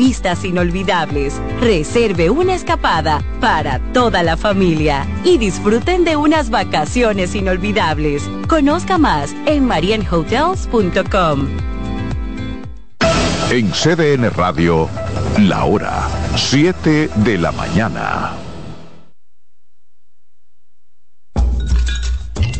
vistas inolvidables. Reserve una escapada para toda la familia y disfruten de unas vacaciones inolvidables. Conozca más en marienhotels.com. En CDN Radio, la hora 7 de la mañana.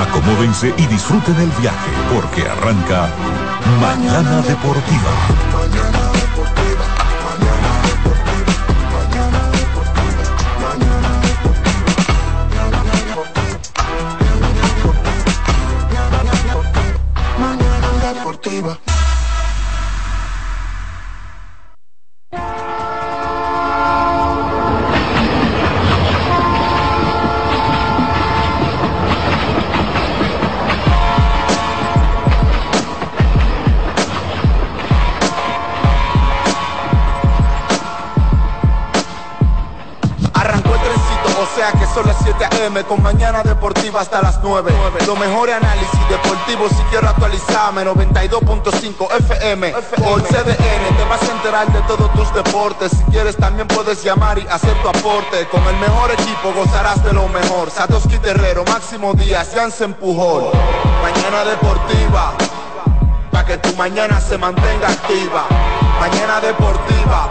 Acomódense y disfruten el viaje porque arranca Mañana Deportiva. Mañana Deportiva. Que son las 7 a.m. con mañana deportiva hasta las 9. Lo mejor análisis deportivo si quiero actualizarme. 92.5 FM por CDN. Te vas a enterar de todos tus deportes. Si quieres también puedes llamar y hacer tu aporte. Con el mejor equipo gozarás de lo mejor. Satoshi Terrero, Máximo Díaz, Jansen Pujol. Mañana deportiva. Para que tu mañana se mantenga activa. Mañana deportiva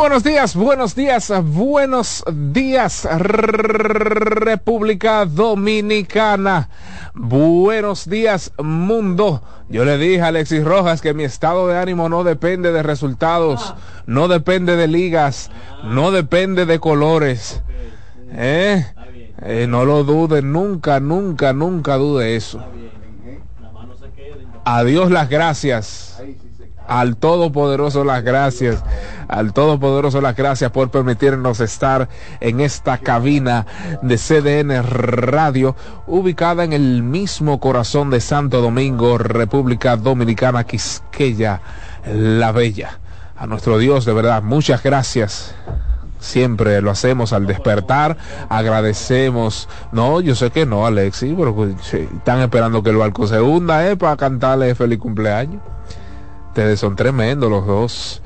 buenos días, buenos días, buenos días, República Dominicana. Buenos días, mundo. Yo le dije a Alexis Rojas que mi estado de ánimo no depende de resultados, no depende de ligas, no depende de colores. ¿Eh? Eh, no lo dude, nunca, nunca, nunca dude eso. Adiós las gracias. Al Todopoderoso las gracias. Al Todopoderoso las gracias por permitirnos estar en esta cabina de CDN Radio, ubicada en el mismo corazón de Santo Domingo, República Dominicana, Quisqueya, la Bella. A nuestro Dios, de verdad, muchas gracias. Siempre lo hacemos al despertar, agradecemos. No, yo sé que no, Alexis, pero pues, están esperando que el barco se hunda, ¿eh? Para cantarle feliz cumpleaños. Ustedes son tremendos los dos.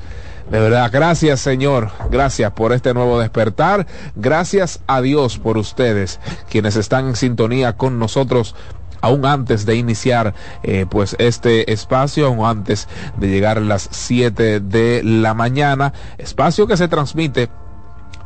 De verdad, gracias Señor, gracias por este nuevo despertar, gracias a Dios por ustedes, quienes están en sintonía con nosotros aún antes de iniciar eh, pues este espacio, aún antes de llegar a las 7 de la mañana, espacio que se transmite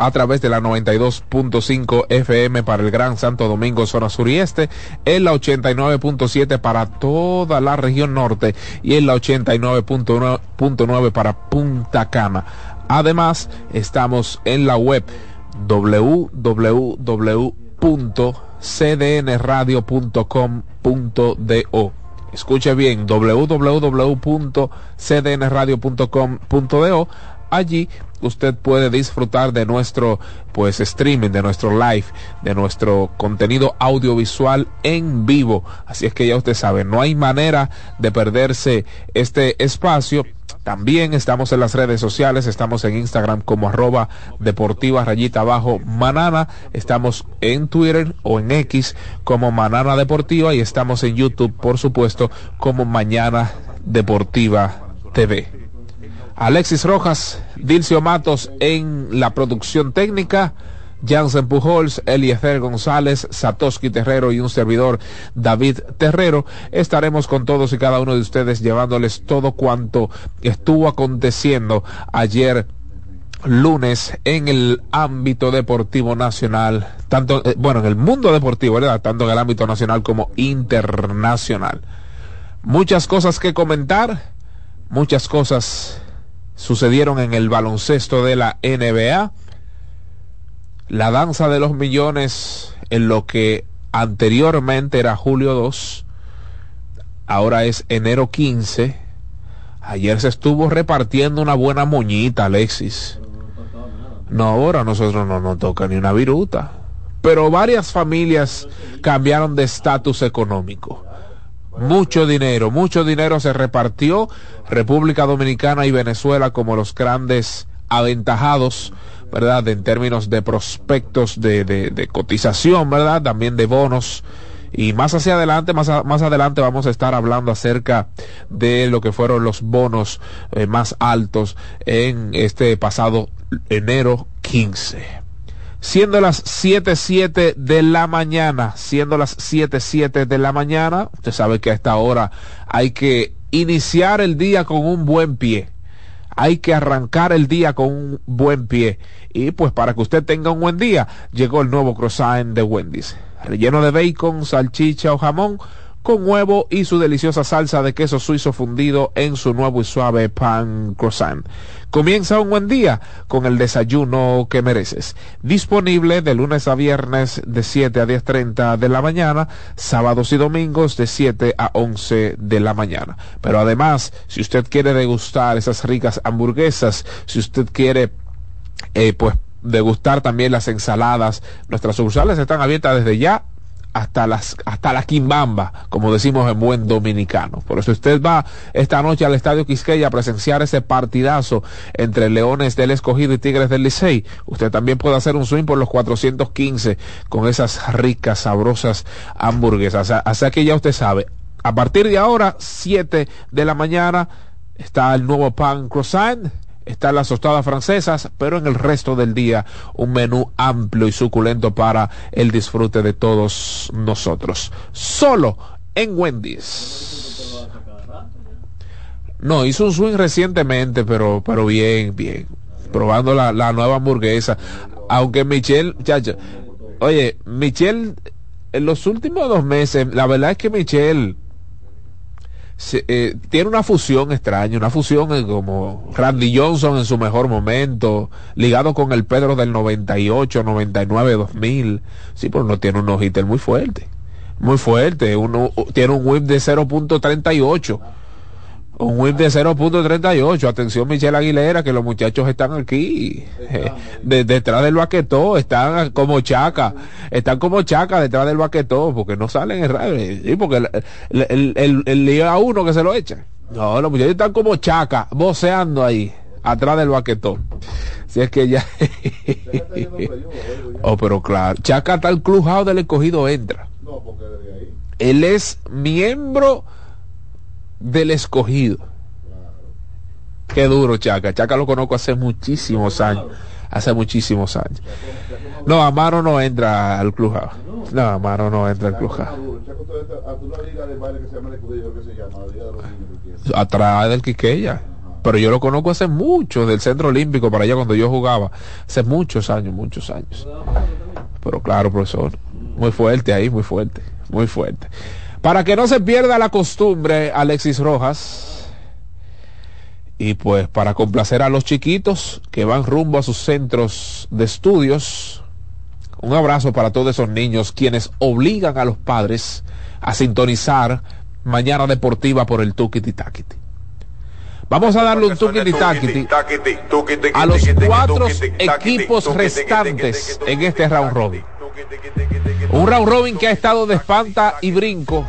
a través de la 92.5 FM para el Gran Santo Domingo, zona sur y este, en la 89.7 para toda la región norte y en la 89.9 para Punta Cana. Además, estamos en la web www.cdnradio.com.do. Escuche bien, www.cdnradio.com.do. Allí usted puede disfrutar de nuestro pues streaming, de nuestro live, de nuestro contenido audiovisual en vivo. Así es que ya usted sabe, no hay manera de perderse este espacio también estamos en las redes sociales, estamos en Instagram como arroba deportiva rayita abajo manana, estamos en Twitter o en X como manana deportiva y estamos en YouTube, por supuesto, como mañana deportiva TV. Alexis Rojas, Dilcio Matos en la producción técnica. Jansen Pujols, Eliezer González, Satoshi Terrero y un servidor David Terrero. Estaremos con todos y cada uno de ustedes llevándoles todo cuanto estuvo aconteciendo ayer lunes en el ámbito deportivo nacional, tanto, eh, bueno, en el mundo deportivo, ¿verdad? Tanto en el ámbito nacional como internacional. Muchas cosas que comentar, muchas cosas sucedieron en el baloncesto de la NBA la danza de los millones en lo que anteriormente era julio 2, ahora es enero 15. Ayer se estuvo repartiendo una buena moñita, Alexis. No, ahora nosotros no nos toca ni una viruta. Pero varias familias cambiaron de estatus económico. Mucho dinero, mucho dinero se repartió. República Dominicana y Venezuela como los grandes aventajados ¿verdad? En términos de prospectos de, de, cotización, ¿verdad? También de bonos. Y más hacia adelante, más, más adelante vamos a estar hablando acerca de lo que fueron los bonos eh, más altos en este pasado enero 15. Siendo las 7.7 de la mañana, siendo las 7.7 de la mañana, usted sabe que a esta hora hay que iniciar el día con un buen pie hay que arrancar el día con un buen pie. Y pues para que usted tenga un buen día, llegó el nuevo croissant de Wendy's. Relleno de bacon, salchicha o jamón, con huevo y su deliciosa salsa de queso suizo fundido en su nuevo y suave pan croissant. Comienza un buen día con el desayuno que mereces. Disponible de lunes a viernes de 7 a 10.30 de la mañana, sábados y domingos de 7 a 11 de la mañana. Pero además, si usted quiere degustar esas ricas hamburguesas, si usted quiere, eh, pues, degustar también las ensaladas, nuestras sucursales están abiertas desde ya hasta las hasta la quimbamba, como decimos en buen dominicano. Por eso usted va esta noche al Estadio Quisqueya a presenciar ese partidazo entre Leones del Escogido y Tigres del Licey. Usted también puede hacer un swing por los 415 con esas ricas, sabrosas hamburguesas. Así que ya usted sabe, a partir de ahora, 7 de la mañana, está el nuevo pan croissant están las tostadas francesas, pero en el resto del día un menú amplio y suculento para el disfrute de todos nosotros. Solo en Wendy's. No, hizo un swing recientemente, pero, pero bien, bien. Probando la, la nueva hamburguesa. Aunque Michelle, oye, Michelle, en los últimos dos meses, la verdad es que Michelle eh, tiene una fusión extraña, una fusión eh, como Randy Johnson en su mejor momento, ligado con el Pedro del 98, 99, 2000. Sí, pero no tiene un hitter muy fuerte, muy fuerte. Uno, tiene un whip de 0.38 un whip de 0.38. Atención, Michelle Aguilera, que los muchachos están aquí, eh, detrás del baquetó, están como chaca, están como chaca detrás del baquetó, porque no salen en radio, ¿sí? porque el, el, el, a uno que se lo echa. No, los muchachos están como chaca, voceando ahí, atrás del baquetón. Si es que ya. oh, pero claro, Chaca está el clubhouse del escogido, entra. No, porque desde ahí. Él es miembro del escogido. Qué duro, Chaca. Chaca lo conozco hace muchísimos años. Hace muchísimos años. No, Amaro no entra al clubhouse. No, Amaro no entra al clubhouse. Atrás del Quiqueya. Pero yo lo conozco hace mucho, del Centro Olímpico, para allá cuando yo jugaba. Hace muchos años, muchos años. Pero claro, profesor, muy fuerte ahí, muy fuerte, muy fuerte. Para que no se pierda la costumbre, Alexis Rojas. Y pues para complacer a los chiquitos que van rumbo a sus centros de estudios, un abrazo para todos esos niños quienes obligan a los padres a sintonizar Mañana Deportiva por el Tukiti Takiti. Vamos a darle un tukiti takiti a los cuatro equipos restantes en este round robin. Un round robin que ha estado de espanta y brinco,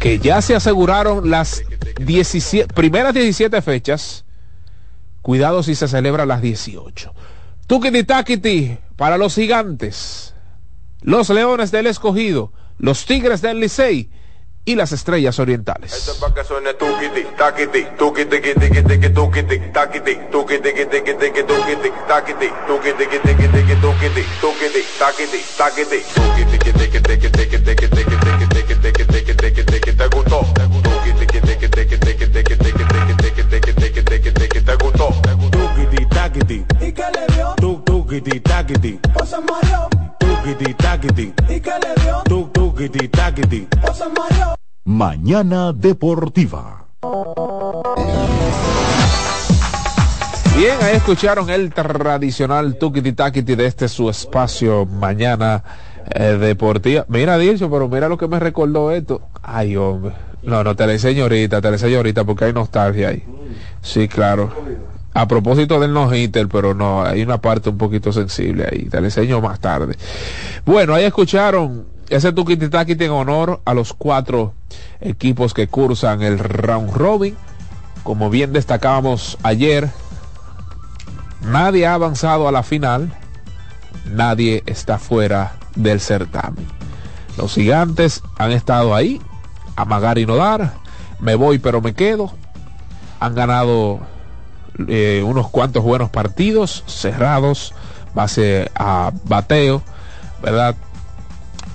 que ya se aseguraron las 17, primeras 17 fechas. Cuidado si se celebra las 18. Tukiti Takiti para los gigantes, los leones del escogido, los tigres del Licey y las estrellas orientales. Mañana Deportiva. Bien, ahí escucharon el tradicional tukiti takiti de este su espacio Mañana eh, Deportiva. Mira, Dilcio, pero mira lo que me recordó esto. Ay, hombre. No, no, te la enseño ahorita, te la enseño ahorita porque hay nostalgia ahí. Sí, claro. A propósito del no hitter, pero no, hay una parte un poquito sensible ahí. Te la enseño más tarde. Bueno, ahí escucharon ese tukititakiti en honor a los cuatro equipos que cursan el round robin. Como bien destacábamos ayer, nadie ha avanzado a la final, nadie está fuera del certamen. Los gigantes han estado ahí, amagar y no dar, me voy pero me quedo. Han ganado eh, unos cuantos buenos partidos cerrados, base a bateo, ¿verdad?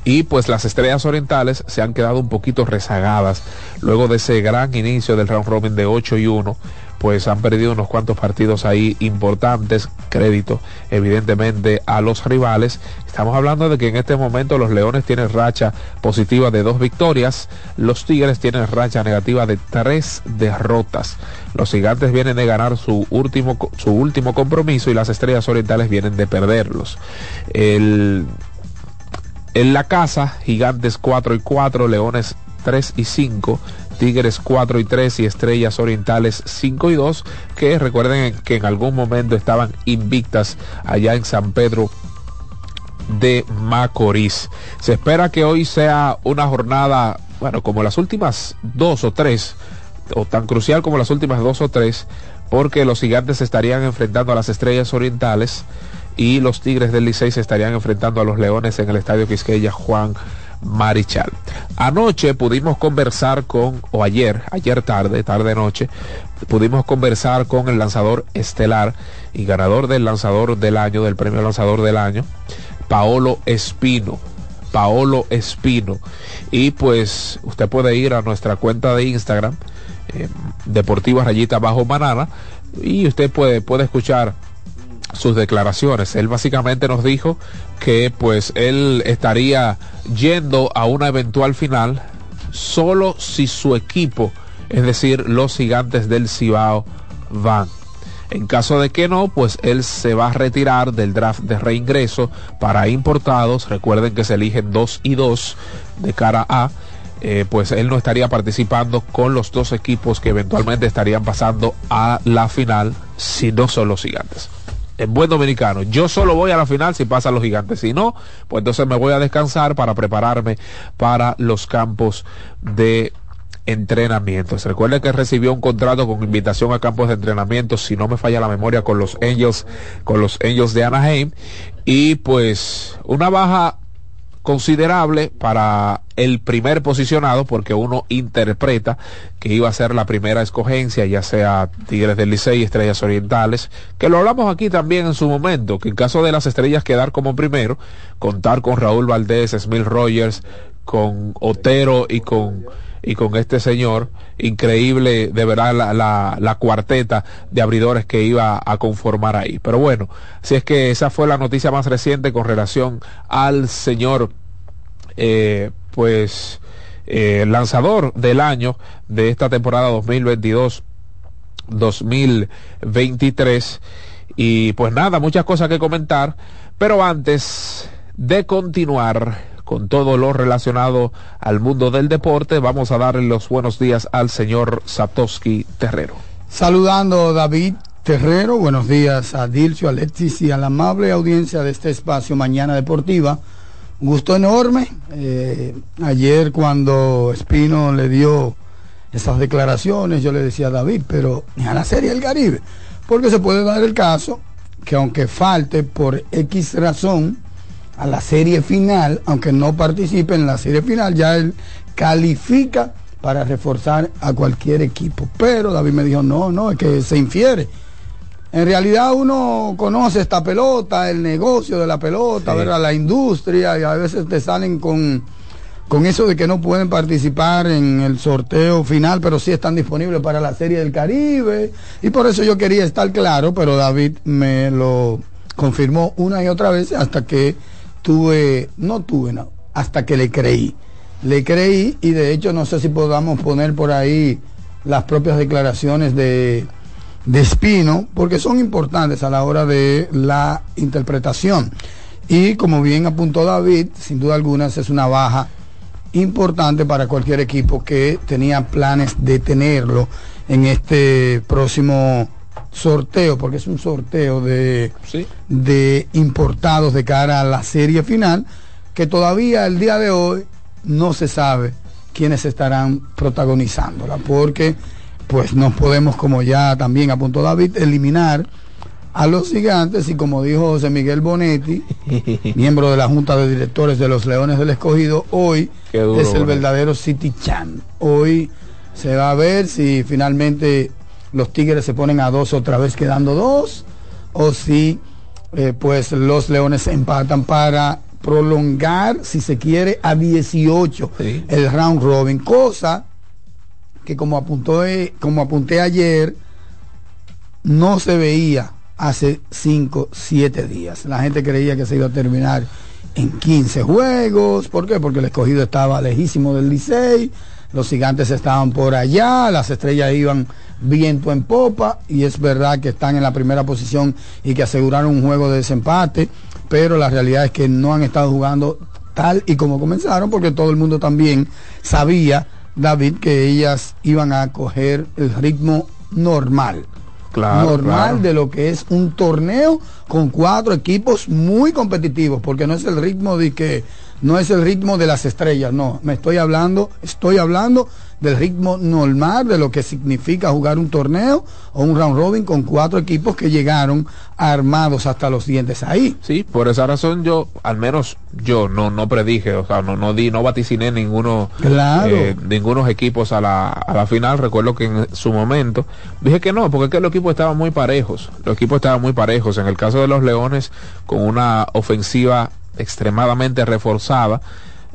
Y pues las estrellas orientales se han quedado un poquito rezagadas luego de ese gran inicio del round robin de 8 y 1 pues han perdido unos cuantos partidos ahí importantes, crédito evidentemente a los rivales. Estamos hablando de que en este momento los Leones tienen racha positiva de dos victorias, los Tigres tienen racha negativa de tres derrotas. Los Gigantes vienen de ganar su último, su último compromiso y las Estrellas Orientales vienen de perderlos. El en la casa, Gigantes 4 y 4, Leones 3 y 5, Tigres 4 y 3 y Estrellas Orientales 5 y 2, que recuerden que en algún momento estaban invictas allá en San Pedro de Macorís. Se espera que hoy sea una jornada, bueno, como las últimas dos o tres, o tan crucial como las últimas dos o tres, porque los gigantes estarían enfrentando a las estrellas orientales y los Tigres del Licey se estarían enfrentando a los Leones en el Estadio Quisqueya Juan Marichal. Anoche pudimos conversar con, o ayer, ayer tarde, tarde noche, pudimos conversar con el lanzador estelar y ganador del lanzador del año, del premio lanzador del año, Paolo Espino. Paolo Espino. Y pues usted puede ir a nuestra cuenta de Instagram, eh, Deportiva Rayita Bajo Banana, y usted puede, puede escuchar sus declaraciones. Él básicamente nos dijo que pues él estaría yendo a una eventual final solo si su equipo, es decir, los gigantes del Cibao van. En caso de que no, pues él se va a retirar del draft de reingreso para importados. Recuerden que se eligen dos y dos de cara a. Eh, pues él no estaría participando con los dos equipos que eventualmente estarían pasando a la final si no son los gigantes en buen dominicano, yo solo voy a la final si pasan los gigantes. Si no, pues entonces me voy a descansar para prepararme para los campos de entrenamiento. Se recuerda que recibió un contrato con invitación a campos de entrenamiento, si no me falla la memoria, con los Angels, con los Angels de Anaheim. Y pues una baja considerable para el primer posicionado porque uno interpreta que iba a ser la primera escogencia, ya sea Tigres del Licey, Estrellas Orientales, que lo hablamos aquí también en su momento, que en caso de las estrellas quedar como primero, contar con Raúl Valdés, Smith Rogers, con Otero y con y con este señor. Increíble, de verdad, la, la, cuarteta de abridores que iba a conformar ahí. Pero bueno, si es que esa fue la noticia más reciente con relación al señor, eh, pues, eh, lanzador del año de esta temporada 2022. 2023 y pues nada, muchas cosas que comentar, pero antes de continuar con todo lo relacionado al mundo del deporte. Vamos a darle los buenos días al señor Satoshi Terrero. Saludando David Terrero, buenos días a Dilcio, a Alexis y a la amable audiencia de este espacio Mañana Deportiva. Gusto enorme. Eh, ayer cuando Espino le dio esas declaraciones, yo le decía a David, pero a la Serie del Caribe, porque se puede dar el caso que aunque falte por X razón, a la serie final, aunque no participe en la serie final, ya él califica para reforzar a cualquier equipo. Pero David me dijo, no, no, es que se infiere. En realidad uno conoce esta pelota, el negocio de la pelota, la industria, y a veces te salen con, con eso de que no pueden participar en el sorteo final, pero sí están disponibles para la Serie del Caribe. Y por eso yo quería estar claro, pero David me lo confirmó una y otra vez hasta que tuve, no tuve, no, hasta que le creí. Le creí y de hecho no sé si podamos poner por ahí las propias declaraciones de, de Espino, porque son importantes a la hora de la interpretación. Y como bien apuntó David, sin duda alguna es una baja importante para cualquier equipo que tenía planes de tenerlo en este próximo sorteo, porque es un sorteo de, de importados de cara a la serie final, que todavía el día de hoy no se sabe quiénes estarán protagonizándola, porque pues no podemos, como ya también apuntó David, eliminar a los gigantes y como dijo José Miguel Bonetti, miembro de la Junta de Directores de los Leones del Escogido, hoy es el verdadero City Chan. Hoy se va a ver si finalmente los Tigres se ponen a dos otra vez quedando dos, o si eh, pues los Leones empatan para prolongar, si se quiere, a 18 el round robin, cosa que como, apuntó, eh, como apunté ayer, no se veía hace 5, 7 días. La gente creía que se iba a terminar en 15 juegos. ¿Por qué? Porque el escogido estaba lejísimo del Licey, los gigantes estaban por allá, las estrellas iban viento en popa y es verdad que están en la primera posición y que aseguraron un juego de desempate, pero la realidad es que no han estado jugando tal y como comenzaron porque todo el mundo también sabía, David, que ellas iban a coger el ritmo normal. normal de lo que es un torneo con cuatro equipos muy competitivos, porque no es el ritmo de que no es el ritmo de las estrellas, no, me estoy hablando, estoy hablando del ritmo normal de lo que significa jugar un torneo o un round robin con cuatro equipos que llegaron armados hasta los dientes ahí. Sí, por esa razón yo, al menos yo no no predije, o sea, no no di, no vaticiné ninguno claro. eh, ningunos equipos a la, a la final. Recuerdo que en su momento dije que no, porque es que los equipos estaban muy parejos. Los equipos estaban muy parejos. En el caso de los Leones, con una ofensiva extremadamente reforzada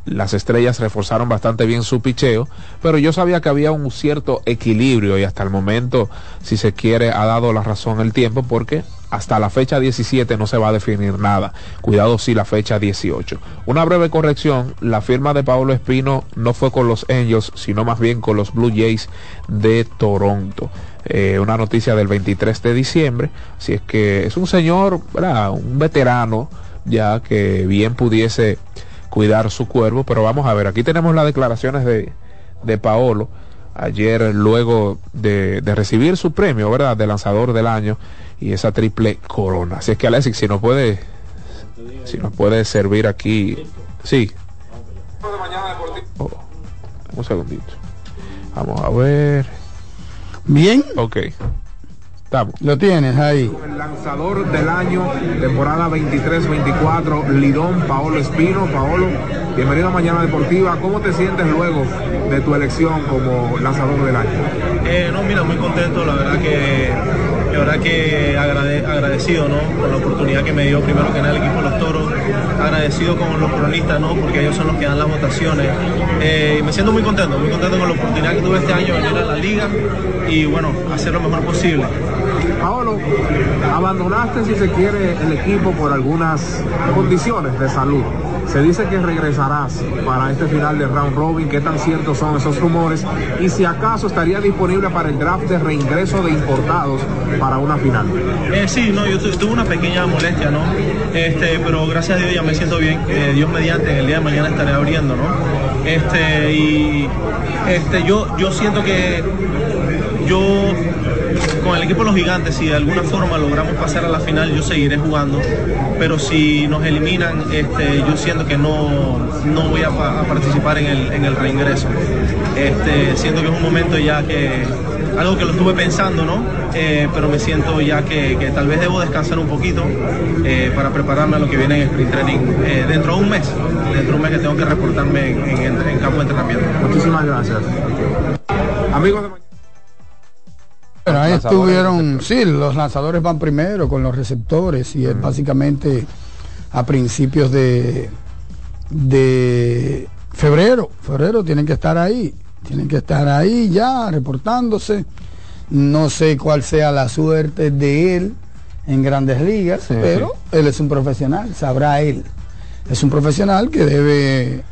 las estrellas reforzaron bastante bien su picheo, pero yo sabía que había un cierto equilibrio y hasta el momento, si se quiere, ha dado la razón el tiempo porque hasta la fecha 17 no se va a definir nada. Cuidado si la fecha 18. Una breve corrección, la firma de Pablo Espino no fue con los Angels, sino más bien con los Blue Jays de Toronto. Eh, una noticia del 23 de diciembre, si es que es un señor, un veterano ya que bien pudiese cuidar su cuerpo, pero vamos a ver, aquí tenemos las declaraciones de, de Paolo ayer luego de, de, recibir su premio, ¿verdad? De lanzador del año y esa triple corona. Así es que Alexis, si nos puede, si nos puede servir aquí, sí. Oh, un segundito. Vamos a ver. Bien. Ok. Lo tienes ahí. El lanzador del año, temporada 23-24, Lidón Paolo Espino. Paolo, bienvenido a Mañana Deportiva. ¿Cómo te sientes luego de tu elección como lanzador del año? Eh, no, mira, muy contento. La verdad que de verdad que agradecido ¿no? por la oportunidad que me dio primero que nada el equipo de los toros, agradecido con los cronistas, ¿no? porque ellos son los que dan las votaciones. Eh, y me siento muy contento, muy contento con la oportunidad que tuve este año de venir a la liga y bueno, hacer lo mejor posible. Paolo, abandonaste si se quiere el equipo por algunas condiciones de salud. Se dice que regresarás para este final de round robin. ¿Qué tan ciertos son esos rumores? Y si acaso estaría disponible para el draft de reingreso de importados para una final. Eh, sí, no, yo tuve una pequeña molestia, ¿no? Este, pero gracias a Dios ya me siento bien. Eh, Dios mediante, el día de mañana estaré abriendo, ¿no? Este, y este, yo, yo siento que yo con el equipo de los gigantes, si de alguna forma logramos pasar a la final, yo seguiré jugando. Pero si nos eliminan, este, yo siento que no, no voy a, participar en el, en el reingreso. Este, siento que es un momento ya que, algo que lo estuve pensando, ¿no? Eh, pero me siento ya que, tal vez debo descansar un poquito eh, para prepararme a lo que viene en sprint training eh, dentro de un mes, dentro de un mes que tengo que reportarme en, campo de entrenamiento. Muchísimas gracias. Amigos pero ahí estuvieron, sí, los lanzadores van primero con los receptores y es básicamente a principios de, de febrero. Febrero tienen que estar ahí, tienen que estar ahí ya reportándose. No sé cuál sea la suerte de él en grandes ligas, pero él es un profesional, sabrá él. Es un profesional que debe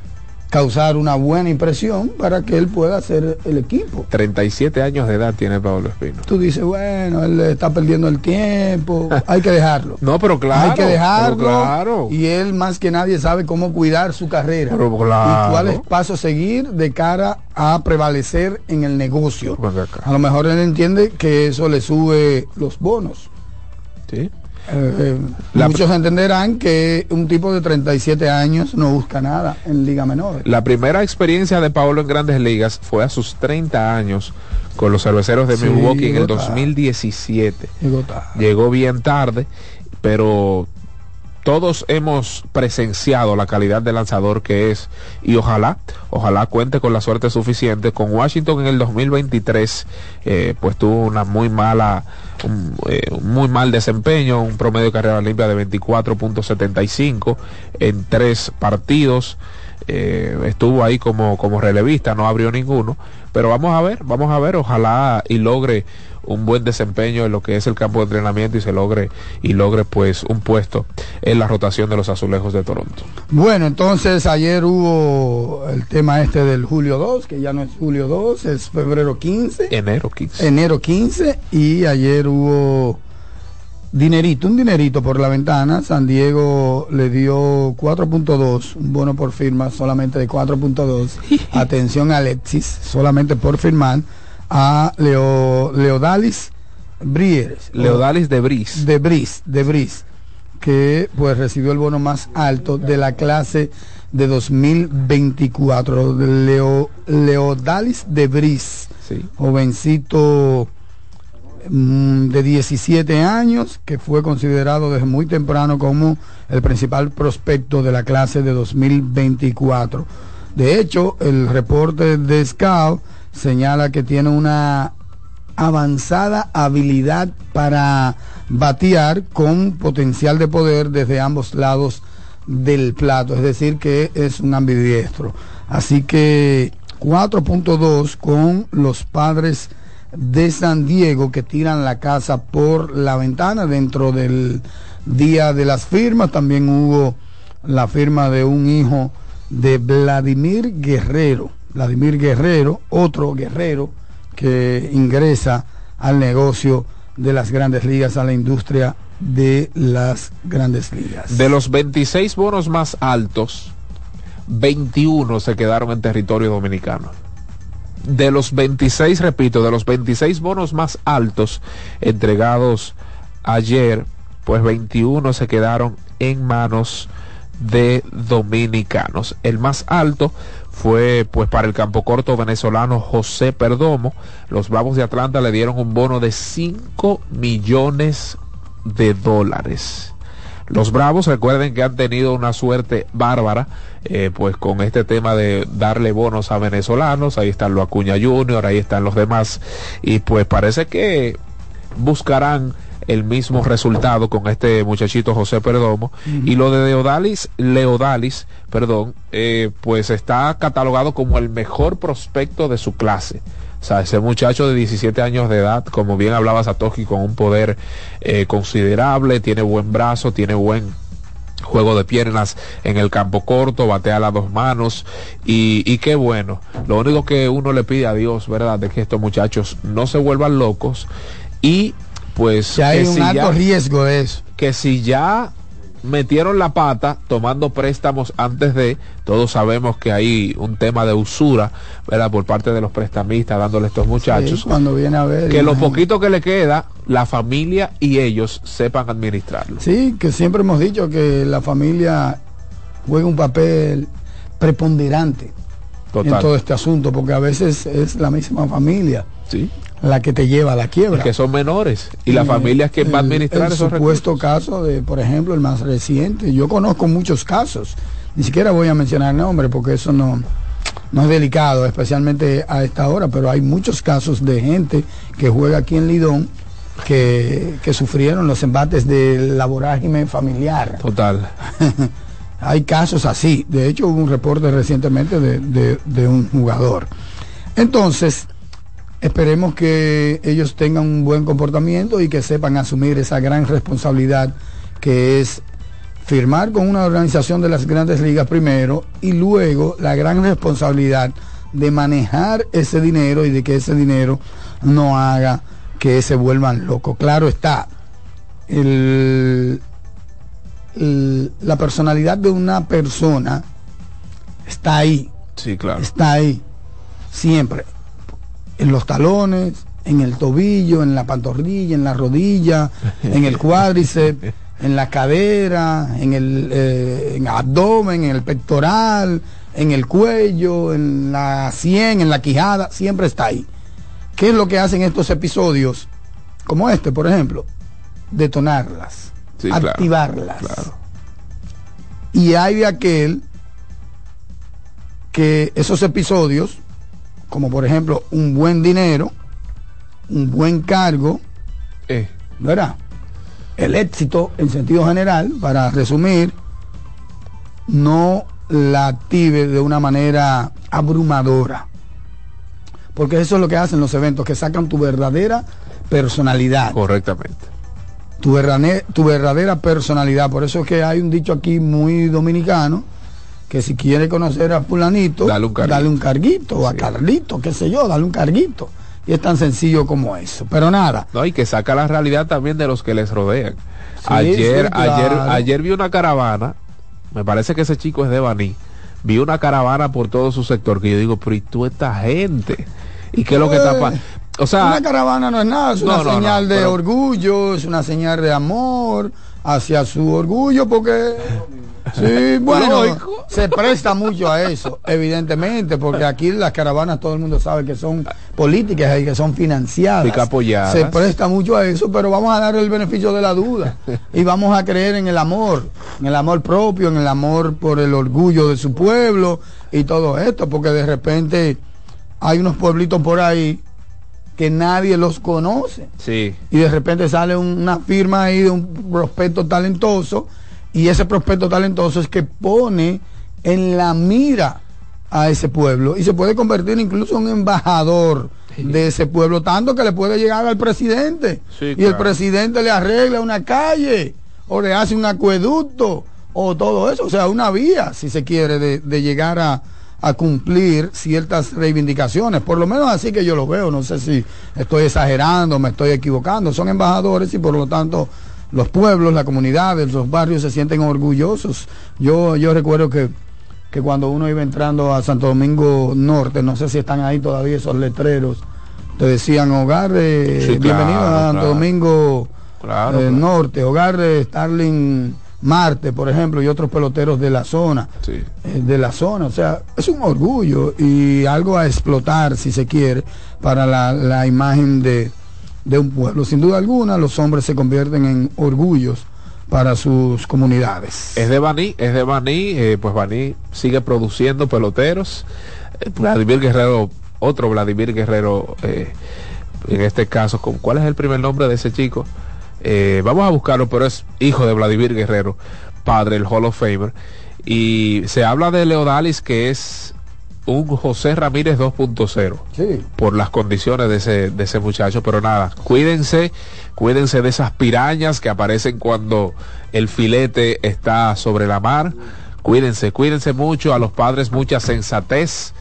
causar una buena impresión para que él pueda hacer el equipo. 37 años de edad tiene Pablo Espino. Tú dices, bueno, él está perdiendo el tiempo, hay que dejarlo. no, pero claro. Hay que dejarlo. Claro. Y él más que nadie sabe cómo cuidar su carrera. Pero claro. Y cuáles pasos seguir de cara a prevalecer en el negocio. A lo mejor él entiende que eso le sube los bonos. Sí. Eh, muchos entenderán que un tipo de 37 años no busca nada en Liga Menor. La primera experiencia de Paolo en Grandes Ligas fue a sus 30 años con los cerveceros de Milwaukee en el 2017. Llegó bien tarde, pero todos hemos presenciado la calidad de lanzador que es y ojalá, ojalá cuente con la suerte suficiente. Con Washington en el 2023, eh, pues tuvo una muy mala, un, eh, muy mal desempeño, un promedio de carrera limpia de 24.75 en tres partidos. Eh, estuvo ahí como, como relevista, no abrió ninguno, pero vamos a ver, vamos a ver, ojalá y logre un buen desempeño en lo que es el campo de entrenamiento y se logre y logre pues un puesto en la rotación de los azulejos de Toronto. Bueno, entonces ayer hubo el tema este del julio 2, que ya no es julio 2, es febrero 15. Enero 15. Enero 15 y ayer hubo dinerito, un dinerito por la ventana. San Diego le dio 4.2, un bono por firma solamente de 4.2. Atención Alexis, solamente por firmar a Leo, Leodalis Brieres. Leodalis de Bris. De Bris, de Bris, que pues recibió el bono más alto de la clase de 2024. Leo, Leodalis de Bris, jovencito mm, de 17 años, que fue considerado desde muy temprano como el principal prospecto de la clase de 2024. De hecho, el reporte de Scout señala que tiene una avanzada habilidad para batear con potencial de poder desde ambos lados del plato, es decir, que es un ambidiestro. Así que 4.2 con los padres de San Diego que tiran la casa por la ventana dentro del día de las firmas. También hubo la firma de un hijo de Vladimir Guerrero Vladimir Guerrero, otro guerrero que ingresa al negocio de las grandes ligas, a la industria de las grandes ligas. De los 26 bonos más altos, 21 se quedaron en territorio dominicano. De los 26, repito, de los 26 bonos más altos entregados ayer, pues 21 se quedaron en manos de dominicanos. El más alto fue pues para el campo corto venezolano José Perdomo. Los Bravos de Atlanta le dieron un bono de 5 millones de dólares. Los Bravos recuerden que han tenido una suerte bárbara eh, pues con este tema de darle bonos a venezolanos. Ahí están los Acuña Junior, ahí están los demás. Y pues parece que buscarán el mismo resultado con este muchachito José Perdomo. Y lo de Leodalis, Leodalis, perdón, eh, pues está catalogado como el mejor prospecto de su clase. O sea, ese muchacho de 17 años de edad, como bien hablaba Satoshi, con un poder eh, considerable, tiene buen brazo, tiene buen juego de piernas en el campo corto, batea las dos manos y, y qué bueno. Lo único que uno le pide a Dios, ¿verdad? De que estos muchachos no se vuelvan locos y pues... Ya hay que un si alto ya- riesgo de eso. que si ya metieron la pata tomando préstamos antes de, todos sabemos que hay un tema de usura, ¿verdad? Por parte de los prestamistas dándole a estos muchachos. Sí, cuando viene a ver. que lo poquito que le queda, la familia y ellos sepan administrarlo. Sí, que siempre hemos dicho que la familia juega un papel preponderante Total. en todo este asunto, porque a veces es la misma familia Sí. La que te lleva a la quiebra. Que son menores y la Eh, familia es quien va a administrar el esos supuesto caso de, por ejemplo, el más reciente. Yo conozco muchos casos. Ni siquiera voy a mencionar nombres porque eso no, no es delicado, especialmente a esta hora, pero hay muchos casos de gente que juega aquí en Lidón que, que sufrieron los embates de la vorágine familiar. Total. Hay casos así. De hecho, hubo un reporte recientemente de, de- de un jugador. Entonces, esperemos que ellos tengan un buen comportamiento y que sepan asumir esa gran responsabilidad que es firmar con una organización de las grandes ligas primero y luego la gran responsabilidad de manejar ese dinero y de que ese dinero no haga que se vuelvan locos. Claro está, el, el- la personalidad de una persona está ahí, Sí, claro. está ahí, siempre, en los talones, en el tobillo, en la pantorrilla, en la rodilla, en el cuádriceps, en la cadera, en el, eh, en el abdomen, en el pectoral, en el cuello, en la sien, en la quijada, siempre está ahí. ¿Qué es lo que hacen estos episodios, como este, por ejemplo? Detonarlas, Sí, claro, activarlas. claro. Y hay de aquel que esos episodios, como por ejemplo un buen dinero, un buen cargo, Eh, ¿verdad? El éxito en sentido general, para resumir, no la active de una manera abrumadora. Porque eso es lo que hacen los eventos, que sacan tu verdadera personalidad. correctamente. Tu, tu verdadera personalidad. Por eso es que hay un dicho aquí muy dominicano, que si quiere conocer a fulanito, Dale un carguito. dale un carguito, o a Carlito, qué sé yo, dale un carguito. Y es tan sencillo como eso. Pero nada, No, y que saca la realidad también de los que les rodean. Sí, ayer, sí, claro. ayer, ayer vi una caravana, me parece que ese chico es de Baní, vi una caravana por todo su sector que yo digo, pero ¿y tú esta gente? ¿Y qué es lo que está pa- O sea, una caravana no es nada, es No, una no, señal no, de pero- orgullo, es una señal de amor hacia su orgullo, porque sí, bueno, Lógico. se presta mucho a eso, evidentemente, porque aquí las caravanas todo el mundo sabe que son políticas y que son financiadas. Apoyadas. Se presta mucho a eso, pero vamos a dar el beneficio de la duda y vamos a creer en el amor, en el amor propio, en el amor por el orgullo de su pueblo y todo esto, porque de repente hay unos pueblitos por ahí que nadie los conoce. Sí, y de repente sale un- una firma ahí de un prospecto talentoso y ese prospecto talentoso es que pone en la mira a ese pueblo y se puede convertir incluso en un embajador de ese pueblo, tanto que le puede llegar al presidente. Sí, y el presidente le arregla una calle o le hace un acueducto o todo eso, o sea, una vía, si se quiere, de, de llegar a, a cumplir ciertas reivindicaciones, por lo menos así que yo lo veo, no sé si estoy exagerando, me estoy equivocando, son embajadores y por lo tanto los pueblos, las comunidades, los barrios se sienten orgullosos. Yo, yo recuerdo que, que cuando uno iba entrando a Santo Domingo Norte, no sé si están ahí todavía esos letreros, te decían hogar de Sí, bienvenido claro, a Santo claro. Domingo Claro, eh. Norte, hogar de Starling Marte, por ejemplo, y otros peloteros de la zona sí. eh, de la zona. O sea, es un orgullo y algo a explotar, si se quiere, para la, la imagen de, de un pueblo. Sin duda alguna, los hombres se convierten en orgullos para sus comunidades. Es de Baní, es de Baní, eh, pues Baní sigue produciendo peloteros. Eh, Vladimir Guerrero, otro Vladimir Guerrero, eh, en este caso, ¿cuál es el primer nombre de ese chico? Eh, vamos a buscarlo, pero es hijo de Vladimir Guerrero, padre, el Hall of Famer. Y se habla de Leodalis que es un José Ramírez 2.0 Sí. por las condiciones de ese, de ese muchacho, pero nada, cuídense, cuídense de esas pirañas que aparecen cuando el filete está sobre la mar, cuídense, cuídense mucho, a los padres mucha sensatez,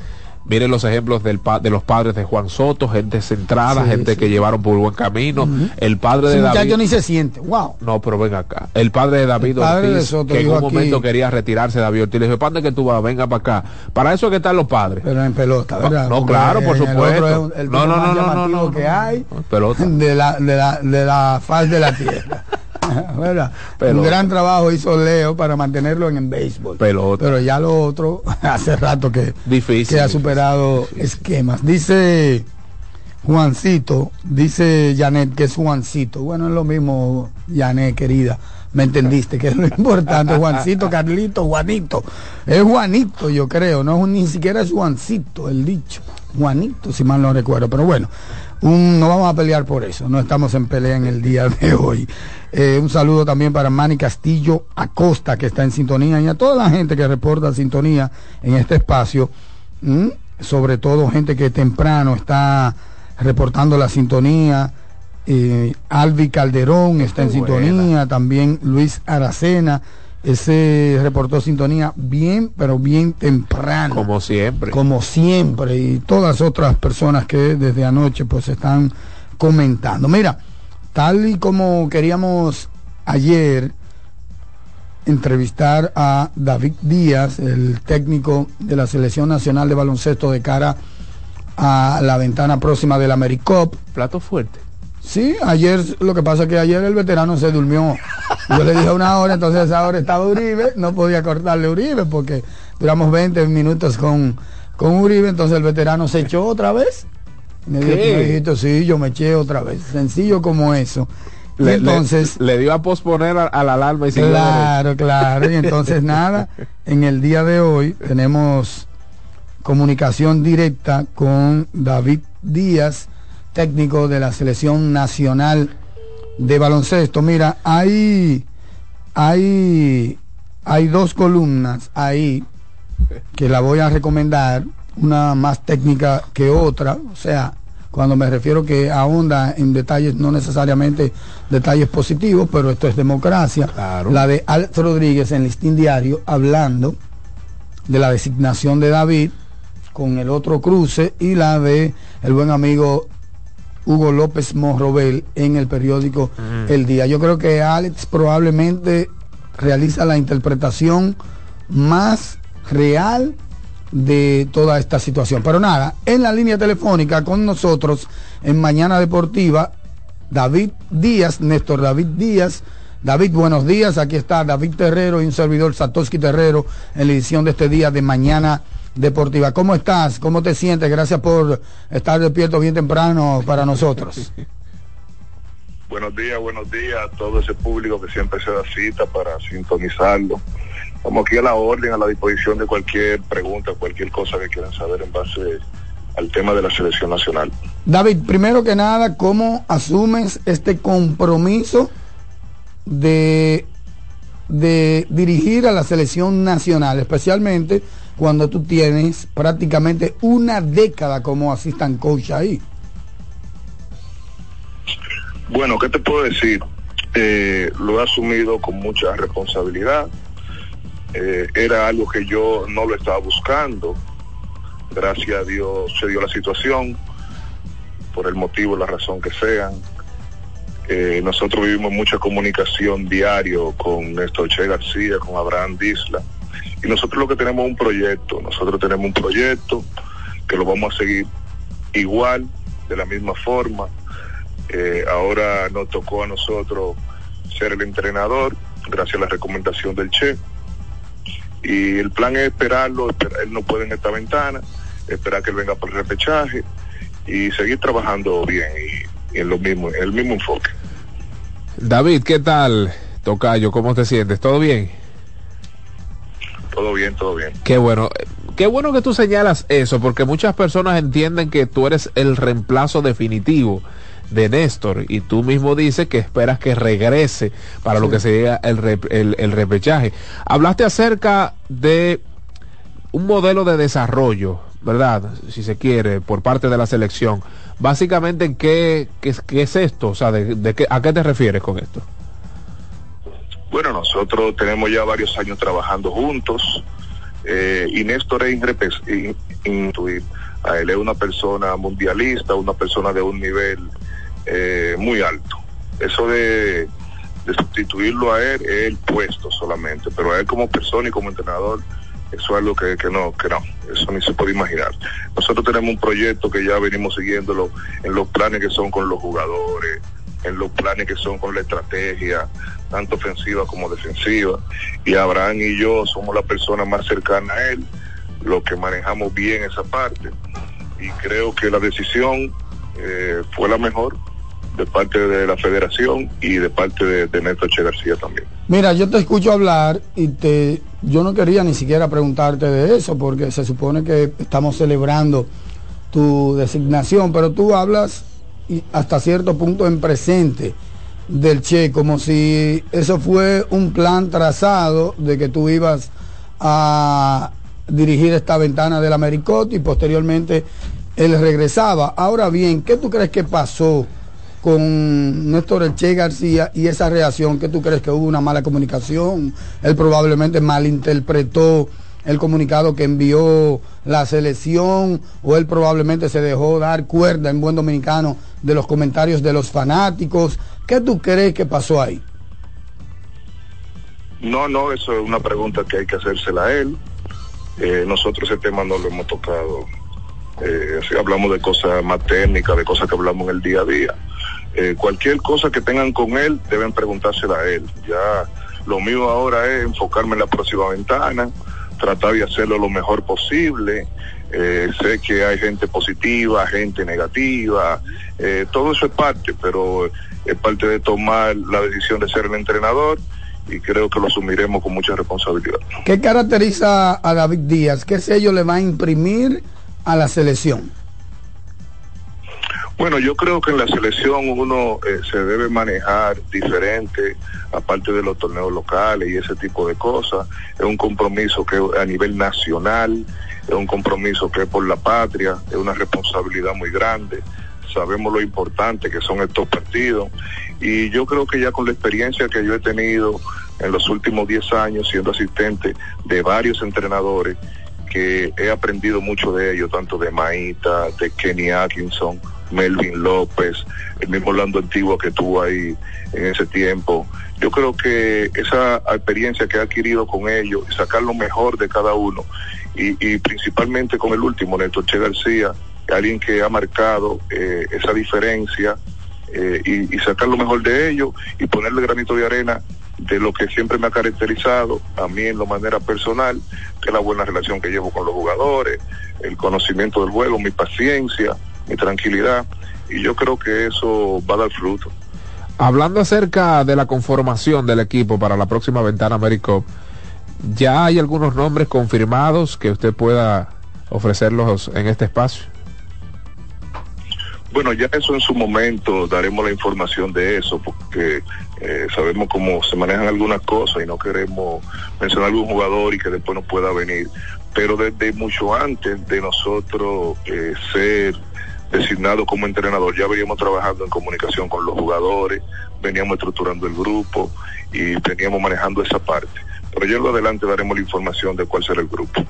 miren los ejemplos del pa- de los padres de Juan Soto, gente centrada, Sí, gente sí. que llevaron por buen camino, el padre de muchacho David... ni se siente. Wow. No, pero ven acá. El padre de David El padre de Ortiz, Soto que en un aquí- momento quería retirarse David Ortiz, le dijo, ¿para que tú vas? Venga para acá. Para eso es que están los padres. Pero en pelota, No, ¿verdad? no, claro, por el supuesto. un- el No, no, no, no, no, no, que hay Pelota. de la, de la, de la faz de la tierra. ¿Verdad? Pelota. Un gran trabajo hizo Leo para mantenerlo en el béisbol. Pelota. Pero ya lo otro, hace rato que, Difícil. que ha difícil. superado esquemas. Dice Juancito, dice Janet que es Juancito. Bueno, es lo mismo, Janet, querida. ¿Me entendiste? Que es lo importante. Juancito, Carlito, Juanito. Es Juanito, yo creo. No es un- ni siquiera es Juancito el dicho. Juanito, si mal no recuerdo. Pero bueno, un- no vamos a pelear por eso. No estamos en pelea en el día de hoy. Eh, un saludo también para Manny Castillo Acosta, que está en sintonía, y a toda la gente que reporta sintonía en este espacio. Sobre todo gente que temprano está reportando la sintonía. Eh, Alvi Calderón está en buena. sintonía, también Luis Aracena, ese reportó sintonía bien, pero bien temprano Como siempre. como siempre y todas otras personas que desde anoche pues están comentando. Mira, tal y como queríamos ayer entrevistar a David Díaz, el técnico de la Selección Nacional de Baloncesto de cara a la ventana próxima del AmeriCop. Plato fuerte. Sí, ayer lo que pasa es que ayer el veterano se durmió. Yo le dije una hora, entonces ahora estaba Uribe, no podía cortarle Uribe porque duramos 20 minutos con, con Uribe, entonces el veterano se echó otra vez. Me dijo, ¿Qué? "Tú me dijiste, sí, yo me eché otra vez. Sencillo como eso. Le, entonces, le, le dio a posponer a, a la alarma y siguió claro, claro. Y entonces nada, en el día de hoy tenemos comunicación directa con David Díaz, técnico de la selección nacional de baloncesto. Mira, hay, hay, hay dos columnas ahí que la voy a recomendar, una más técnica que otra, o sea, cuando me refiero que ahonda en detalles, no necesariamente detalles positivos, pero esto es democracia. Claro. La de Alex Rodríguez en Listín Diario, hablando de la designación de David con el otro cruce y la de el buen amigo Hugo López Morrobel en el periódico El Día. Yo creo que Alex probablemente realiza la interpretación más real de toda esta situación. Pero nada, en la línea telefónica con nosotros en Mañana Deportiva, David Díaz, Néstor David Díaz. David, buenos días. Aquí está David Terrero y un servidor Satoshi Terrero en la edición de este día de Mañana Deportiva. ¿Cómo estás? ¿Cómo te sientes? Gracias por estar despierto bien temprano para nosotros. Buenos días, buenos días a todo ese público que siempre se da cita para sintonizarlo. Estamos aquí a la orden, a la disposición de cualquier pregunta, cualquier cosa que quieran saber en base al tema de la selección nacional. David, primero que nada, ¿cómo asumes este compromiso de, de dirigir a la selección nacional, especialmente cuando tú tienes prácticamente una década como assistant coach ahí? Bueno, ¿qué te puedo decir? Eh, lo he asumido con mucha responsabilidad. Eh, era algo que yo no lo estaba buscando. Gracias a Dios se dio la situación, por el motivo, la razón que sean. Eh, nosotros vivimos mucha comunicación diario con Néstor Che García, con Abraham Disla. Y nosotros lo que tenemos es un proyecto. Nosotros tenemos un proyecto que lo vamos a seguir igual, de la misma forma. Eh, ahora nos tocó a nosotros ser el entrenador, gracias a la recomendación del Che. Y el plan es esperarlo, esperar, él no puede en esta ventana, esperar que él venga por el repechaje y seguir trabajando bien y, y en lo mismo, en el mismo enfoque. David, ¿qué tal? Tocayo, ¿cómo te sientes? ¿Todo bien? Todo bien, todo bien. Qué bueno. Qué bueno que tú señalas eso, porque muchas personas entienden que tú eres el reemplazo definitivo de Néstor y tú mismo dices que esperas que regrese para lo que sería el, el, el repechaje. Hablaste acerca de un modelo de desarrollo, ¿verdad? Si se quiere, por parte de la selección. Básicamente, ¿en qué, qué, qué es esto? O sea, de, de qué, ¿a qué te refieres con esto? Bueno, nosotros tenemos ya varios años trabajando juntos eh, y Néstor es. A él es una persona mundialista, una persona de un nivel eh, muy alto. Eso de, de, sustituirlo a él es el puesto solamente, pero a él como persona y como entrenador, eso es algo que, que no, que no, eso ni se puede imaginar. Nosotros tenemos un proyecto que ya venimos siguiéndolo en los planes que son con los jugadores, en los planes que son con la estrategia, tanto ofensiva como defensiva. Y Abraham y yo somos la persona más cercana a él, lo que manejamos bien esa parte. Y creo que la decisión eh, fue la mejor de parte de la federación y de parte de, de Néstor Che García también. Mira, yo te escucho hablar y te, yo no quería ni siquiera preguntarte de eso porque se supone que estamos celebrando tu designación, pero tú hablas hasta cierto punto en presente del Che, como si eso fue un plan trazado de que tú ibas a dirigir esta ventana del Americot y posteriormente él regresaba. Ahora bien, ¿qué tú crees que pasó con Néstor El Che García y esa reacción? ¿Qué tú crees que hubo una mala comunicación? Él probablemente malinterpretó el comunicado que envió la selección o él probablemente se dejó dar cuerda en buen dominicano de los comentarios de los fanáticos. ¿Qué tú crees que pasó ahí? No, no, eso es una pregunta que hay que hacérsela a él. Eh, nosotros ese tema no lo hemos tocado. Eh, si hablamos de cosas más técnicas, de cosas que hablamos en el día a día. Eh, cualquier cosa que tengan con él, deben preguntársela a él. Ya lo mío ahora es enfocarme en la próxima ventana, tratar de hacerlo lo mejor posible. Eh, sé que hay gente positiva, gente negativa, eh, todo eso es parte, pero es parte de tomar la decisión de ser el entrenador y creo que lo asumiremos con mucha responsabilidad. ¿Qué caracteriza a David Díaz? ¿Qué sello le va a imprimir a la selección? Bueno, yo creo que en la selección uno eh, se debe manejar diferente, aparte de los torneos locales y ese tipo de cosas. Es un compromiso que a nivel nacional, es un compromiso que es por la patria, es una responsabilidad muy grande. Sabemos lo importante que son estos partidos y yo creo que ya con la experiencia que yo he tenido en los últimos 10 años siendo asistente de varios entrenadores, que he aprendido mucho de ellos, tanto de Maíta, de Kenny Atkinson, Melvin López, el mismo Orlando Antiguo que tuvo ahí en ese tiempo. Yo creo que esa experiencia que he adquirido con ellos sacar lo mejor de cada uno, y, y principalmente con el último, Néstor Che García, alguien que ha marcado eh, esa diferencia eh, y, y sacar lo mejor de ellos y ponerle granito de arena de lo que siempre me ha caracterizado a mí en lo manera personal, que es la buena relación que llevo con los jugadores, el conocimiento del juego, mi paciencia, mi tranquilidad, y yo creo que eso va a dar fruto. Hablando acerca de la conformación del equipo para la próxima ventana Americop, ¿ya hay algunos nombres confirmados que usted pueda ofrecerlos en este espacio? Bueno, ya eso en su momento daremos la información de eso, porque eh, sabemos cómo se manejan algunas cosas y no queremos mencionar algún jugador y que después no pueda venir. Pero desde mucho antes de nosotros eh, ser designado como entrenador, ya veníamos trabajando en comunicación con los jugadores, veníamos estructurando el grupo y veníamos manejando esa parte. Pero ya en lo adelante daremos la información de cuál será el grupo.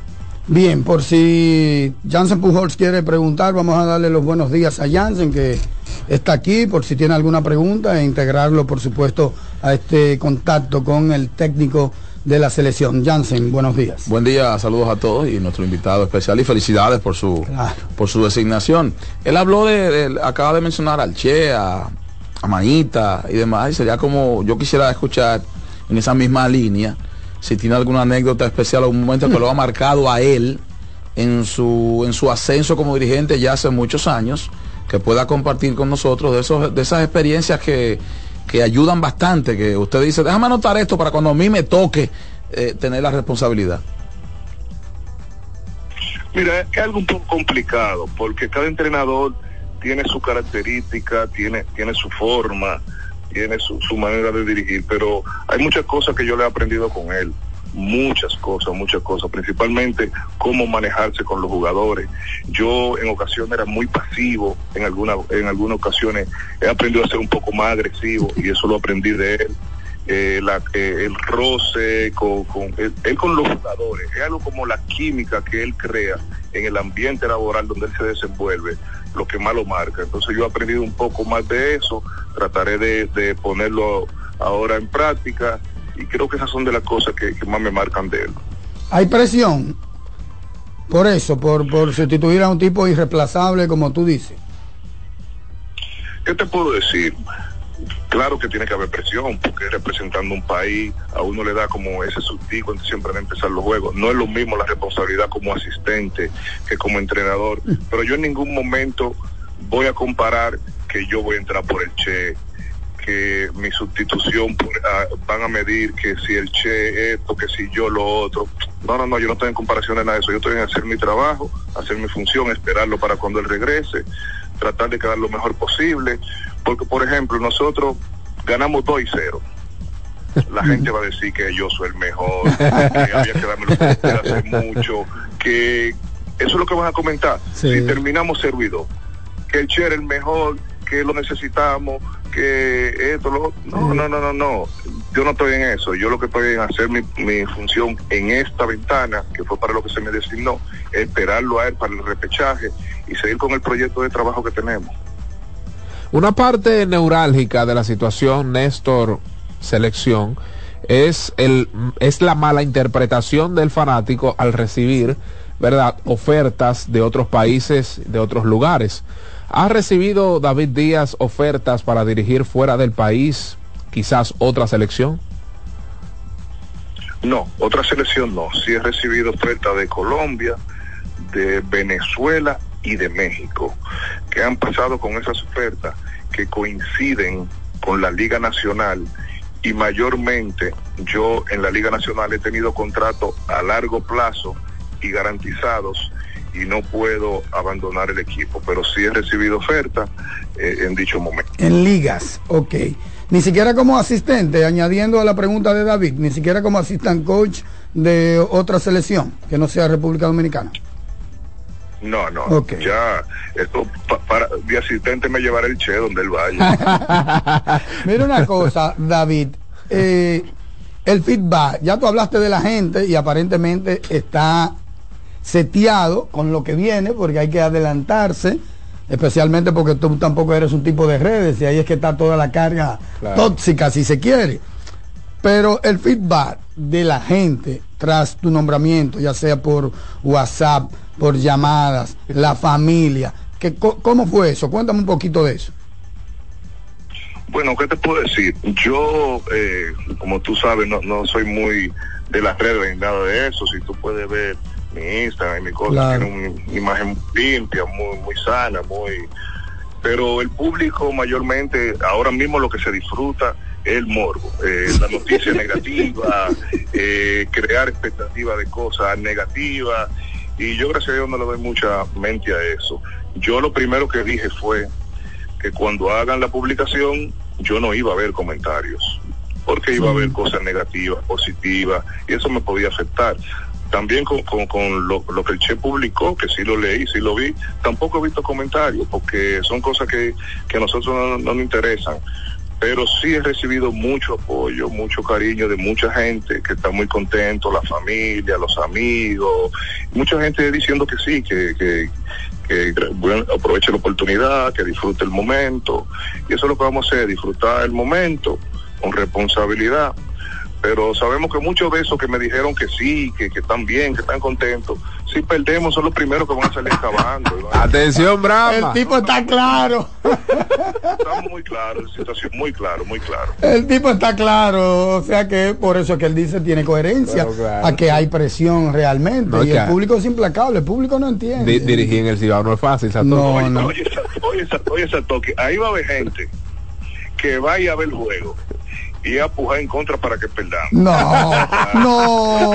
Bien, por si Jansen Pujols quiere preguntar, vamos a darle los buenos días a Jansen que está aquí, por si tiene alguna pregunta, e integrarlo, por supuesto, a este contacto con el técnico de la selección. Jansen, buenos días. Buen día, saludos a todos y nuestro invitado especial y felicidades por su Claro. por su designación. Él habló de, de- acaba de mencionar al Che, a, a Manita y demás, y sería como yo quisiera escuchar en esa misma línea si tiene alguna anécdota especial o un momento que lo ha marcado a él en su en su ascenso como dirigente ya hace muchos años que pueda compartir con nosotros de esos de esas experiencias que que ayudan bastante, que usted dice, déjame anotar esto para cuando a mí me toque eh, tener la responsabilidad. Mira, es algo un poco complicado porque cada entrenador tiene su característica, tiene, tiene su forma, tiene su, su manera de dirigir, pero hay muchas cosas que yo le he aprendido con él muchas cosas, muchas cosas, principalmente cómo manejarse con los jugadores. Yo en ocasiones era muy pasivo, en alguna, en algunas ocasiones he aprendido a ser un poco más agresivo y eso lo aprendí de él. Eh, eh, el roce con, él, con los jugadores, es algo como la química que él crea en el ambiente laboral donde él se desenvuelve, lo que más lo marca. Entonces yo he aprendido un poco más de eso, trataré de ponerlo ahora en práctica y creo que esas son de las cosas que, que más me marcan de él. Hay presión por eso, por, por sustituir a un tipo irreemplazable como tú dices. ¿Qué te puedo decir? Claro que tiene que haber presión, porque representando un país, a uno le da como ese sustico antes siempre de empezar los juegos. No es lo mismo la responsabilidad como asistente que como entrenador, pero yo en ningún momento voy a comparar que yo voy a entrar por el Che, que mi sustitución por, ah, van a medir que si el Che esto, que si yo lo otro. No, no, no, yo no estoy en comparación de nada de eso. Yo estoy en hacer mi trabajo, hacer mi función, esperarlo para cuando él regrese, tratar de quedar lo mejor posible. Porque, por ejemplo, nosotros ganamos 2 y 0. La gente va a decir que yo soy el mejor, que había que darme lo hace mucho, que eso es lo que van a comentar. Si terminamos servido, que el Che era el mejor, que lo necesitamos, que esto, lo no, no, no, no, no. Yo no estoy en eso. Yo lo que estoy en hacer mi, mi función en esta ventana, que fue para lo que se me designó, esperarlo a él para el repechaje y seguir con el proyecto de trabajo que tenemos. Una parte neurálgica de la situación, Néstor, selección, es, el, es la mala interpretación del fanático al recibir, ¿verdad?, ofertas de otros países, de otros lugares. ¿Ha recibido David Díaz ofertas para dirigir fuera del país, quizás otra selección? No, otra selección no. Sí he recibido ofertas de Colombia, de Venezuela y de México, que han pasado con esas ofertas que coinciden con la Liga Nacional y mayormente yo en la Liga Nacional he tenido contratos a largo plazo y garantizados y no puedo abandonar el equipo, pero sí he recibido ofertas eh, en dicho momento. En ligas, ok. Ni siquiera como asistente, añadiendo a la pregunta de David, ni siquiera como asistente coach de otra selección que no sea República Dominicana. No, no, ya, esto pa- para, de asistente me llevará el Che donde él vaya. Mira una cosa, David. eh, el feedback, ya tú hablaste de la gente y aparentemente está seteado con lo que viene porque hay que adelantarse, especialmente porque tú tampoco eres un tipo de redes y ahí es que está toda la carga Claro. tóxica si se quiere. Pero el feedback de la gente tras tu nombramiento, ya sea por WhatsApp, por llamadas, la familia, que, ¿cómo fue eso? Cuéntame un poquito de eso. Bueno, ¿qué te puedo decir? Yo, eh, como tú sabes, no, no soy muy de las redes ni nada de eso. Si tú puedes ver mi Instagram y mi cosa, Claro. tiene una imagen limpia, muy, muy sana, muy... Pero el público mayormente, ahora mismo lo que se disfruta es el morbo, eh, la noticia negativa, eh, crear expectativas de cosas negativas. Y yo, gracias a Dios, no le doy mucha mente a eso. Yo lo primero que dije fue que cuando hagan la publicación yo no iba a ver comentarios, porque iba a haber cosas negativas, positivas, y eso me podía afectar. También con, con, lo, lo que el Che publicó, que sí lo leí, sí lo vi, tampoco he visto comentarios, porque son cosas que, que a nosotros no, no nos interesan. Pero sí he recibido mucho apoyo, mucho cariño de mucha gente que está muy contento, la familia, los amigos, mucha gente diciendo que sí, que, que, aproveche la oportunidad, que disfrute el momento. Y eso es lo que vamos a hacer, disfrutar el momento con responsabilidad. Pero sabemos que muchos de esos que me dijeron que sí, que, que están bien, que están contentos, si perdemos son los primeros que van a salir acabando. Atención, Brahma. El tipo está claro. Está muy claro, la situación muy claro, muy claro. El tipo está claro, o sea que por eso que él dice tiene coherencia Claro, claro. a que hay presión realmente No, y el público es implacable, el público no entiende. Di- dirigir en el Cibao no es fácil, Santo. No, Oye, no. oye, oye, oye, toque, ahí va a haber gente que vaya a ver el juego y a pujar en contra para que perdamos. No, no,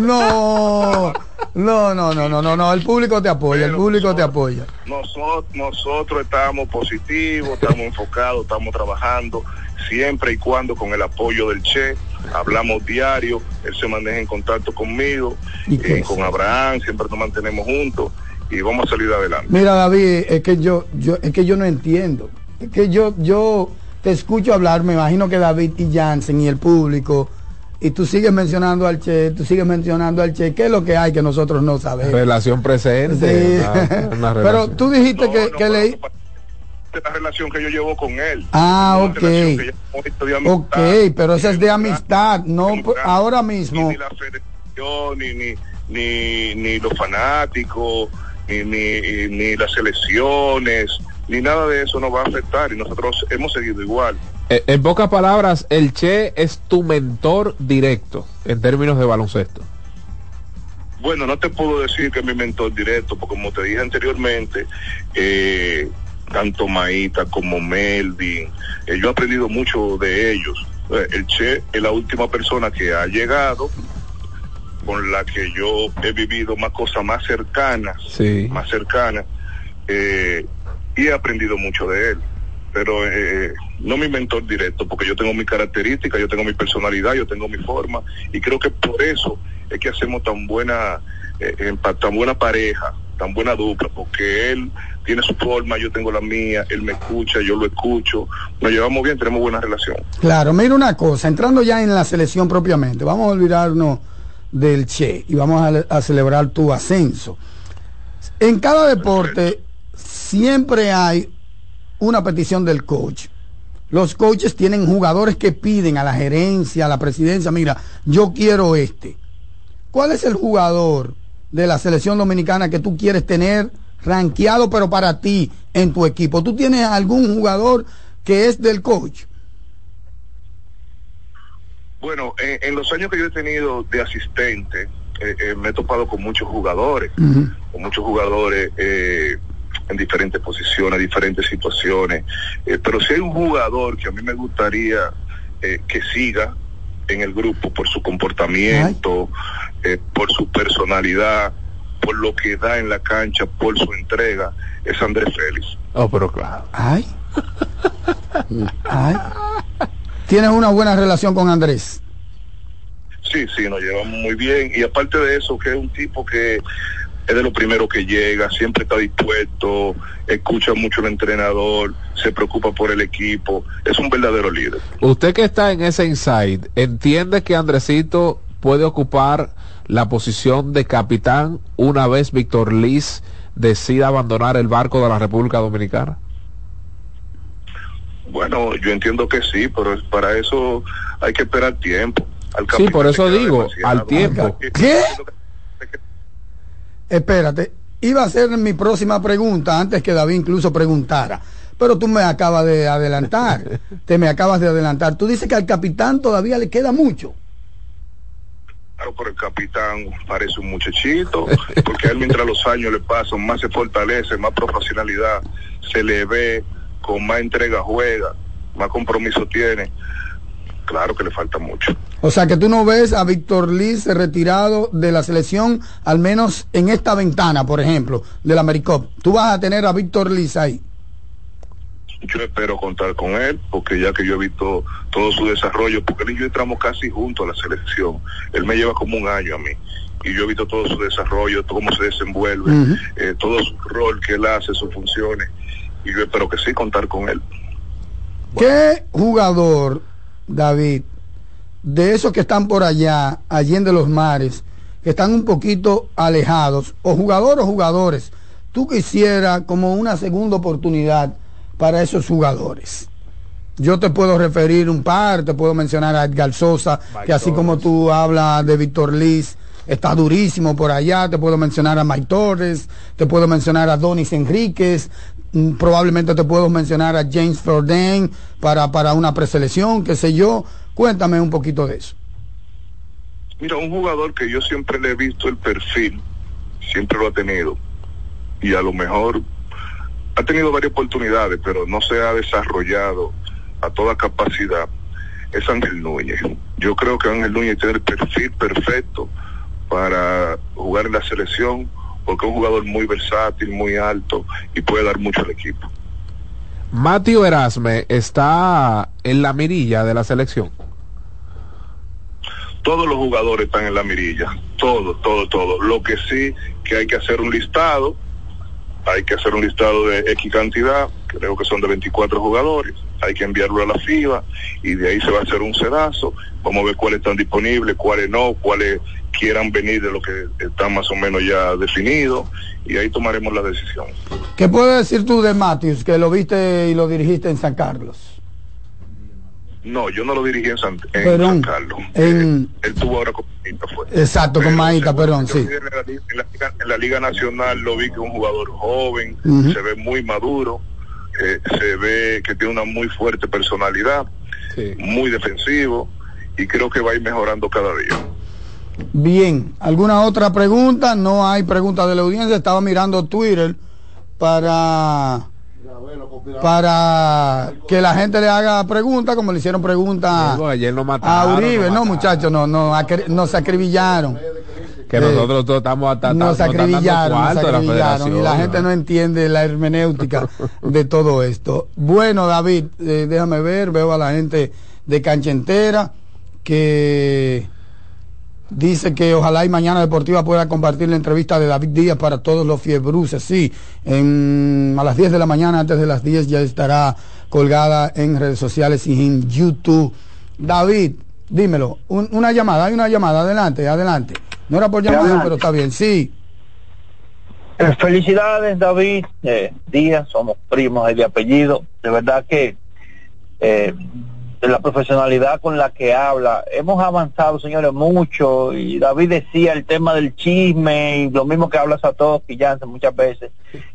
no. No, no, no, no, no, no, el público te apoya, el público te apoya. Nosotros, nosotros estamos positivos, estamos enfocados, estamos trabajando siempre y cuando con el apoyo del Che, hablamos diario, él se maneja en contacto conmigo, eh, con Abraham, siempre nos mantenemos juntos y vamos a salir adelante. Mira David, es que yo, yo, es que yo no entiendo, es que yo, yo te escucho hablar, me imagino que David y Jansen y el público y tú sigues mencionando al Che, tú sigues mencionando al Che, ¿qué es lo que hay que nosotros no sabemos? Relación presente. Sí. una- una Pero relación. tú dijiste que, que leí... Esta relación que yo llevo con él. Ah, ok. relación que yo Ok, pero esa es de amistad, no ahora mismo. Ni la federación, ni, ni, ni, ni los fanáticos, ni, ni, ni las elecciones, ni nada de eso nos va a afectar y nosotros hemos seguido igual. Eh, En pocas palabras, el Che es tu mentor directo en términos de baloncesto. Bueno, no te puedo decir que es mi mentor directo, porque como te dije anteriormente, eh, tanto Maíta como Melvin, eh, yo he aprendido mucho de ellos. Eh, el Che es la última persona que ha llegado con la que yo he vivido más cosas más cercanas, Sí. más cercanas, eh, y he aprendido mucho de él. Pero eh, no mi mentor directo, porque yo tengo mi característica, yo tengo mi personalidad, yo tengo mi forma, y creo que por eso es que hacemos tan buena, eh, tan buena pareja, tan buena dupla, porque él tiene su forma, yo tengo la mía, él me escucha, yo lo escucho, nos llevamos bien, tenemos buena relación. Claro, mira una cosa, entrando ya en la selección propiamente, vamos a olvidarnos del Che y vamos a celebrar tu ascenso. En cada deporte siempre hay una petición del coach. Los coaches tienen jugadores que piden a la gerencia, a la presidencia, mira, yo quiero este. ¿Cuál es el jugador de la selección dominicana que tú quieres tener rankeado, pero para ti, en tu equipo? ¿Tú tienes algún jugador que es del coach? Bueno, en, en los años que yo he tenido de asistente, eh, eh, me he topado con muchos jugadores, con muchos jugadores eh, en diferentes posiciones, diferentes situaciones. Eh, pero si hay un jugador que a mí me gustaría eh, que siga en el grupo por su comportamiento, eh, por su personalidad, por lo que da en la cancha, por su entrega, es Andrés Félix. Oh, pero claro. Ay. Ay. Tienes una buena relación con Andrés. Sí, sí, nos llevamos muy bien. Y aparte de eso, que es un tipo que es de lo primero que llega, siempre está dispuesto, escucha mucho al entrenador, se preocupa por el equipo, es un verdadero líder. Usted que está en ese inside, ¿entiende que Andresito puede ocupar la posición de capitán una vez Víctor Liz decida abandonar el barco de la República Dominicana? Bueno, yo entiendo que sí, pero para eso hay que esperar tiempo. Al Sí, por eso digo, al tiempo. ¿Qué? Espérate, iba a ser mi próxima pregunta antes que David incluso preguntara. Pero tú me acabas de adelantar. Te me acabas de adelantar. Tú dices que al capitán todavía le queda mucho. Claro, pero el capitán parece un muchachito, porque a él mientras los años le pasan, más se fortalece, más profesionalidad se le ve, con más entrega juega, más compromiso tiene. Claro que le falta mucho. O sea que tú no ves a Víctor Liz retirado de la selección, al menos en esta ventana, por ejemplo, del Americop. Tú vas a tener a Víctor Liz ahí. Yo espero contar con él, porque ya que yo he visto todo su desarrollo, porque él y yo entramos casi juntos a la selección. Él me lleva como un año a mí. Y yo he visto todo su desarrollo, todo cómo se desenvuelve, eh, todo su rol que él hace, sus funciones. Y yo espero que sí contar con él. ¿Qué jugador, David, de esos que están por allá, allí en de los mares, que están un poquito alejados, o jugador o jugadores, tú quisieras como una segunda oportunidad para esos jugadores? Yo te puedo referir un par, te puedo mencionar a Edgar Sosa, que así como tú hablas de Víctor Liz, está durísimo por allá, te puedo mencionar a Mike Torres, te puedo mencionar a Donis Enríquez, mm, probablemente te puedo mencionar a James Jordan para, para una preselección, qué sé yo. Cuéntame un poquito de eso. Mira, un jugador que yo siempre le he visto el perfil, siempre lo ha tenido. Y a lo mejor ha tenido varias oportunidades, pero no se ha desarrollado a toda capacidad. Es Ángel Núñez. Yo creo que Ángel Núñez tiene el perfil perfecto para jugar en la selección porque es un jugador muy versátil, muy alto y puede dar mucho al equipo. Mateo Erasme está en la mirilla de la selección. Todos los jugadores están en la mirilla, todo, todo, todo. Lo que sí que hay que hacer un listado, hay que hacer un listado de X cantidad, creo que son de 24 jugadores, hay que enviarlo a la FIBA y de ahí se va a hacer un sedazo, vamos a ver cuáles están disponibles, cuáles no, cuáles quieran venir de lo que está más o menos ya definido y ahí tomaremos la decisión. ¿Qué puedes decir tú de Matthews, que lo viste y lo dirigiste en San Carlos? No, yo no lo dirigí en San, en Perdón, San Carlos. en- Eh, él tuvo ahora con Maíta, fue. Exacto, con Maíta, perdón, sí. En la, en la Liga- en la Liga Nacional lo vi que es un jugador joven, se ve muy maduro, eh, se ve que tiene una muy fuerte personalidad, muy defensivo y creo que va a ir mejorando cada día. Bien, ¿alguna otra pregunta? No hay preguntas de la audiencia. Estaba mirando Twitter para para que la gente le haga preguntas, como le hicieron preguntas a. Uribe. No, muchachos, no, no, nos acribillaron. Que nosotros todos estamos hasta Nos acribillaron, nos acribillaron y la gente ¿no? no entiende la hermenéutica de todo esto. Bueno, David, eh, déjame ver, veo a la gente de Cancha Entera que dice que ojalá y mañana Deportiva pueda compartir la entrevista de David Díaz para todos los fiebruces. Sí, en- a las 10 de la mañana, antes de las 10 ya estará colgada en redes sociales y en YouTube. David, dímelo, un- una llamada, hay una llamada, adelante, adelante. No era por llamada, pero está bien, sí. Eh, Felicidades, David eh, Díaz, somos primos de apellido. De verdad que eh, de la profesionalidad con la que habla, hemos avanzado, señores, mucho. Y David decía el tema del chisme y lo mismo que hablas a todos, Jansen, muchas veces.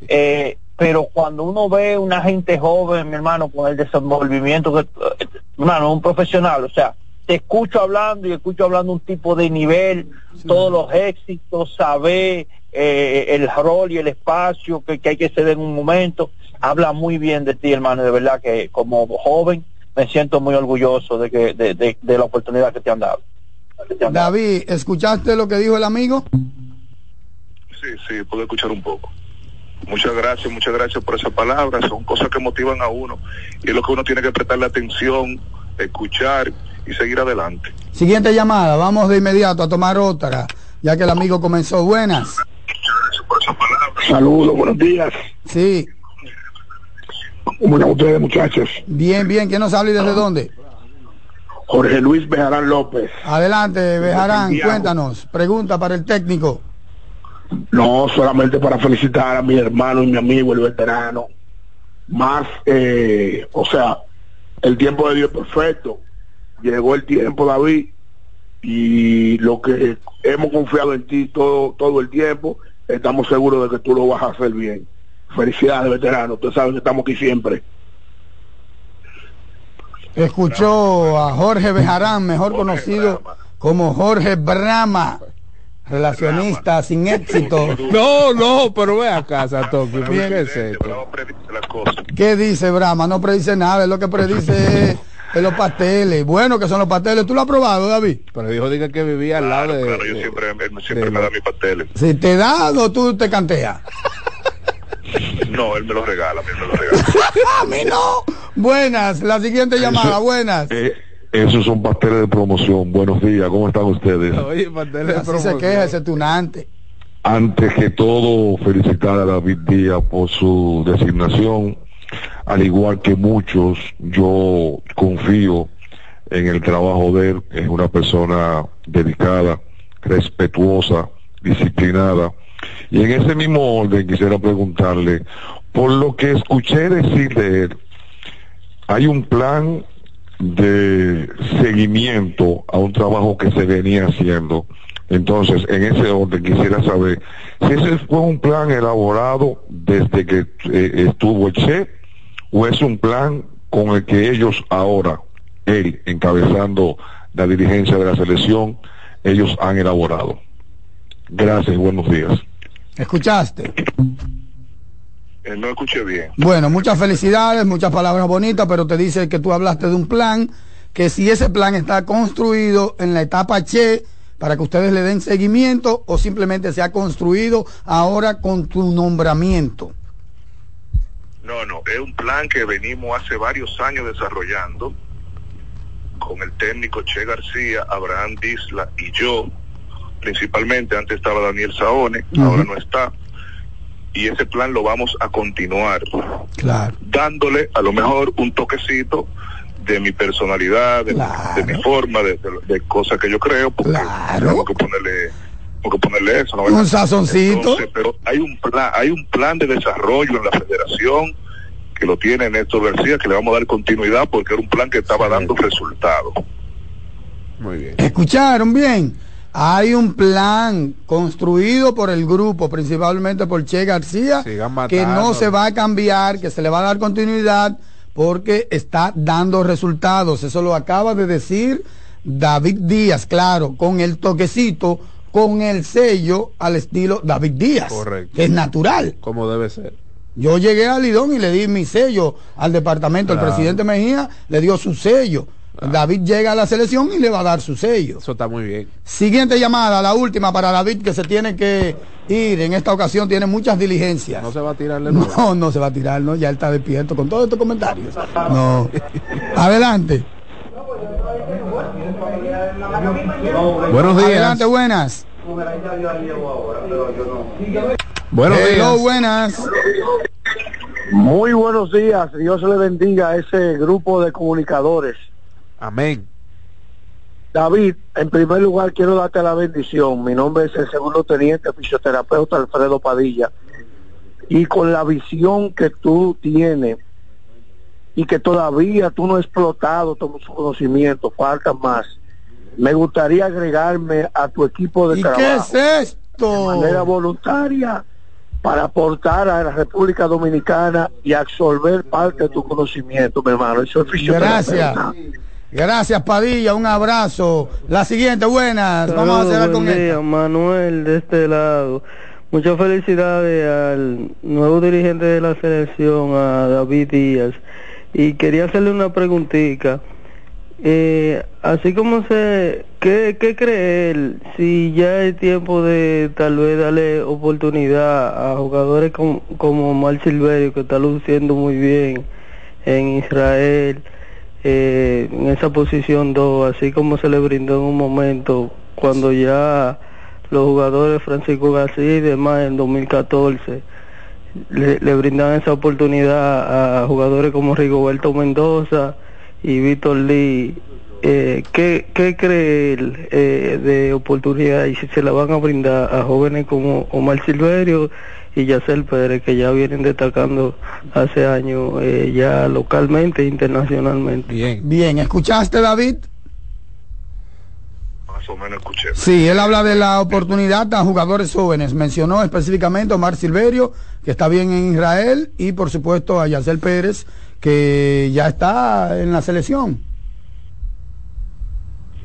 Eh, pero cuando uno ve una gente joven, mi hermano, con el desenvolvimiento que, eh, hermano, un profesional, o sea, te escucho hablando y escucho hablando un tipo de nivel, todos los éxitos, saber eh, el rol y el espacio que, que hay que ceder en un momento. Habla muy bien de ti, hermano, de verdad que como joven me siento muy orgulloso de que de, de- de la oportunidad que te han dado. que te han dado. David, ¿escuchaste lo que dijo el amigo? Sí, sí, puedo escuchar un poco. Muchas gracias, muchas gracias por esa palabra. Son cosas que motivan a uno y es lo que uno tiene que prestarle atención, escuchar y seguir adelante. Siguiente llamada, vamos de inmediato a tomar otra, ya que el amigo comenzó. Buenas. Saludos, buenos días. Sí, ¿Cómo están ustedes, muchachos? bien, bien. ¿Quién nos habla y desde dónde? Jorge Luis Bejarán López. Adelante, Bejarán, cuéntanos. Pregunta para el técnico. No solamente para felicitar a mi hermano y mi amigo, el veterano. Más, eh, o sea, el tiempo de Dios es perfecto. Llegó el tiempo, David, y lo que hemos confiado en ti todo, todo el tiempo, estamos seguros de que tú lo vas a hacer bien. Felicidades, veterano. Ustedes saben que estamos aquí siempre. Escuchó a Jorge Bejarán, mejor conocido como Jorge Brama, relacionista sin éxito. No, no, pero ve acá, Satoki, ¿por qué es esto? ¿Qué dice Brahma? No predice nada, es lo que predice es, los pasteles. Bueno, que son los pasteles. ¿Tú lo has probado, David? Pero dijo diga que vivía al lado de. Claro, yo siempre me da mis pasteles. Si te da o tú te canteas. No, él me los regala, a mí me los regala. a mí no. Buenas, la siguiente llamada, buenas. Eh, esos son pasteles de promoción. Buenos días, ¿cómo están ustedes? Oye, pasteles de Así se promoción. queja ese tunante. Antes que todo, felicitar a David Díaz por su designación. Al igual que muchos, yo confío en el trabajo de él. Es una persona dedicada, respetuosa, disciplinada. Y en ese mismo orden quisiera preguntarle, por lo que escuché decir de él, hay un plan de seguimiento a un trabajo que se venía haciendo. Entonces, en ese orden quisiera saber si ese fue un plan elaborado desde que eh, estuvo Che o es un plan con el que ellos ahora, él encabezando la dirigencia de la selección, ellos han elaborado. Gracias buenos días. ¿Escuchaste? Eh, no escuché bien. Bueno, muchas felicidades, muchas palabras bonitas, pero te dice que tú hablaste de un plan, que si ese plan está construido en la etapa Che, para que ustedes le den seguimiento o simplemente se ha construido ahora con tu nombramiento? No, no, es un plan que venimos hace varios años desarrollando con el técnico Che García, Abraham Disla y yo, principalmente, antes estaba Daniel Saone, ahora no está, y ese plan lo vamos a continuar, claro. dándole a lo mejor un toquecito de mi personalidad, de, de mi forma, de, de- de cosas que yo creo, porque tengo que ponerle tengo que ponerle eso. ¿no? Un sazoncito. Entonces, pero hay un plan, hay un plan de desarrollo en la federación que lo tiene Néstor García, que le vamos a dar continuidad porque era un plan que estaba dando resultados. Muy bien. ¿Escucharon bien? Hay un plan construido por el grupo, principalmente por Che García, que no se va a cambiar, que se le va a dar continuidad porque está dando resultados. Eso lo acaba de decir David Díaz, claro, con el toquecito, con el sello al estilo David Díaz, Correcto. que es natural. Como debe ser. Yo llegué a Lidón y le di mi sello al departamento. Claro. El presidente Mejía le dio su sello. David llega a la selección y le va a dar su sello. Eso está muy bien. Siguiente llamada, la última para David que se tiene que ir. En esta ocasión tiene muchas diligencias. No se va a tirarle No, no se va a tirar, ¿no? Ya él está despierto con todos estos comentarios. No. Adelante. Buenos días. Adelante, buenas. Buenos Hello, días. buenas. Muy buenos días, Dios le bendiga a ese grupo de comunicadores. Amén. David, en primer lugar quiero darte la bendición. Mi nombre es el segundo teniente fisioterapeuta Alfredo Padilla. Y con la visión que tú tienes y que todavía tú no has explotado todo su conocimiento, falta más. Me gustaría agregarme a tu equipo de ¿Y trabajo. qué es esto? de manera voluntaria para aportar a la República Dominicana y absorber parte de tu conocimiento, mi hermano. Eso es Gracias. Gracias, Padilla. Un abrazo. La siguiente, buenas. Vamos a cerrar con día, esta. Manuel de este lado. Muchas felicidades al nuevo dirigente de la selección, a David Díaz. Y quería hacerle una preguntita. Eh, así como se, ¿qué, ¿qué cree él? Si ya es tiempo de tal vez darle oportunidad a jugadores como, como Mar Silverio, que está luciendo muy bien en Israel, eh, en esa posición 2, así como se le brindó en un momento cuando ya los jugadores Francisco García y demás en 2014 le, le brindan esa oportunidad a jugadores como Rigoberto Mendoza y Víctor Lee. Eh, ¿qué, ¿Qué cree él eh, de oportunidad y si se la van a brindar a jóvenes como Omar Silverio y Yacel Pérez que ya vienen destacando hace años eh, ya localmente e internacionalmente? Bien. Bien, ¿escuchaste, David? Más o menos escuché. Sí, él habla de la oportunidad a jugadores jóvenes. Mencionó específicamente a Omar Silverio, que está bien en Israel, y por supuesto a Yacel Pérez, que ya está en la selección.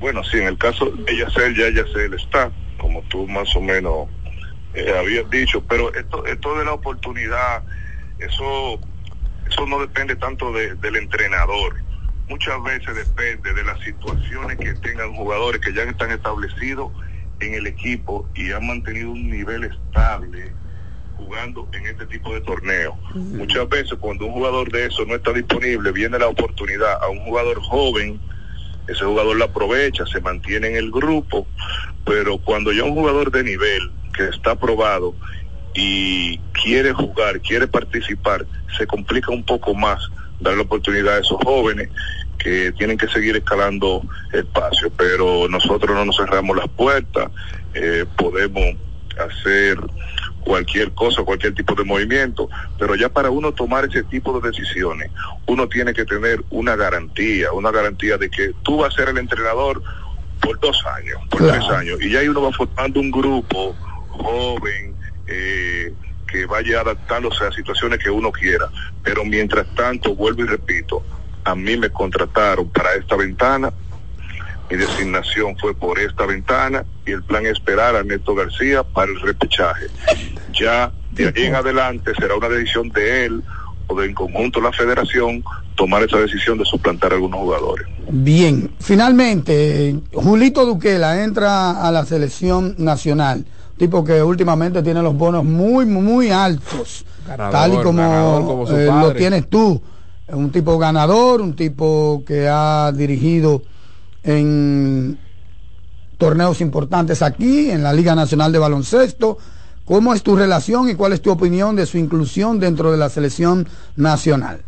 Bueno, sí, en el caso de Yacel, ya Yacel está, como tú más o menos eh, habías dicho, pero esto, esto de la oportunidad, eso, eso no depende tanto de- del entrenador. Muchas veces depende de las situaciones que tengan jugadores que ya están establecidos en el equipo y han mantenido un nivel estable jugando en este tipo de torneo. Muchas veces cuando un jugador de eso no está disponible, viene la oportunidad a un jugador joven, ese jugador la aprovecha, se mantiene en el grupo, pero cuando ya un jugador de nivel que está aprobado y quiere jugar, quiere participar, se complica un poco más dar la oportunidad a esos jóvenes que tienen que seguir escalando espacio, pero nosotros no nos cerramos las puertas, eh, podemos hacer cualquier cosa, cualquier tipo de movimiento, pero ya para uno tomar ese tipo de decisiones, uno tiene que tener una garantía, una garantía de que tú vas a ser el entrenador por dos años, por tres años, y ya ahí uno va formando un grupo joven eh, que vaya adaptándose a situaciones que uno quiera, pero mientras tanto, vuelvo y repito, a mí me contrataron para esta ventana, mi designación fue por esta ventana y el plan es esperar a Néstor García para el repechaje. Ya de ahí en adelante será una decisión de él poder en conjunto la federación tomar esa decisión de suplantar a algunos jugadores. Bien, finalmente, Julito Duquela entra a la selección nacional, tipo que últimamente tiene los bonos muy, muy altos, Ganador, tal y como, ganador como su eh, lo tienes tú. Un tipo ganador, un tipo que ha dirigido en torneos importantes aquí, en la Liga Nacional de Baloncesto. ¿Cómo es tu relación y cuál es tu opinión de su inclusión dentro de la selección nacional?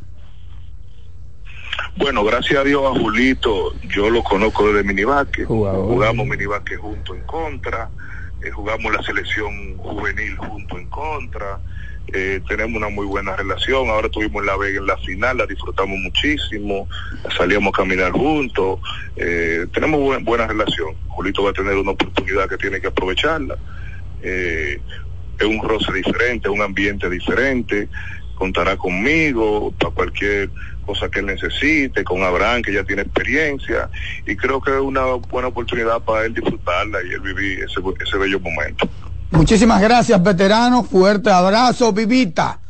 Bueno, gracias a Dios a Julito, yo lo conozco desde minivaque, jugamos minivaque junto en contra, eh, jugamos la selección juvenil junto en contra, eh, tenemos una muy buena relación, ahora tuvimos la Vega en la final, la disfrutamos muchísimo, salíamos a caminar juntos, eh, tenemos buen- buena relación, Julito va a tener una oportunidad que tiene que aprovecharla, es un roce diferente, un ambiente diferente, contará conmigo para cualquier cosa que él necesite, con Abraham que ya tiene experiencia y creo que es una buena oportunidad para él disfrutarla y él vivir ese, ese bello momento. Muchísimas gracias, veterano. Fuerte abrazo, Vivita.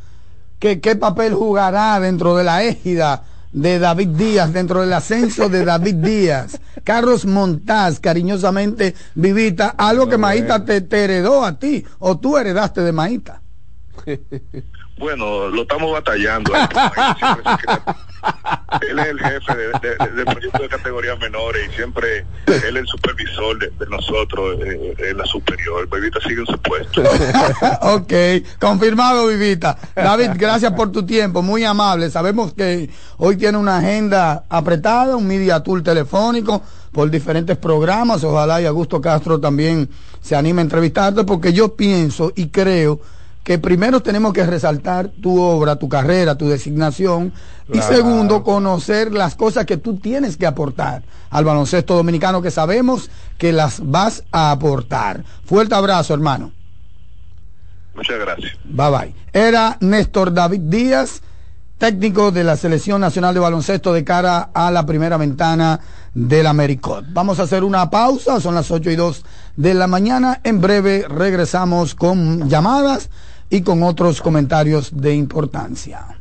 ¿Qué, ¿Qué papel jugará dentro de la égida de David Díaz, dentro del ascenso de David Díaz? Carlos Montaz, cariñosamente, Vivita, algo que Maíta te, te heredó a ti, o tú heredaste de Maíta. Bueno, lo estamos batallando. Él es el jefe de, de- de- del proyecto de categorías menores y siempre él es el supervisor de, nosotros eh, la superior. Bebita sigue en su puesto. ok, confirmado, Vivita. David, gracias por tu tiempo, muy amable. Sabemos que hoy tiene una agenda apretada, un media tour telefónico por diferentes programas. Ojalá y Augusto Castro también se anime a entrevistarte, porque yo pienso y creo que primero tenemos que resaltar tu obra, tu carrera, tu designación, y segundo, conocer las cosas que tú tienes que aportar al baloncesto dominicano, que sabemos que las vas a aportar. Fuerte abrazo, hermano. Muchas gracias. Bye bye. Era Néstor David Díaz, técnico de la Selección Nacional de Baloncesto de cara a la primera ventana del Americot. Vamos a hacer una pausa, son las 8 y 2 de la mañana. En breve regresamos con llamadas y con otros comentarios de importancia.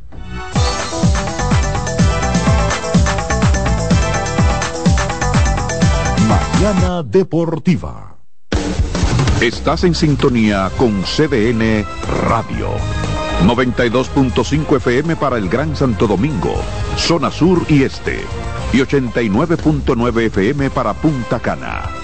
Mañana Deportiva. Estás en sintonía con CDN Radio. 92.5 FM para el Gran Santo Domingo, zona sur y este. Y 89.9 FM para Punta Cana.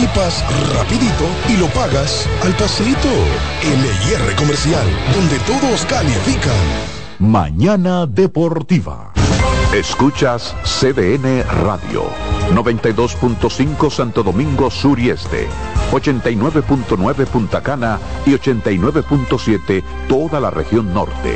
equipas rapidito y lo pagas al pasito. LIR Comercial, donde todos califican. Mañana Deportiva. Escuchas CDN Radio. 92.5 Santo Domingo Sur y Este. 89.9 Punta Cana y 89.7 toda la región norte.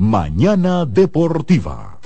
Mañana Deportiva.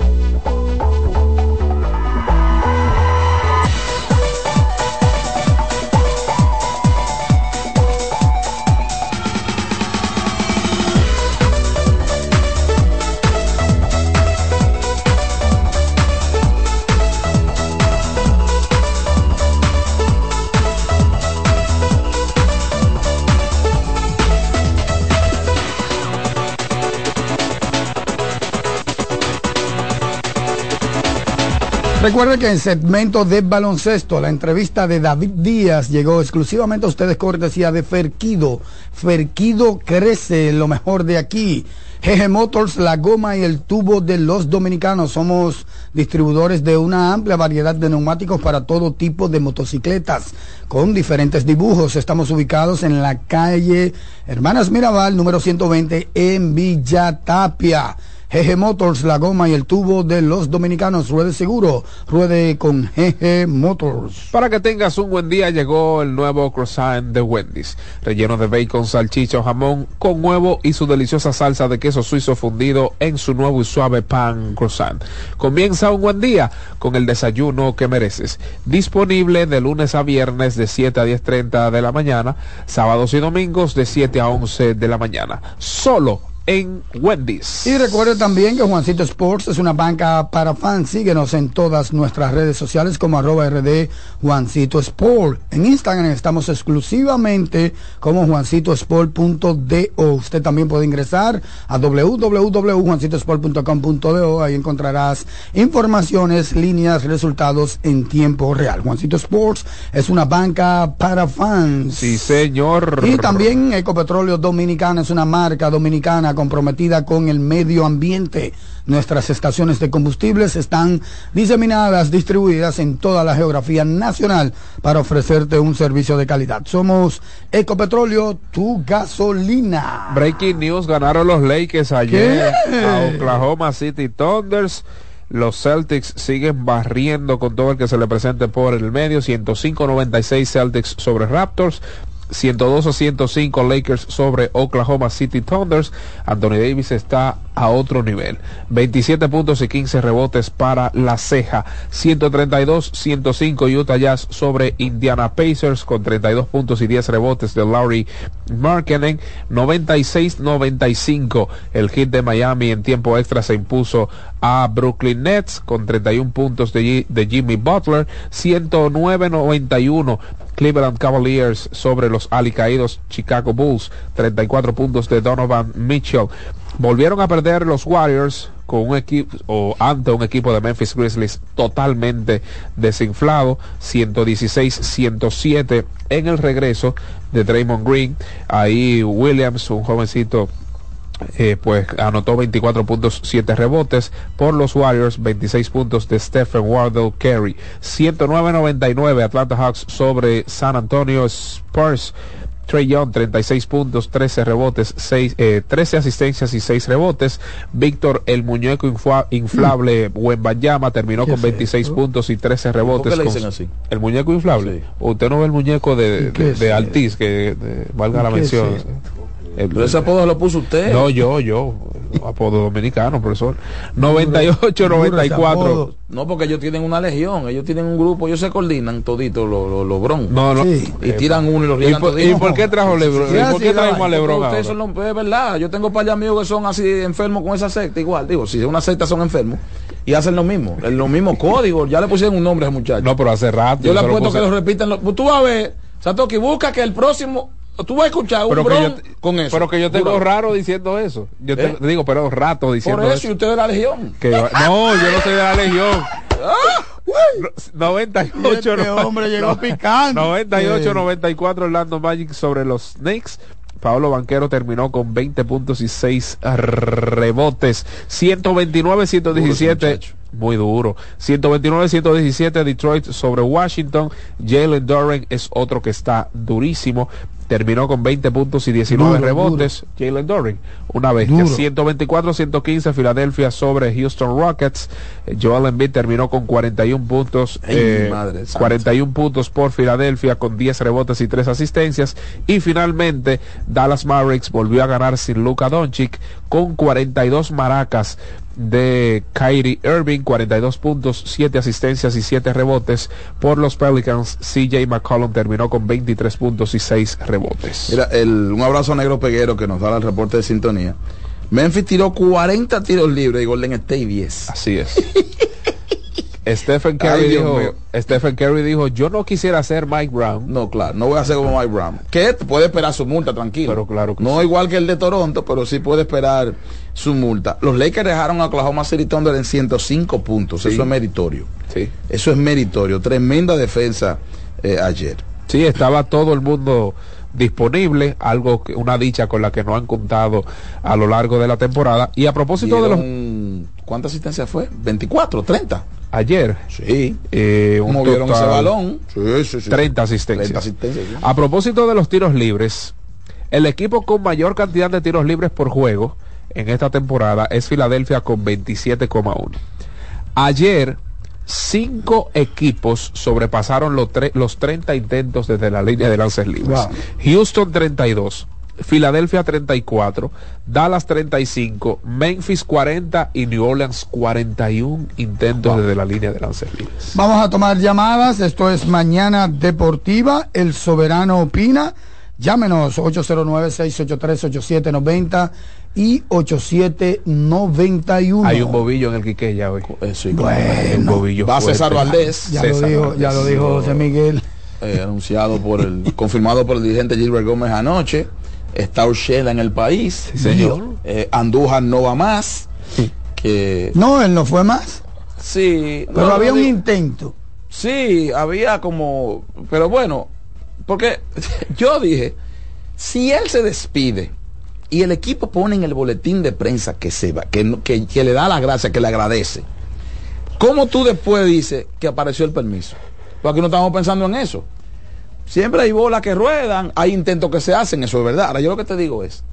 Recuerde que en segmento de baloncesto, la entrevista de David Díaz llegó exclusivamente a ustedes cortesía de Ferquido. Ferquido crece lo mejor de aquí. GG Motors, la goma y el tubo de los dominicanos. Somos distribuidores de una amplia variedad de neumáticos para todo tipo de motocicletas con diferentes dibujos. Estamos ubicados en la calle Hermanas Mirabal, número 120 en Villa Tapia. GG Motors, la goma y el tubo de los dominicanos. Ruede seguro, ruede con GG Motors. Para que tengas un buen día, llegó el nuevo croissant de Wendy's. Relleno de bacon, salchicha o jamón con huevo y su deliciosa salsa de queso suizo fundido en su nuevo y suave pan croissant. Comienza un buen día con el desayuno que mereces. Disponible de lunes a viernes de 7 a 10.30 de la mañana, sábados y domingos de 7 a 11 de la mañana. Solo en Wendy's. Y recuerde también que Juancito Sports es una banca para fans. Síguenos en todas nuestras redes sociales como arroba rd Juancito Sport. En Instagram estamos exclusivamente como juancitosport.do. Usted también puede ingresar a www.juancitosport.com.do. Ahí encontrarás informaciones, líneas, resultados en tiempo real. Juancito Sports es una banca para fans. Sí, señor. Y también Ecopetróleo Dominicana es una marca dominicana comprometida con el medio ambiente. Nuestras estaciones de combustibles están diseminadas, distribuidas en toda la geografía nacional para ofrecerte un servicio de calidad. Somos Ecopetróleo, tu gasolina. Breaking news, ganaron los Lakers ayer a Oklahoma City Thunders Los Celtics siguen barriendo con todo el que se le presente por el medio. 105-96 Celtics sobre Raptors. 102 a 105 Lakers sobre Oklahoma City Thunders. Anthony Davis está a otro nivel. 27 puntos y 15 rebotes para la ceja. 132-105 Utah Jazz sobre Indiana Pacers con 32 puntos y 10 rebotes de Laurie Markkinen. 96-95 el hit de Miami en tiempo extra se impuso a Brooklyn Nets con 31 puntos de, de Jimmy Butler. 109-91 Cleveland Cavaliers sobre los alicaídos Chicago Bulls, 34 puntos de Donovan Mitchell. Volvieron a perder los Warriors con un equipo o ante un equipo de Memphis Grizzlies totalmente desinflado, 116-107 en el regreso de Draymond Green. Ahí Williams, un jovencito eh, pues anotó 24 puntos, 7 rebotes por los Warriors, 26 puntos de Stephen Wardell Carey, 109-99 Atlanta Hawks sobre San Antonio Spurs. Trey Young, 36 puntos, 13 rebotes, 6, eh, 13 asistencias y 6 rebotes. Víctor, el muñeco inflable, buen Banyama, terminó con 26 puntos y 13 rebotes. ¿Por qué le dicen así? El muñeco inflable. Sí. Usted no ve el muñeco de, de, de Altiz, que de- valga la ¿Qué mención. es eso? Pero ese apodo lo puso usted. No, yo, yo. Apodo dominicano, profesor. 98, 94. No, porque ellos tienen una legión, ellos tienen un grupo, ellos se coordinan toditos los los los Bron. No, no. Y tiran uno y los ¿Y riegan por, toditos. ¿Y por qué trajo Lebron? Sí, ¿Y por qué traemos a. Lebron ahora? son los- es verdad, yo tengo un par de amigos que son así enfermos con esa secta igual. Digo, si es una secta son enfermos y hacen lo mismo, en los mismos códigos. Ya le pusieron un nombre a ese muchacho. No, pero hace rato. yo le lo apuesto que lo repitan. lo- Tú vas a ver, Satoki, busca que el próximo, tú vas a escuchar un pero que, Bron con eso. pero que yo tengo raro diciendo eso. Yo te ¿Eh? digo, pero rato diciendo Por eso, eso. y usted de la legión. Que no, yo no soy de la Legión. Ah, 98 Este hombre llegó picante. 98 94 Orlando Magic sobre los Knicks. Pablo Banquero terminó con 20 puntos y 6 rebotes. 129 117 muy duro. 129 117 Detroit sobre Washington. Jalen Duran es otro que está durísimo. Terminó con 20 puntos y 19 Duro, rebotes. Jalen Duran, una bestia. Duro. 124-115 Filadelfia sobre Houston Rockets. Joel Embiid terminó con 41 puntos. Ay, eh, santa. 41 puntos por Filadelfia con 10 rebotes y 3 asistencias. Y finalmente Dallas Mavericks volvió a ganar sin Luka Doncic con 42 maracas de Kyrie Irving, 42 puntos, 7 asistencias y 7 rebotes por los Pelicans. CJ McCollum terminó con 23 puntos y 6 rebotes. Mira, el, un abrazo a Negro Peguero que nos da el reporte de sintonía. Memphis tiró 40 tiros libres y Golden State 10. Así es. Stephen Curry Ay, dijo. Stephen Curry dijo, yo no quisiera ser Mike Brown. No, claro, no voy a ser como Mike Brown. Que puede esperar su multa, tranquilo. Pero claro que no igual que el de Toronto, pero sí puede esperar su multa. Los Lakers dejaron a Oklahoma City Thunder en 105 puntos. Sí. Eso es meritorio. Sí. Eso es meritorio. Tremenda defensa eh, ayer. Sí, estaba todo el mundo disponible, algo que una dicha con la que no han contado a lo largo de la temporada. Y a propósito de los ¿Cuántas asistencias fue? 24, 30. Ayer, Sí. eh, un Movieron ese total- balón. Sí, sí, sí. 30 asistencias. 30 asistencias. sí. A propósito de los tiros libres, el equipo con mayor cantidad de tiros libres por juego en esta temporada es Filadelfia con 27,1. Ayer, cinco equipos sobrepasaron los, los 30 intentos desde la línea de lances libres. Wow. Houston 32. Filadelfia 34, Dallas 35, Memphis 40 y New Orleans 41 intentos desde la línea de lances libres. Vamos a tomar llamadas. Esto es Mañana Deportiva. El Soberano opina. Llámenos 809-683-8790 y 8791. Hay un bobillo en el Quiqueya hoy. Eso, y Bueno. Hay un bobillo Va fuerte. César Valdés. Ya lo César dijo, Valdés. ya lo dijo José Miguel. eh, anunciado por el, confirmado por el dirigente Gilbert Gómez anoche. Está Urshela en el país. señor. Eh, Andújar no va más. Que No, él no fue más. sí. Pero no, había no un digo- intento. Sí, había como. Pero bueno, porque yo dije, si él se despide y el equipo pone en el boletín de prensa que se va, que, que, que le da la gracia, que le agradece, ¿cómo tú después dices que apareció el permiso? Porque no estamos pensando en eso. Siempre hay bolas que ruedan, hay intentos que se hacen, eso es verdad. Ahora yo lo que te digo es,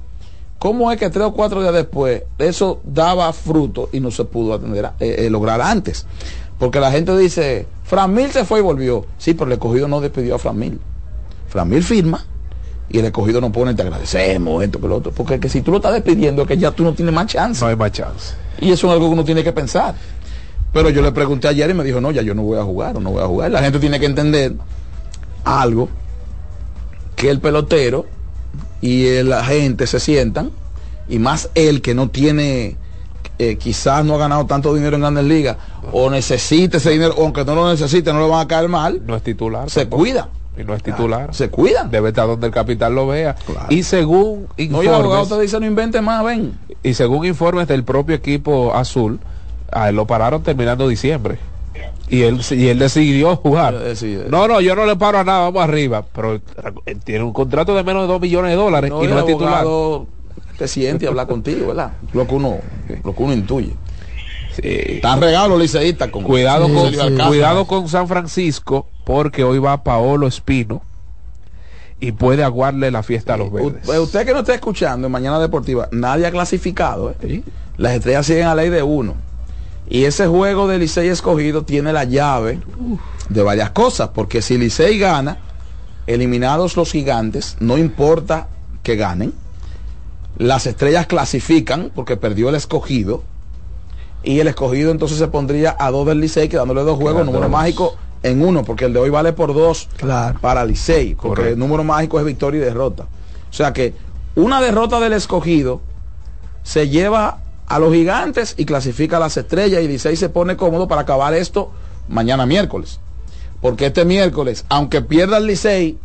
¿Cómo es que tres o cuatro días después eso daba fruto y no se pudo atender, eh, eh, lograr antes? Porque la gente dice, Framil se fue y volvió. Sí, pero el escogido no despidió a Framil. Framil firma y el escogido no pone, te agradecemos, esto que lo otro. Porque que si tú lo estás despidiendo es que ya tú no tienes más chance. No hay más chance. Y eso es algo que uno tiene que pensar. Pero yo le pregunté ayer y me dijo, no, ya yo no voy a jugar o no voy a jugar. La gente tiene que entender algo que el pelotero y el agente se sientan y más él que no tiene eh, quizás no ha ganado tanto dinero en grandes ligas o necesite ese dinero o aunque no lo necesite no le van a caer mal No es titular. se tampoco. cuida Y no es titular. se cuidan Debe estar donde el capital lo vea. Y según no informes, te dice no invente más ven y según informes del propio equipo azul, a él lo pararon terminando diciembre. Y él, y él decidió jugar. Eh, No, no, yo no le paro a nada, vamos arriba. Pero él tiene un contrato de menos de 2 millones de dólares No, y no es titular. te siente y habla contigo verdad lo que uno lo que uno intuye están regalos liceístas con Cuidado, Sí, con, cuidado con San Francisco, porque hoy va Paolo Espino y puede aguarle la fiesta a los verdes. U- Usted que no está escuchando en Mañana Deportiva, nadie ha clasificado. ¿eh? Las estrellas siguen a ley de uno. Y ese juego de Licey escogido tiene la llave de varias cosas. Porque si Licey gana, eliminados los gigantes, no importa que ganen. Las estrellas clasifican porque perdió el escogido. Y el escogido entonces se pondría a dos del Licey, quedándole dos juegos, número dos. mágico en uno, porque el de hoy vale por dos para Licey, porque Correcto. el número mágico es victoria y derrota. O sea que una derrota del escogido se lleva a los gigantes y clasifica a las estrellas y Licey se pone cómodo para acabar esto mañana miércoles. Porque este miércoles, aunque pierda el Licey,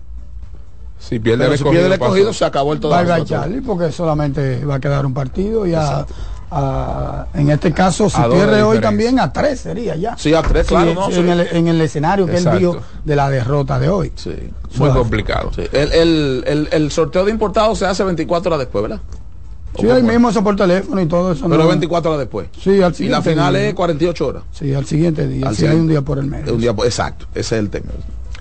si pierde si escogido, pierde el escogido, se acabó el todo. Charlie, porque solamente va a quedar un partido y a, a- en este caso si pierde hoy también a tres sería ya. Sí, a tres, claro, no, en, sí. el, en el escenario que él Exacto. vio de la derrota de hoy. Sí. Muy complicado. Sí, El, el- el- el sorteo de importados se hace 24 horas después, ¿verdad? Sí, ahí mismo eso por teléfono y todo eso. Pero no- 24 horas después. Sí, al Y siguiente la final día. es 48 horas. Sí, al siguiente día. Al sí, hay un día por el medio. Un día por- exacto, ese es el tema.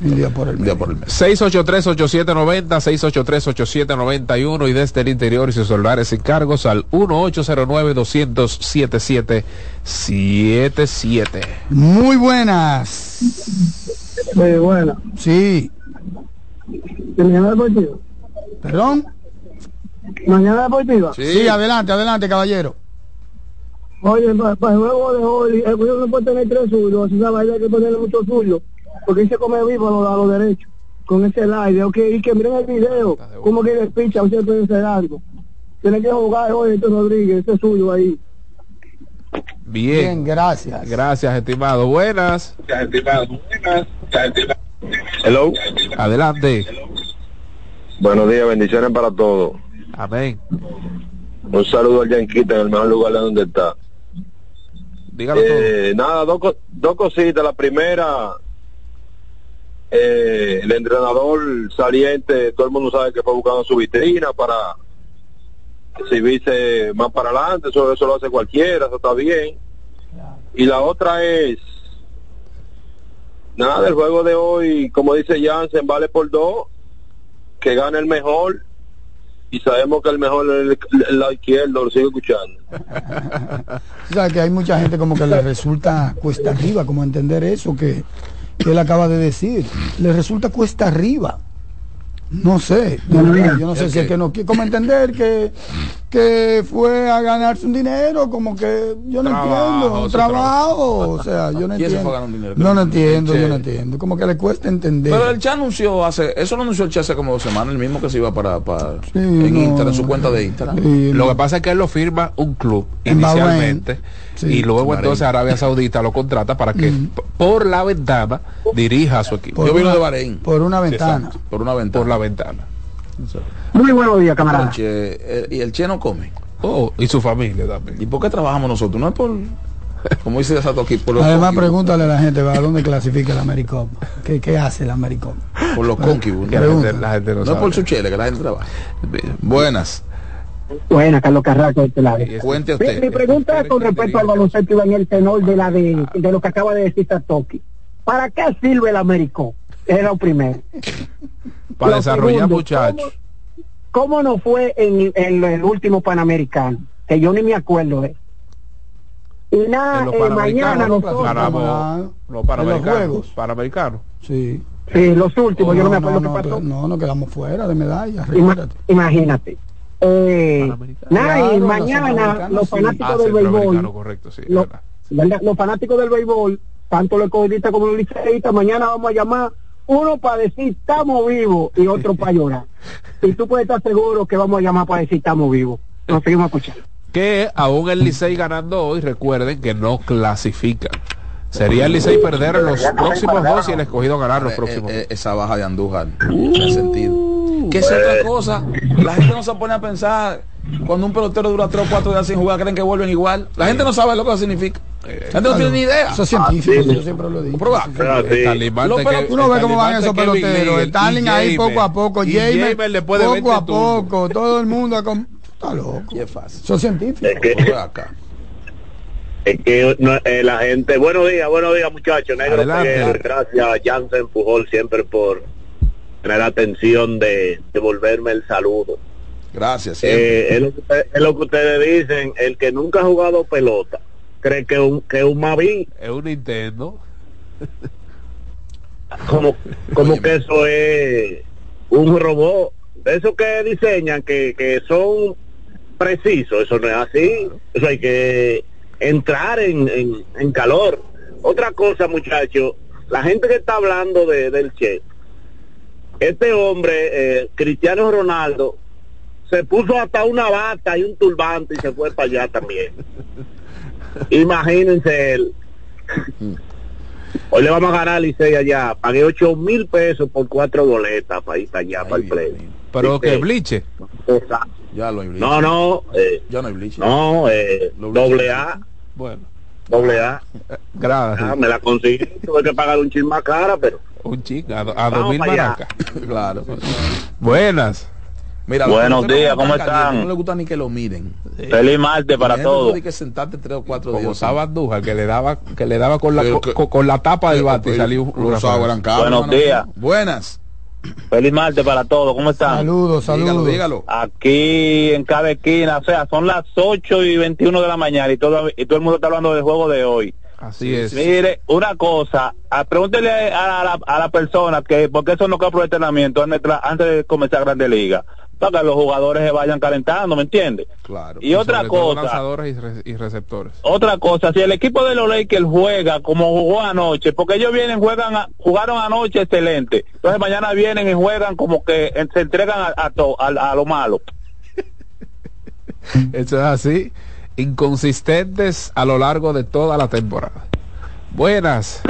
Un día por el Un día por el mes. 683-8790, 683-8791 y desde el interior y sus celulares sin cargos al 1809-200-7777. Muy buenas. Muy buena. Sí. Mañana deportiva. ¿Perdón? Mañana deportiva. Sí. adelante, adelante, caballero. Oye, para, el juego de hoy, el juego no puede tener tres suyos, esa vaina hay que ponerle mucho suyo, porque él se come vivo a los, a los derechos, con ese aire, ok, y que miren el video, como que le picha, a usted puede hacer algo. Tiene que jugar hoy este Rodríguez, ese es suyo ahí. Bien. gracias. Gracias, estimado. Buenas. Hello. Adelante. Buenos días, bendiciones para todos. Amén. Un saludo al Yanquita en el mejor lugar de donde está. Dígalo Eh, nada, dos, dos cositas. La primera, eh, el entrenador saliente, todo el mundo sabe que fue buscando su vitrina para exhibirse más para adelante. Eso, eso lo hace cualquiera, eso está bien. Y la otra es, nada, el juego de hoy, como dice Jansen, vale por dos, que gane el mejor. Y sabemos que el mejor es el, el lado izquierdo, lo sigo escuchando. O sea, que hay mucha gente como que le resulta cuesta arriba, como entender eso que, que él acaba de decir. Le resulta cuesta arriba. No sé, yo no sé si es que no quiere, como entender que, que fue a ganarse un dinero, como que yo no Trabajo, entiendo, su trabajo, o sea, yo no ¿Quién se fue a entiendo. ganar un dinero? No, no entiendo, yo no entiendo, como que le cuesta entender. Pero el Che anunció hace, eso lo anunció el Che hace como dos semanas, el mismo que se iba para, para en no. Instagram, en su cuenta de Instagram. Lo que pasa es que él lo firma un club En inicialmente Sí. y luego entonces Arabia Saudita lo contrata para que p- por la ventana dirija a su equipo. Por Yo vino una- de Bahrein. por una ventana. Exacto. Por una ventana. Por la ventana. Muy buenos días, camarada. Eh, y el Che no come. Oh, y su familia también. ¿Y por qué trabajamos nosotros? No es por, como dice Sato aquí, por los Además, pregúntale a la gente, ¿a dónde clasifica el Americop? ¿Qué, ¿Qué hace el Americop? Por los cóncubos. Que la gente- la gente no no es por su chele, que la gente trabaja. Buenas. Buena, Carlos Carrasco de este lado. Cuente Mi, usted. mi pregunta es con respecto al baloncesto iba en el tenor de la de, de lo que acaba de decir Satoki. ¿Para qué sirve el Américo? Es lo primero. Para Lo desarrollar segundo, muchachos. ¿cómo no fue en, en el último Panamericano? Que yo ni me acuerdo de. Y nada, los eh, mañana no nosotros... los Panamericanos. Panamericanos. Sí. Sí, los últimos, yo no me acuerdo no, qué pasó. pero no, nos quedamos fuera de medallas. Ima- imagínate. Eh, nada, Claro, y los mañana los sí. fanáticos Ah, del béisbol, correcto, sí. los, ¿verdad? los fanáticos del béisbol, tanto los escogidistas como los liceístas, mañana vamos a llamar uno para decir estamos vivos y otro para llorar. Y tú puedes estar seguro que vamos a llamar para decir estamos vivos. Nos seguimos escuchando. Que aún el Licey ganando hoy, recuerden que no clasifica. Sería el Licey perder los próximos dos y el escogido ganar los Eh, próximos eh, esa baja de Andújar tiene sentido. Que es otra cosa. La gente no se pone a pensar cuando un pelotero dura 3 o 4 días sin jugar, creen que vuelven igual. La gente no sabe lo que eso significa. La gente no tiene ni idea. Eso es científico, yo siempre lo digo. Prueba. Los peloteros- Uno ve cómo van esos peloteros. Starling ahí poco a poco. Jamer poco a poco. Todo el mundo. Está loco. Y es fácil. Eso es científico. Es que- Prueba acá. Es que no, eh, la gente, buenos días, buenos días muchachos, negro. Peguero. gracias a Jansen Pujol siempre por tener la atención de devolverme el saludo. Gracias. Eh, es, lo que, usted- es lo que ustedes dicen, el que nunca ha jugado pelota, cree que un, que un Mavi, Es un Nintendo. como, como que eso es un robot, de esos que diseñan, que, que son precisos, eso no es así, eso hay que entrar en, en, en calor. Otra cosa, muchachos, la gente que está hablando de, del Che, este hombre, eh, Cristiano Ronaldo, se puso hasta una bata y un turbante y se fue para allá también. Imagínense él. Hoy le vamos a ganar al Licey allá. Pagué ocho mil pesos por cuatro boletas para ir para allá, para el play. Pero que Licey. bliche. Exacto. Ya lo hay bleach. No, no, eh, Ya no hay bleach. no, eh, doble A, Bueno, doble A. gracias. Ah, me la conseguí, tuve que pagar un chin más cara, pero Un chico a, a dos mil maracas. Claro. Buenas. Mira, Buenos días, ¿cómo están? No le gusta ni que lo miren. feliz martes para todos. Que sentarte tres o cuatro Como días. estaba Andújar, que le daba, que le daba con la, con, la tapa del bate y salió Buenos días. Buenas. Feliz martes para todos, ¿cómo están? Saludos, saludos. dígalo. Aquí en cada esquina, o sea, son las 8 y 21 de la mañana y todo, y todo el mundo está hablando del juego de hoy. Así es. Mire, una cosa, a, pregúntele a la, a la persona que por qué eso no entrenamiento antes, de tra- antes de comenzar Grande Liga, para que los jugadores se vayan calentando, ¿me entiende? Claro. Y otra cosa, lanzadores y, re- y receptores. otra cosa, si el equipo de los Lakers juega como jugó anoche, porque ellos vienen, juegan, a- jugaron anoche excelente, entonces mañana vienen y juegan como que se entregan a, a, to- a- a lo malo. Eso es así. Inconsistentes a lo largo de toda la temporada. Buenas.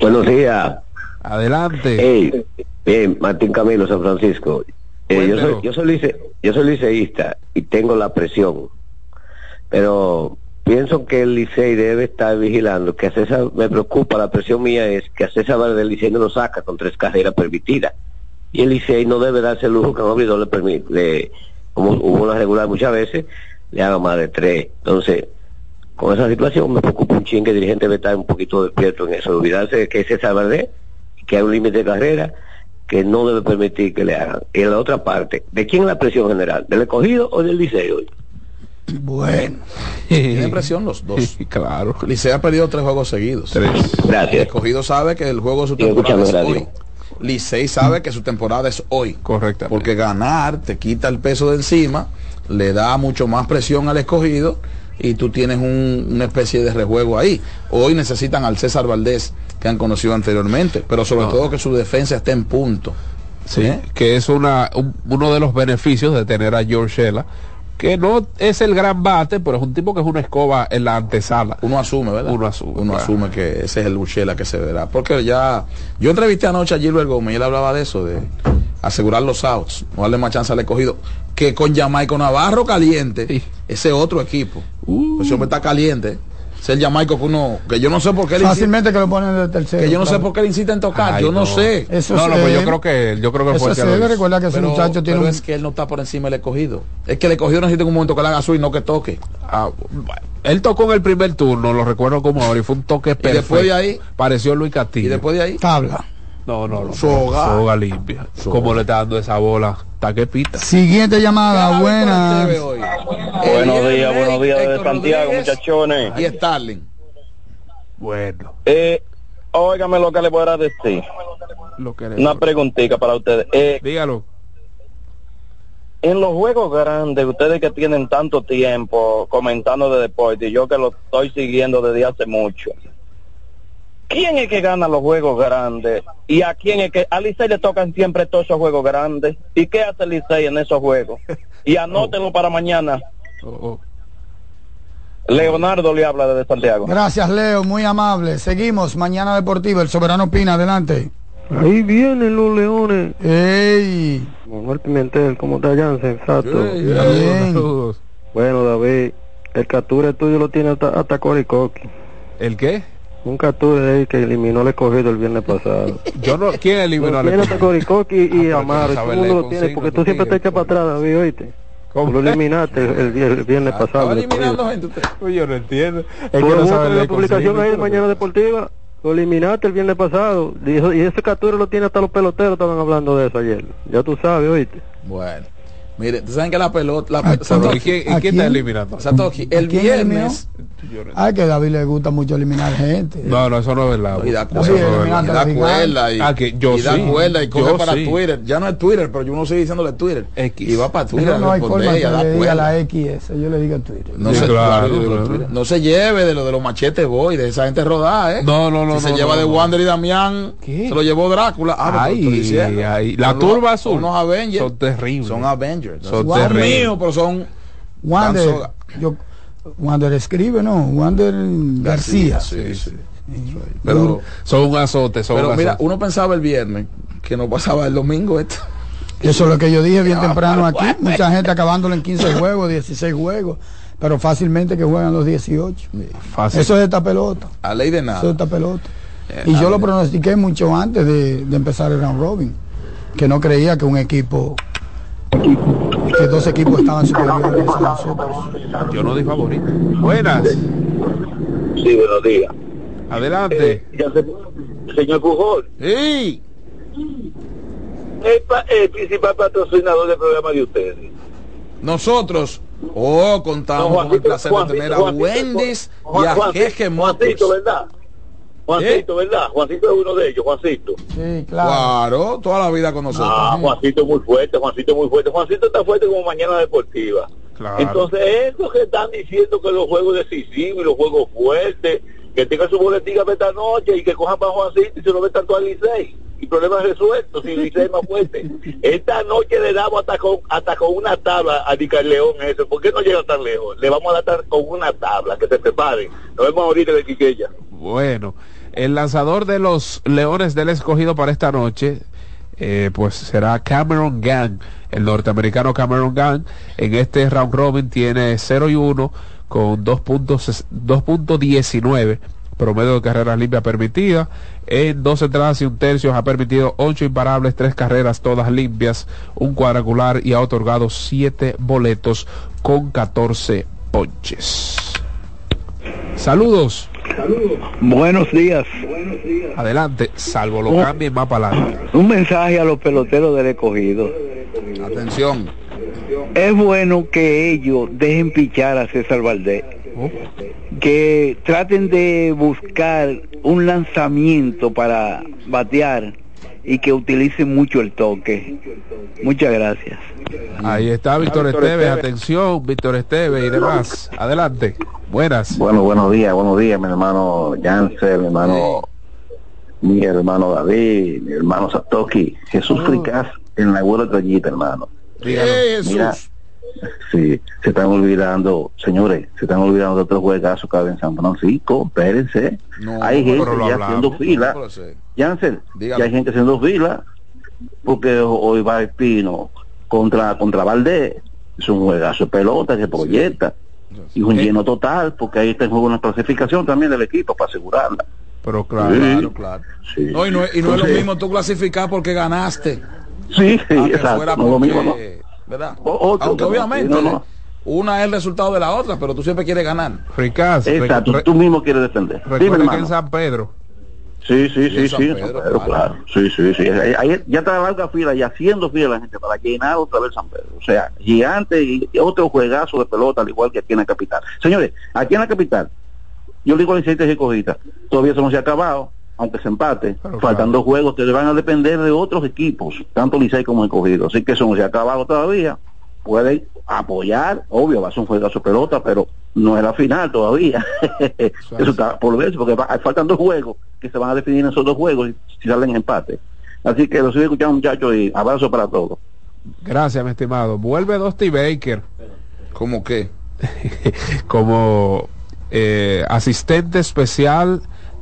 Buenos días. Adelante. Hey, bien, Martín Camilo, San Francisco. Eh, yo, soy, yo, soy lice- yo soy liceísta y tengo la presión, pero pienso que el Licey debe estar vigilando, que a César, me preocupa, la presión mía es que a César del Licey no lo saca con tres carreras permitidas. Y el Licey no debe darse el lujo que a un abridor le permite, le- como hubo una regular muchas veces, le haga más de tres. Entonces, con esa situación me preocupa un chingue, el dirigente debe estar un poquito despierto en eso, olvidarse de que es César Valdez, que hay un límite de carrera que no debe permitir que le hagan. Y en la otra parte, ¿de quién es la presión general? ¿Del escogido o del liceo? Bueno. Tiene presión los dos. claro. Licey ha perdido tres juegos seguidos. Tres. El Gracias. escogido sabe que el juego de su temporada es hoy. Licey sabe que su temporada es hoy. Correcto. Porque ganar te quita el peso de encima, le da mucho más presión al escogido y tú tienes un- una especie de rejuego ahí. Hoy necesitan al César Valdés que han conocido anteriormente, pero sobre No. todo que su defensa esté en punto. Sí, que es una, un- uno de los beneficios de tener a George Shella, que no es el gran bate, pero es un tipo que es una escoba en la antesala. Uno asume, ¿verdad? Uno asume. Uno claro. asume que ese es el Buchela que se verá. Porque ya, yo entrevisté anoche a Gilbert Gómez y él hablaba de eso, de asegurar los outs, no darle más chance al escogido. Que con Jamaico Navarro caliente, ese otro equipo. Uh. Ese hombre está caliente. Es el Jamaico que uno, que yo no sé por qué él insiste, Fácilmente que lo ponen de tercero. que yo no sé por qué le insiste en tocar, Ay, yo no, no. sé. Eso no, no, se- pues yo creo que yo creo que fue Eso que se debe, que ese Pero, muchacho tiene pero un... es que él no está por encima del escogido. Es que el escogido necesita en un momento que le haga su y no que toque. Ah, bueno. él tocó en el primer turno, lo recuerdo como ahora, y fue un toque perfecto. después de ahí? pareció Luis Castillo. Y después de ahí, Tabla. No, no, no. Soga. Soga limpia. Como le está dando esa bola? Está que pita. Siguiente llamada, buenas. Buenos días, buenos días desde Santiago, muchachones. Y Starling. Bueno. Eh, óigame lo que le voy a decir. Lo que Una preguntita para ustedes. Eh, Dígalo. en los juegos grandes, ustedes que tienen tanto tiempo comentando de deporte, y yo que lo estoy siguiendo desde hace mucho, ¿quién es que gana los juegos grandes? ¿Y a quién es que? A Licey le tocan siempre todos esos juegos grandes. ¿Y qué hace Licey en esos juegos? Y anótenlo para mañana. Oh, Leonardo le habla desde Santiago. Gracias, Leo, muy amable. Seguimos, Mañana Deportiva, el Soberano Pina, adelante. Ahí vienen los leones. ¡Ey! Manuel Pimentel, ¿cómo está Jansen? Exacto. Bien. Bueno, David, el captura tuyo lo tiene hasta, hasta Coricoqui. ¿El qué? De ahí que eliminó el escogido el viernes pasado. Yo no, ¿Quién eliminó equipo? hasta Coricoqui y, y Amaro. sabe Todo el mundo lo tiene, porque tu tú siempre te echas para atrás, David, oíste. Tú lo eliminaste el, el- el viernes pasado. el escogido. gente usted. Uy, yo no entiendo. Es Tú que no muestras sabe la publicación ahí de. Mañana Deportiva. Lo eliminaste el viernes pasado. Dijo- y ese captura lo tiene hasta los peloteros. Estaban hablando de eso ayer. Ya tú sabes, oíste. Bueno. Mire, ¿tú saben que la pelota... La, ¿A Satoshi- ¿Y quién, y ¿A quién quién? está eliminando? Satoshi, el viernes... Ay, que a David le gusta mucho eliminar gente. No, no, eso no es verdad. Y da cuerda, y da cuerda y, Ah, que yo y da sí, cuerda y coge yo para sí. Twitter. Ya no es Twitter, pero yo no sigue diciéndole Twitter. X. Y va para Twitter no hay forma que le diga la X esa, yo le digo a Twitter. No, Sí, se, claro, claro, claro. no se lleve de lo de los machetes boy, de esa gente rodada, ¿eh? No, no, no. si se no, lleva no, de no. Wander y Damián, ¿Qué? se lo llevó Drácula. Ah, Ay, la Son turba azul. Son unos Avengers. Son terribles. Son Avengers. Son Son terribles. míos, pero son Wander, yo, Wander escribe, ¿no? Wander García. Sí, sí. Pero son un azote, son Pero un mira, uno pensaba el viernes que no pasaba el domingo esto. Eso es lo que yo dije bien Ah, temprano aquí. bueno. Mucha gente acabándolo en 15 juegos, 16 juegos, pero fácilmente que juegan los 18. Fácil. Eso es esta pelota. A ley de Eso es nada. esta pelota. Eh, Y yo lo pronostiqué mucho antes de, de empezar el round robin, que no creía que un equipo, que dos equipos estaban superiores a nosotros. Yo no di favorito. Buenas. Sí, buenos días. Adelante. Ya se- señor Pujol, ¡Ey! el, el principal patrocinador del programa de ustedes. Nosotros, oh, contamos No, con el placer de tener a Wendy's y a Jeje ¿verdad? Juancito, ¿verdad? Juancito es uno de ellos, Juancito. Sí, claro. Claro, toda la vida con nosotros. Ah, Juancito es muy fuerte, Juancito es muy fuerte. Juancito está fuerte como mañana deportiva. Claro. Entonces, eso que están diciendo que los juegos decisivos y los juegos fuertes, que tengan su boletín esta noche y que cojan para Juancito y se lo metan todo al Licey. Y problemas resueltos, si el Licey es más fuerte. Esta noche le damos hasta con, hasta con una tabla a Nicas León eso. ¿Por qué no llega tan lejos? Le vamos a dar con una tabla, que se preparen. Nos vemos ahorita de Quiqueya. Bueno, el lanzador de los Leones del Escogido para esta noche, eh, pues será Cameron Gang, el norteamericano Cameron Gang. En este round robin tiene 0 y 1 con 2 puntos- 2.19 promedio de carreras limpias permitidas. En dos entradas y un tercio ha permitido 8 imparables, 3 carreras todas limpias, un cuadrangular y ha otorgado 7 boletos con 14 ponches. Saludos. Buenos días. Adelante, salvo lo cambien más para adelante. Un mensaje a los peloteros del escogido. Atención. Es bueno que ellos dejen pichar a César Valdés. Que traten de buscar un lanzamiento para batear y que utilicen mucho el toque. Muchas gracias. Ahí está Víctor Esteves, atención, Víctor Esteves y demás. Adelante, buenas. Bueno, buenos días, buenos días, mi hermano Jansen, mi hermano, mi hermano David, mi hermano Satoki, Jesús Fricas en la abuela Trayita, hermano. ¡Eh, Mira, Jesús! Sí, se están olvidando, señores, se están olvidando de otros juegazos que hay en San Francisco, espérense. No, hay gente ya hablamos, haciendo fila. Jansen, ya hay gente haciendo fila, porque hoy va Espino contra, contra Valdés, es un juegazo de pelota que proyecta. Y un lleno total, porque ahí está en juego una clasificación también del equipo para asegurarla. Pero claro, Sí. Claro, claro. Sí. No, y no, es- y no es lo mismo tú clasificar porque ganaste. Sí, sí, exacto. No lo mismo, ¿no? ¿Verdad? O- otro, Aunque ¿no? obviamente no, no. una es el resultado de la otra, pero tú siempre quieres ganar. Fricas, Exacto, re- tú mismo quieres defender. Dime, recuerden que en San Pedro Sí, sí, sí, San sí, Pedro, San Pedro, claro. claro. Sí, sí, sí. Ahí, ahí ya está la larga fila y haciendo fila la gente para llenar otra vez San Pedro. O sea, gigante y, y otro juegazo de pelota, al igual que aquí en la capital. Señores, aquí en la capital, yo le digo al Licey y Cogita, todavía eso no se ha acabado, aunque se empate. Faltan dos juegos que van a depender de otros equipos, tanto Licey como el Cogido. Así que eso no se ha acabado todavía. Pueden apoyar, obvio, va a ser un juegazo de pelota, pero no es la final todavía. eso está por verse, porque va- faltan dos juegos que se van a definir en esos dos juegos si salen empate. Así que los sigo escuchando muchachos y abrazo para todos. Gracias, mi estimado. Vuelve Dusty Baker. ¿Cómo qué? Como eh, asistente especial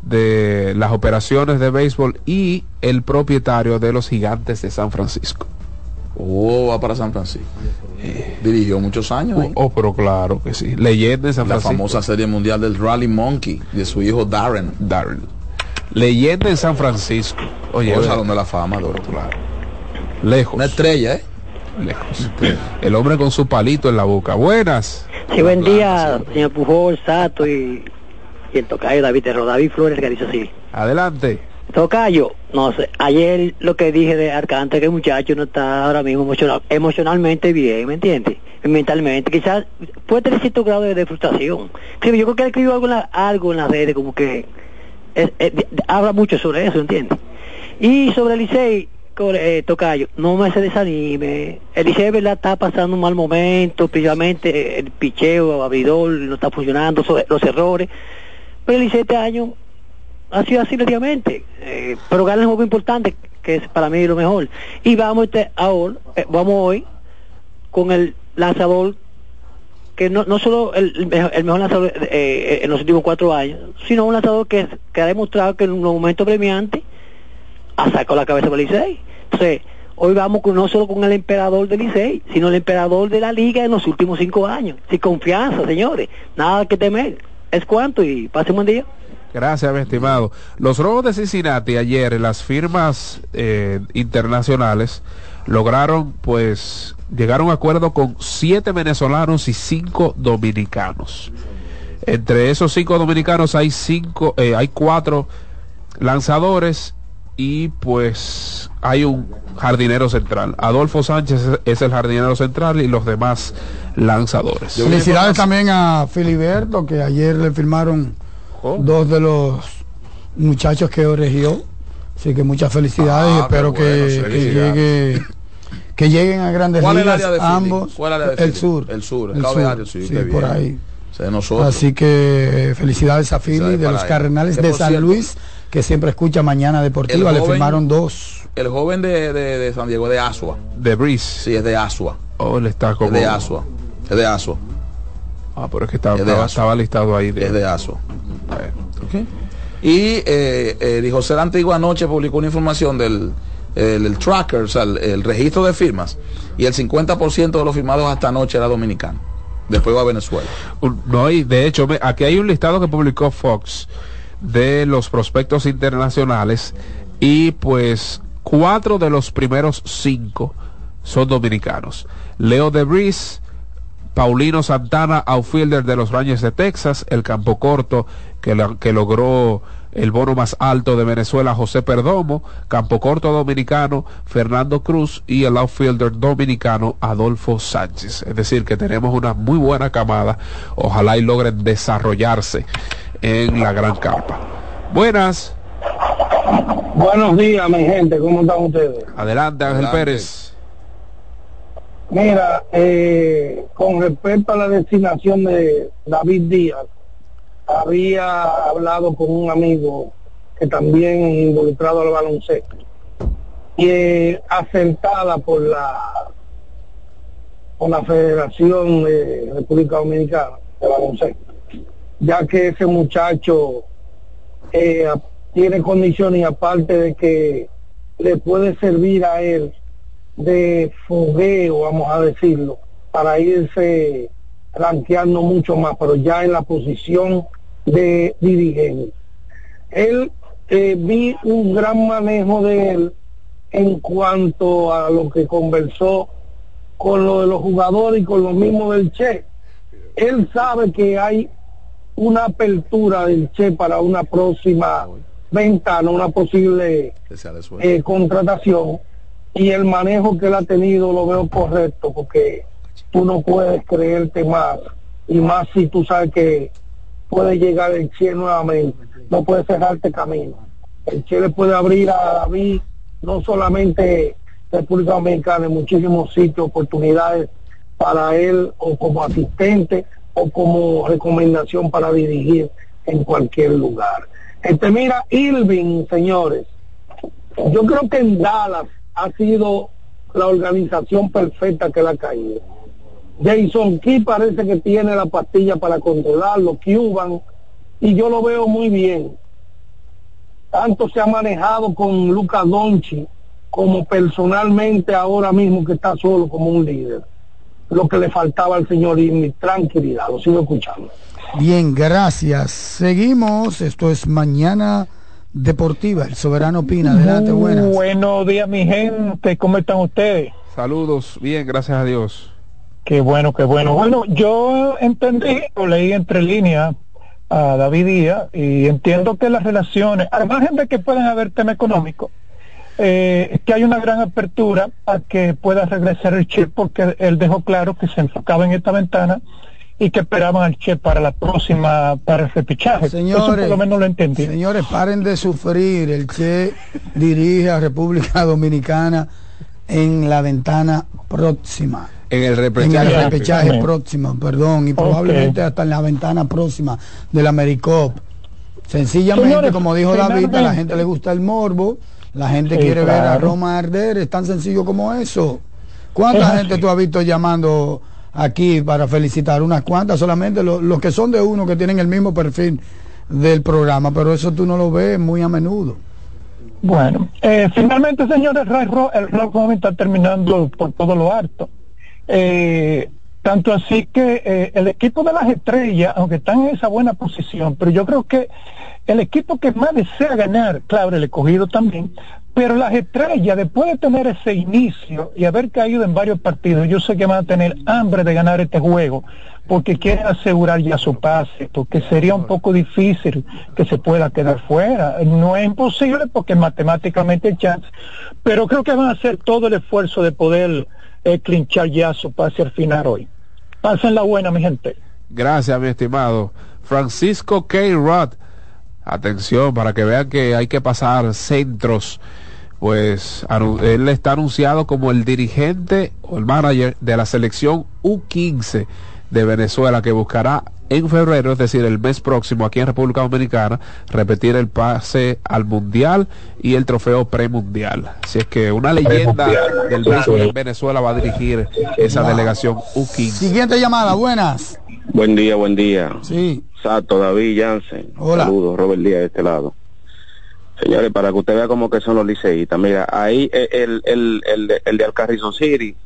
de las operaciones de béisbol y el propietario de los gigantes de San Francisco. Oh, va para San Francisco. Dirigió muchos años. ahí. Oh, pero claro que sí. Leyenda en San la Francisco. famosa serie mundial del Rally Monkey de su hijo Darren. Darren. Leyenda en San Francisco. Oye, Oye, ve- Salón de la Fama, doctor. lejos. Una estrella, ¿eh? Lejos. El hombre con su palito en la boca. Buenas. Sí, buen día, señor Pujol, Sato y, y el tocayo David Terro, David Flores, que dice así. Adelante. Tocayo, no sé, ayer lo que dije de Arcante, que el muchacho no está ahora mismo emocional, emocionalmente bien, ¿me entiendes? Mentalmente, quizás puede tener cierto grado de, de frustración. Creo- Yo creo que él escribió algo en, la- algo en las redes, como que es- es- habla mucho sobre eso, ¿entiendes? Y sobre el Licey, eh, Tocayo, no me se desanime. El Licey, ¿verdad? Está pasando un mal momento, principalmente eh, el picheo, abridor, no está funcionando, los errores. Pero Licey este año ha sido así relativamente. Eh, pero gana el juego importante, que es para mí lo mejor. Y vamos este, ahora, eh, vamos hoy con el lanzador que no, no solo el, el mejor, lanzador eh, en los últimos cuatro años, sino un lanzador que, que ha demostrado que en un momento premiante ha sacado la cabeza para el Licey. Entonces, hoy vamos con, no solo con el emperador del Licey, sino el emperador de la liga en los últimos cinco años. Sin confianza, señores. Nada que temer. Es cuanto y pase un buen día. Gracias, mi estimado. Los robos de Cincinnati ayer, las firmas eh, internacionales, lograron, pues, llegar a un acuerdo con siete venezolanos y cinco dominicanos. Entre esos cinco dominicanos hay cinco, eh, hay cuatro lanzadores y pues hay un jardinero central. Adolfo Sánchez es el jardinero central y los demás lanzadores. Felicidades también a Filiberto, que ayer le firmaron dos de los muchachos que origió. Así que muchas felicidades y Ah, espero bueno, que, que llegue que lleguen a grandes ¿Cuál es el ligas área de Philly? ambos. ¿Cuál es el área de el Philly? sur. El sur, el el cabo sur, de área, sí, sí, qué por bien. ahí. O sea, nosotros. Así que felicidades a Philly Felicidades de los. Cardenales Que de San cierto, Luis, que siempre escucha Mañana Deportiva. el Le firmaron dos. El joven de, de, de San Diego es de Asua. De Breeze. Sí, es de Asua. Oh, él está como... Es de Asua. Es de Asua. Ah, pero es que estaba, Es de estaba, listado ahí. Es de Asua. Y eh, eh, José la Antigua anoche publicó una información del el, el tracker, o sea, el, el registro de firmas, y el 50% de los firmados hasta anoche era dominicano. Después va a Venezuela. No, y de hecho, me- aquí hay un listado que publicó Fox de los prospectos internacionales y pues cuatro de los primeros cinco son dominicanos. Leo Debris, Paulino Santana, outfielder de los Rangers de Texas, el campo corto que, que logró el bono más alto de Venezuela, José Perdomo, campo corto dominicano, Fernando Cruz y el outfielder dominicano, Adolfo Sánchez. Es decir, que tenemos una muy buena camada. Ojalá y logren desarrollarse en la gran carpa. Buenas. Buenos días, mi gente, ¿cómo están ustedes? Adelante, Ángel Adelante. Pérez. Mira, eh, con respecto a la designación de David Díaz, había hablado con un amigo que también involucrado al baloncesto y eh, asentada por la por la Federación de República Dominicana de baloncesto, ya que ese muchacho eh, tiene condiciones y aparte de que le puede servir a él de fogueo, vamos a decirlo, para irse rankeando mucho más, pero ya en la posición de dirigente. Él, eh, vi un gran manejo de él en cuanto a lo que conversó con lo de los jugadores y con lo mismo del Che. Él sabe que hay una apertura del Che para una próxima ventana, una posible eh, contratación. Y el manejo que él ha tenido lo veo correcto porque tú no puedes creerte más. Y más si tú sabes que puede llegar el Che nuevamente, no puedes cerrarte camino. El Che le puede abrir a David no solamente República Dominicana, en muchísimos sitios, oportunidades para él o como asistente o como recomendación para dirigir en cualquier lugar. Este, mira, Irving, señores, yo creo que en Dallas ha sido la organización perfecta que le ha caído. Jason Key parece que tiene la pastilla para controlarlo, Cuban, y yo lo veo muy bien. Tanto se ha manejado con Luca Donchi como personalmente ahora mismo que está solo como un líder. Lo que le faltaba al señor y mi tranquilidad, lo sigo escuchando. Bien, gracias. Seguimos, esto es Mañana Deportiva, el Soberano Pina, adelante, buenas. Buenos días mi gente, ¿cómo están ustedes? Saludos, bien, gracias a Dios. Qué bueno, qué bueno. Bueno, yo entendí, o leí entre líneas a David Díaz y entiendo que las relaciones, además de que pueden haber tema económico, eh, que hay una gran apertura a que pueda regresar el Che porque él dejó claro que se enfocaba en esta ventana y que esperaban al Che para la próxima, para el repichaje. Señores, por lo menos lo entendí. Señores, paren de sufrir. El Che dirige a República Dominicana en la ventana próxima. En el repechaje, próximo, perdón, y probablemente hasta en la ventana próxima del Americop. Sencillamente, como dijo David, a la gente le gusta el morbo, la gente quiere ver a Roma arder, es tan sencillo como eso. ¿Cuánta gente tú has visto llamando aquí para felicitar? Unas cuantas solamente, los, que son de uno que tienen el mismo perfil del programa, pero eso tú no lo ves muy a menudo. Bueno, eh, finalmente, señores, el rock está terminando por todo lo alto. Eh, tanto así que eh, el equipo de las estrellas, aunque están en esa buena posición, pero yo creo que el equipo que más desea ganar, claro, el escogido también, pero las estrellas, después de tener ese inicio y haber caído en varios partidos, yo sé que van a tener hambre de ganar este juego, porque quieren asegurar ya su pase, porque sería un poco difícil que se pueda quedar fuera. No es imposible porque matemáticamente hay chance, pero creo que van a hacer todo el esfuerzo de poder es clinchar ya su pase al final hoy. Pasen la buena, mi gente. Gracias, mi estimado. Francisco K. Rod. Atención, para que vean que hay que pasar centros. Pues él está anunciado como el dirigente o el manager de la selección U15 de Venezuela que buscará en febrero, es decir, el mes próximo aquí en República Dominicana, repetir el pase al Mundial y el trofeo premundial. Así es que una leyenda del béisbol en Venezuela va a dirigir esa delegación U15. Siguiente llamada, buenas. Buen día, buen día. Sí. Sato, David, Jansen. Hola. Saludos, Robert Díaz de este lado. Señores, para que usted vea cómo que son los liceístas, mira, ahí el, el, el, el de Alcarrizon City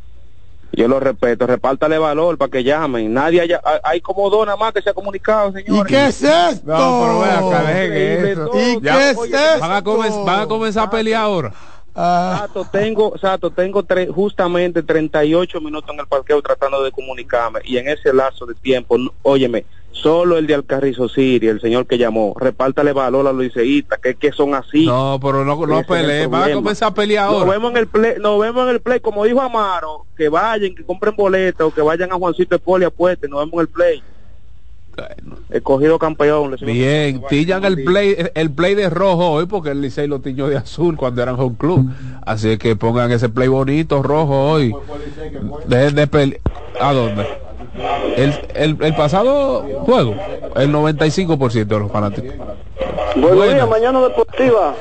yo lo respeto, repártale valor para que llamen. Nadie haya, hay como dos nada más que se ha comunicado, señor. ¿Y qué es esto? No, pero eso. ¿Y qué es esto? Van a, van a comenzar a pelear ahora. Ah. tengo, Sato, tengo justamente 38 minutos en el parqueo tratando de comunicarme y en ese lazo de tiempo, óyeme, solo el de Alcarrizo Siri, el señor que llamó, repártale valor a los liceístas, que, que son así. No, pero no, no peleen, van a comenzar a pelear ahora. Nos vemos en el play, nos vemos en el play, como dijo Amaro, que vayan, que compren boletas o que vayan a Juancito de Poli apuesten, nos vemos en el play. He cogido campeón. Bien, tillan el play, el play de rojo hoy porque el Licey lo tiñó de azul cuando eran home club. Así que pongan ese play bonito rojo hoy. Dejen de pelear. ¿A dónde? El, el, el, pasado juego, el 95% de los fanáticos. Buenos días, mañana deportiva.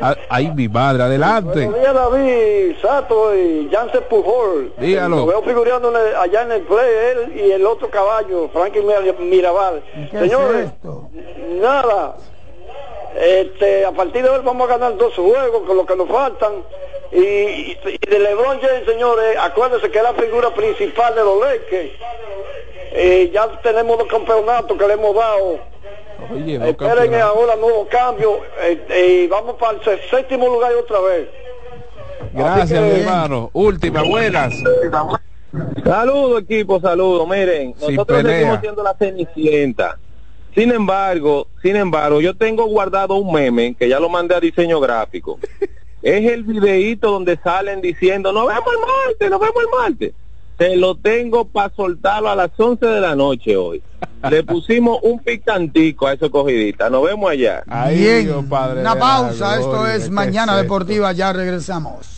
Ah, ay, mi madre, adelante. Buenos días, David, Sato y Jansen Pujol. Dígalo. Lo veo figurando allá en el play, él y el otro caballo, Frankie Mirabal. Señores, nada. Este, a partir de hoy vamos a ganar dos juegos con lo que nos faltan. Y, y, de LeBron James, señores, acuérdense que es la figura principal de los Lakers. Eh, ya tenemos los campeonatos que le hemos dado. Esperen ahora nuevo cambio eh, y vamos para el séptimo lugar otra vez. Gracias, mi hermano. Última, buenas. Saludos, equipo, saludos. Miren, nosotros seguimos siendo la cenicienta. Sin embargo, sin embargo, yo tengo guardado un meme que ya lo mandé a diseño gráfico. es el videíto donde salen diciendo, nos vemos el martes, nos vemos el martes. Te lo tengo para soltarlo a las 11 de la noche hoy. Le pusimos un picantico a esa cogidita. Nos vemos allá. Bien, una pausa. Esto es Mañana Deportiva. Ya regresamos.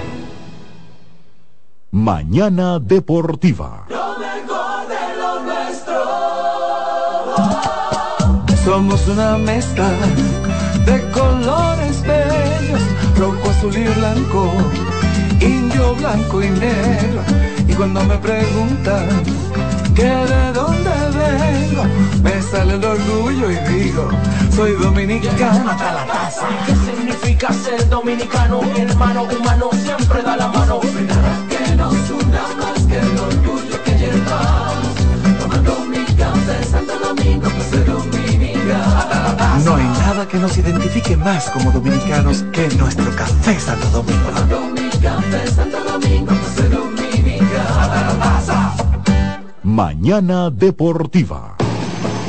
Mañana Deportiva. Somos una mezcla de colores bellos, rojo, azul y blanco, indio, blanco y negro. Y cuando me preguntan que de dónde vengo, me sale el orgullo y digo, soy dominicano hasta la casa. ¿Qué significa ser dominicano? Hermano humano siempre da la mano. Que nos una más que el orgullo que llevamos. Tomando mi café Santo Domingo, pues ser dominicano. No hay nada que nos identifique más como dominicanos que nuestro café Santo Domingo. Tomando mi café Santo Domingo, pues ser dominicano. Mañana Deportiva.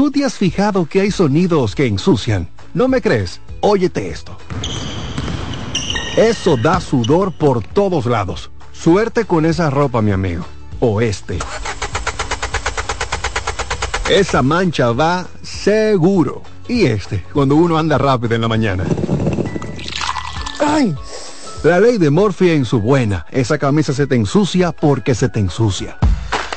¿Tú te has fijado que hay sonidos que ensucian? ¿No me crees? Óyete esto. Eso da sudor por todos lados. Suerte con esa ropa, mi amigo. O este. Esa mancha va seguro. Y este, cuando uno anda rápido en la mañana. ¡Ay! La ley de Morphy en su buena. Esa camisa se te ensucia porque se te ensucia.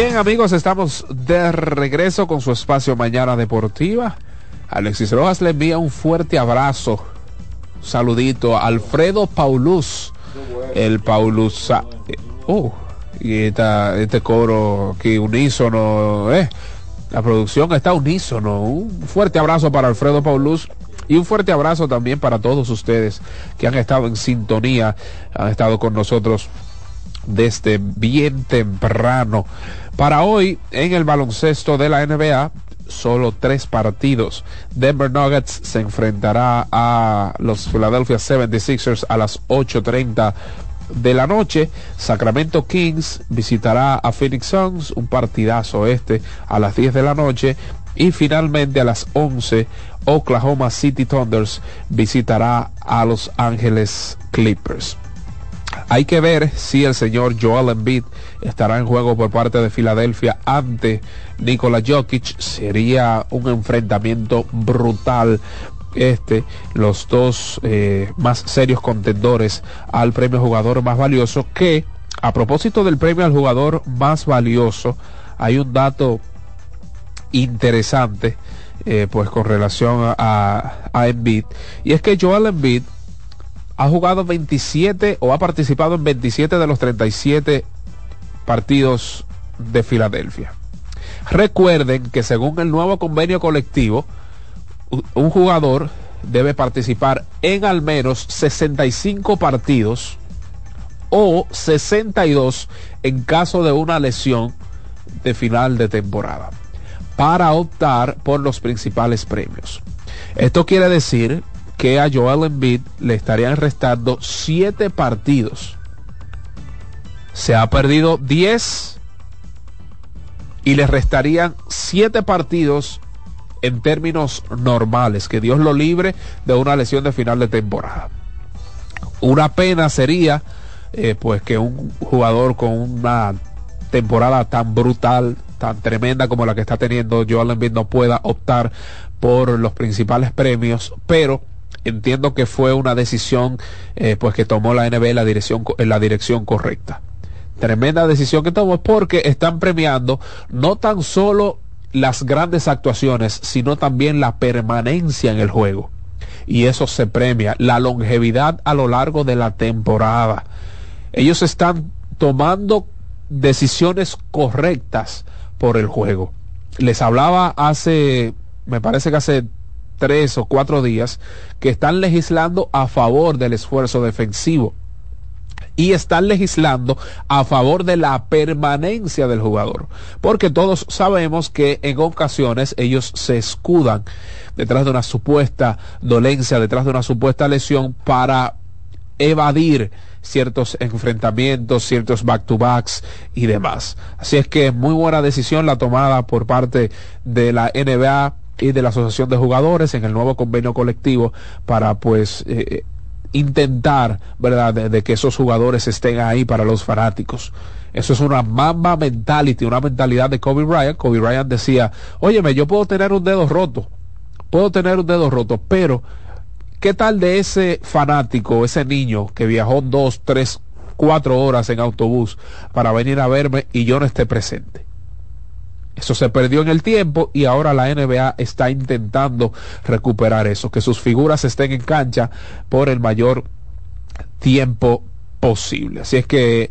Bien amigos, estamos de regreso con su espacio Mañana Deportiva. Alexis Rojas le envía un fuerte abrazo. Saludito a Alfredo Paulus. El Paulus. Uh, y esta, este coro que unísono. Eh. La producción está unísono. Un fuerte abrazo para Alfredo Paulus. Y un fuerte abrazo también para todos ustedes que han estado en sintonía, han estado con nosotros desde bien temprano. Para hoy, en el baloncesto de la NBA, solo tres partidos. Denver Nuggets se enfrentará a los Philadelphia 76ers a las 8.30 de la noche, Sacramento Kings visitará a Phoenix Suns, un partidazo este a las 10 de la noche. Y finalmente a las 11, Oklahoma City Thunders visitará a Los Ángeles Clippers. Hay que ver si el señor Joel Embiid estará en juego por parte de Filadelfia ante Nikola Jokic. Sería un enfrentamiento brutal este, los dos eh, más serios contendores al premio jugador más valioso que a propósito del premio al jugador más valioso hay un dato interesante eh, pues con relación a, a y es que Joel Embiid ha jugado 27 o ha participado en 27 de los 37 partidos de Filadelfia. Recuerden que según el nuevo convenio colectivo, un jugador debe participar en al menos 65 partidos o 62 en caso de una lesión de final de temporada para optar por los principales premios. Esto quiere decir que a Joel Embiid le estarían restando 7 partidos. Se ha perdido 10 y le restarían 7 partidos en términos normales, que Dios lo libre de una lesión de final de temporada. Una pena sería eh, pues que un jugador con una temporada tan brutal, tan tremenda como la que está teniendo Joel Embiid no pueda optar por los principales premios, pero entiendo que fue una decisión eh, pues que tomó la NBA la dirección la dirección correcta. Tremenda decisión que tomó porque están premiando no tan solo las grandes actuaciones, sino también la permanencia en el juego. Y eso se premia, la longevidad a lo largo de la temporada. Ellos están tomando decisiones correctas por el juego. Les hablaba hace, me parece que hace tres o cuatro días, que están legislando a favor del esfuerzo defensivo y están legislando a favor de la permanencia del jugador. Porque todos sabemos que en ocasiones ellos se escudan detrás de una supuesta dolencia, detrás de una supuesta lesión para evadir ciertos enfrentamientos, ciertos back-to-backs y demás. Así es que muy buena decisión la tomada por parte de la NBA y de la Asociación de Jugadores en el nuevo convenio colectivo para pues eh, intentar, ¿verdad?, de, que esos jugadores estén ahí para los fanáticos. Eso es una mamba mentality, una mentalidad de Kobe Bryant. Kobe Bryant decía, óyeme, yo puedo tener un dedo roto, puedo tener un dedo roto, pero ¿qué tal de ese fanático, ese niño que viajó dos, tres, cuatro horas en autobús para venir a verme y yo no esté presente? Eso se perdió en el tiempo y ahora la NBA está intentando recuperar eso, que sus figuras estén en cancha por el mayor tiempo posible. Así es que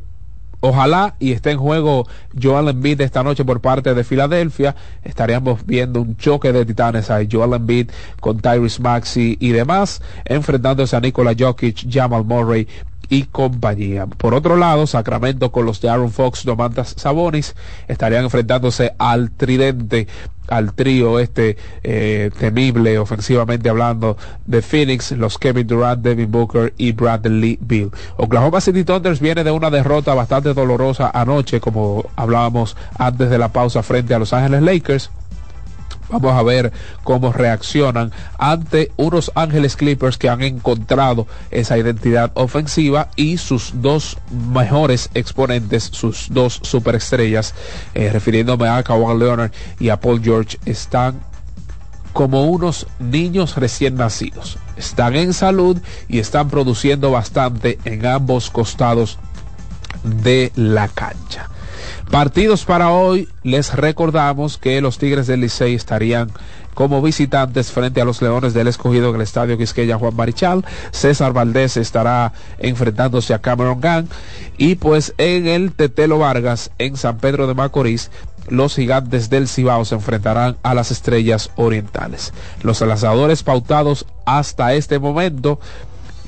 ojalá y esté en juego Joel Embiid esta noche por parte de Filadelfia. Estaríamos viendo un choque de titanes ahí. Joel Embiid con Tyrese Maxi y demás, enfrentándose a Nikola Jokic, Jamal Murray y compañía. Por otro lado, Sacramento con los de Aaron Fox, Domantas Sabonis estarían enfrentándose al tridente al trío este eh, temible ofensivamente hablando de Phoenix, los Kevin Durant, Devin Booker y Bradley Bill. Oklahoma City Thunders viene de una derrota bastante dolorosa anoche, como hablábamos antes de la pausa frente a Los Ángeles Lakers. Vamos a ver cómo reaccionan ante unos Ángeles Clippers que han encontrado esa identidad ofensiva y sus dos mejores exponentes, sus dos superestrellas, eh, refiriéndome a Kawhi Leonard y a Paul George, están como unos niños recién nacidos. Están en salud y están produciendo bastante en ambos costados de la cancha. Partidos para hoy, les recordamos que los Tigres del Licey estarían como visitantes frente a los Leones del Escogido en el Estadio Quisqueya Juan Marichal. César Valdés estará enfrentándose a Cameron Gang. Y pues en el Tetelo Vargas, en San Pedro de Macorís, los gigantes del Cibao se enfrentarán a las estrellas orientales. Los lanzadores pautados hasta este momento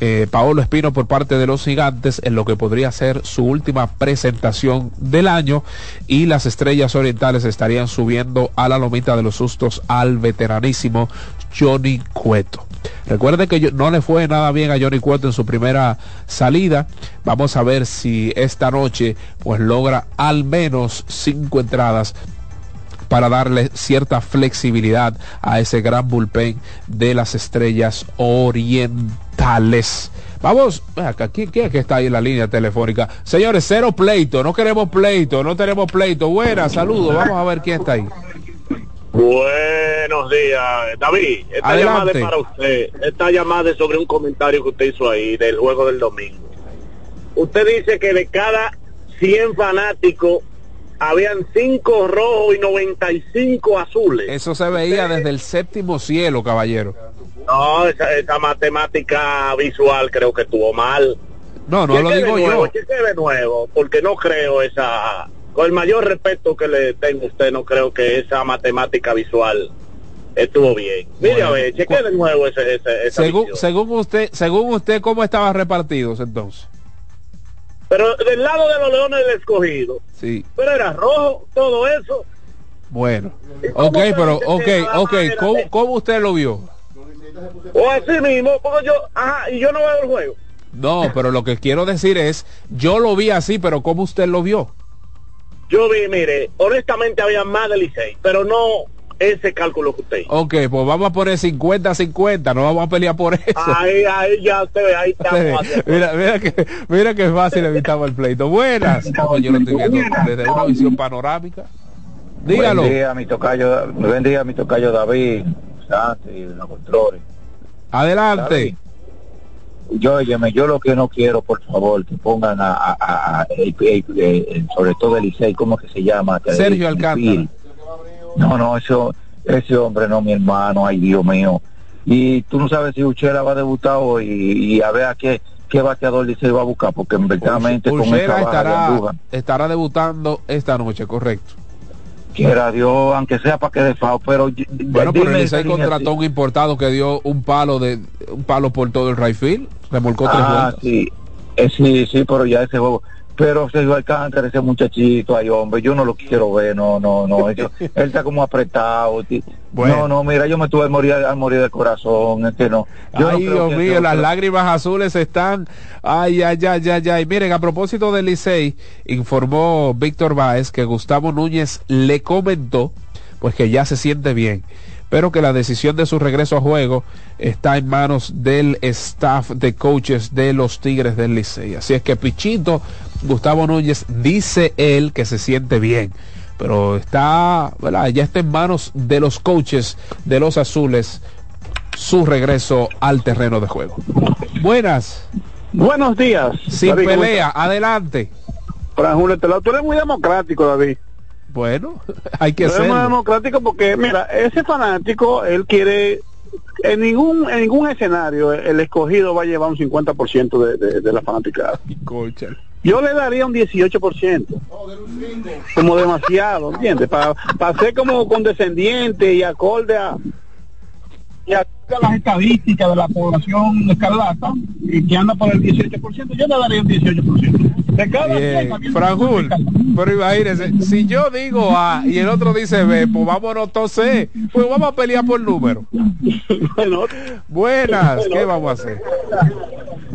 eh, Paolo Espino por parte de los gigantes en lo que podría ser su última presentación del año y las estrellas orientales estarían subiendo a la lomita de los sustos al veteranísimo Johnny Cueto. Recuerde que no le fue nada bien a Johnny Cueto en su primera salida. Vamos a ver si esta noche pues logra al menos cinco entradas para darle cierta flexibilidad a ese gran bullpen de las estrellas orientales. Vamos, ven acá, ¿quién, que está ahí en la línea telefónica? Señores, cero pleito, no queremos pleito, no tenemos pleito. Buenas, saludos, vamos a ver quién está ahí. Buenos días, David. Esta Adelante. llamada es para usted. Esta llamada es sobre un comentario que usted hizo ahí del juego del domingo. Usted dice que de cada 100 fanáticos habían 5 rojos y 95 azules. Eso se veía desde el séptimo cielo, caballero. No, esa, esa matemática visual creo que estuvo mal. No, no lo digo nuevo, yo. de nuevo, porque no creo esa... Con el mayor respeto que le tengo a usted, no creo que esa matemática visual estuvo bien. Mire, Bueno, a ver, cheque de nuevo ese, ese, esa Según, visión. según usted, según usted, ¿cómo estaban repartidos entonces? Pero del lado de los leones del escogido, Sí, pero era rojo, todo eso. bueno. Ok, pero, ok, ok, ¿cómo, cómo usted lo vio? O así mismo, porque yo, ajá, y yo no veo el juego. No, pero lo que quiero decir es, yo lo vi así, pero ¿cómo usted lo vio? Yo vi, mire, honestamente había más de Licey, pero no ese cálculo que usted hizo. Ok, pues vamos a poner 50-50, no vamos a pelear por eso. Ahí, ahí ya usted ve, ahí estamos. mira, mira que, mira que fácil evitamos el pleito. Buenas. No, yo lo estoy viendo desde una visión panorámica. Dígalo. Buen día, mi tocayo, buen día, mi tocayo David, Santi, los controles. Adelante. Yo, óyeme, yo lo que no quiero, por favor, que pongan a, a- a- a- eh, eh, eh, sobre todo el Licey, ¿cómo que se llama? Sergio Alcántara. No, no, eso, ese hombre no, mi hermano, ay Dios mío. Y tú no sabes si Uchera va a debutar hoy y, y a ver a qué, qué bateador Licey va a buscar, porque verdaderamente con esa baja de estará, estará debutando esta noche, correcto. quiera Dios, aunque sea para que de FAO, pero Bueno, pero el contrató un importado que dio un palo de un palo por todo el right field, remolcó tres Ah, vueltas. sí, Eh, sí, sí, pero ya ese juego. Pero Sergio Alcántara, ese muchachito, ay hombre, yo no lo quiero ver, no, no, no. eso- él está como apretado. No, no, mira, yo me tuve a morir, a morir de corazón, es que no. Yo Ay, Dios mío, las otro- lágrimas azules están. Ay, ay, ay, ay, ay. Miren, a propósito del Licey, informó Víctor Báez que Gustavo Núñez le comentó, pues que ya se siente bien, pero que la decisión de su regreso a juego está en manos del staff de coaches de los Tigres del Licey. Así es que Pichito, Gustavo Núñez, dice él que se siente bien. Pero está, ¿verdad? ya está en manos de los coaches de los azules su regreso al terreno de juego. Buenas. Buenos días. Sin David, ¿cómo pelea, adelante. Julio Telado, tú eres muy democrático, David. Bueno, hay que eres muy ser. democrático porque, mira, ese fanático, él quiere, en ningún en ningún escenario, el escogido va a llevar un 50% de, de, de la fanaticada. Yo le daría un 18%. Como demasiado, ¿entiendes? Para ser como condescendiente y acorde a, y a las estadísticas de la población escarlata, y que anda por el 18%, yo le daría un 18%. De cada Bien, 100, también- Franjul, pero imagínese, si yo digo A y el otro dice B, pues vámonos todos C, pues vamos a pelear por número. Buenas, ¿qué vamos a hacer?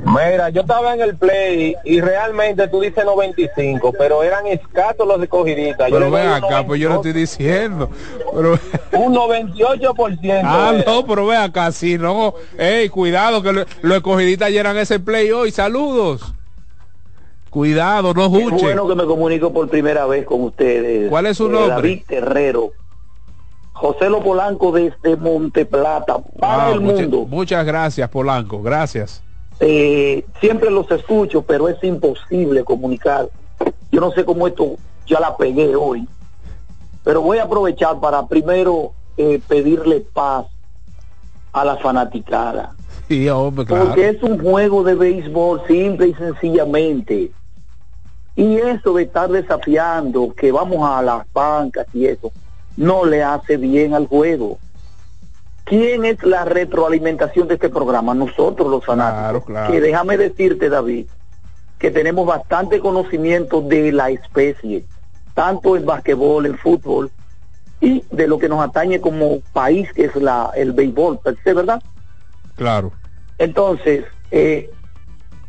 Mira, yo estaba en el play y realmente tú dices 95, pero eran escasos los escogiditas. Yo Pero ven acá, pues yo lo estoy diciendo. Pero, Un 98%. ah, eh. no, pero ven acá, si no, ey, cuidado que lo- los escogiditas llenan ese play hoy, saludos. Cuidado, no juche. bueno que me comunico por primera vez con ustedes. ¿Cuál es su Eh, nombre? David Terrero. José Lo Polanco desde Monteplata, para Ah, el mucha- mundo. muchas gracias, Polanco, gracias. Eh, siempre los escucho, pero es imposible comunicar. Yo no sé cómo esto ya la pegué hoy, pero voy a aprovechar para primero eh, pedirle paz a la fanaticada. Sí, hombre, claro. Porque es un juego de béisbol simple y sencillamente. Y eso de estar desafiando, que vamos a las bancas y eso, no le hace bien al juego. ¿Quién es la retroalimentación de este programa? Nosotros los fanáticos. claro. Que déjame decirte, David, que tenemos bastante conocimiento de la especie, tanto en basquetbol, en fútbol, y de lo que nos atañe como país, que es la, el béisbol, ¿verdad? Claro. Entonces, eh,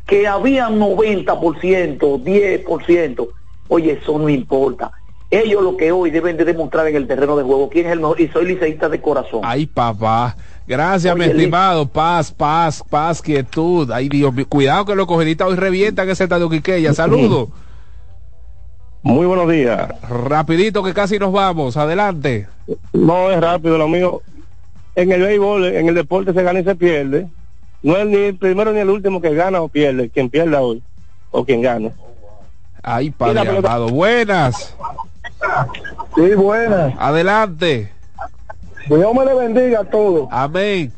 que había 90%, 10%, oye, eso no importa. Ellos lo que hoy deben de demostrar en el terreno de juego, quién es el mejor, y soy liceísta de corazón. Ay, papá. Gracias, mi estimado. Paz, paz, paz, quietud. Ay, Dios mío. Cuidado que los cogiditas hoy revientan ese estadio Quiqueya. Saludos. Muy buenos días. Rapidito que casi nos vamos. Adelante. No es rápido, lo mío. En el béisbol, en el deporte se gana y se pierde. No es ni el primero ni el último que gana o pierde. Quien pierda hoy o quien gane. Ay, padre amado. Buenas. Sí, buenas. Adelante. Dios me le bendiga a todos. Amén.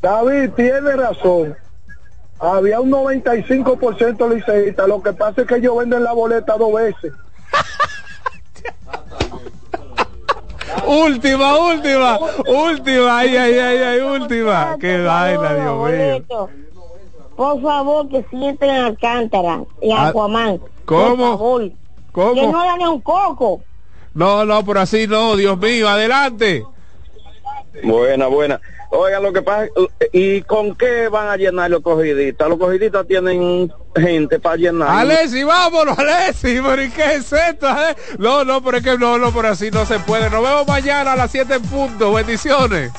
David tiene razón. Había un 95% liceísta. Lo que pasa es que ellos venden la boleta dos veces. última, última, última, ay, ay, ay, ay, última. Qué vaina, Dios mío. Por favor, que sienten en Alcántara y Ah, Aquaman. ¿Cómo? Por. ¿Cómo? Que no hagan un coco. No, no, pero así no, Dios mío, adelante. Buena, buena. Oigan, lo que pasa, ¿y con qué van a llenar los cogiditas? Los cogiditas tienen gente para llenar. Alessi, vámonos, Alessi, pero ¿y qué es esto? No, no, pero es que no, no, pero así no se puede. Nos vemos mañana a las 7 en punto. Bendiciones.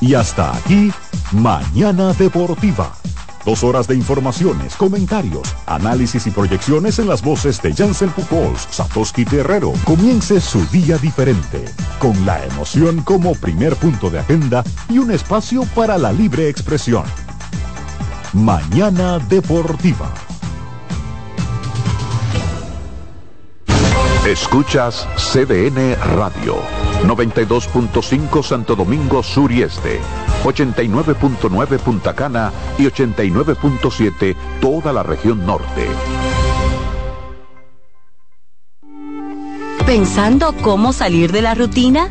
Y hasta aquí, Mañana Deportiva. Dos horas de informaciones, comentarios, análisis y proyecciones en las voces de Jansen Pujols, Satoshi Terrero. Comience su día diferente, con la emoción como primer punto de agenda y un espacio para la libre expresión. Mañana Deportiva. Escuchas CDN Radio, 92.5 Santo Domingo Sur y Este, 89.9 Punta Cana y 89.7 toda la región norte. ¿Pensando cómo salir de la rutina?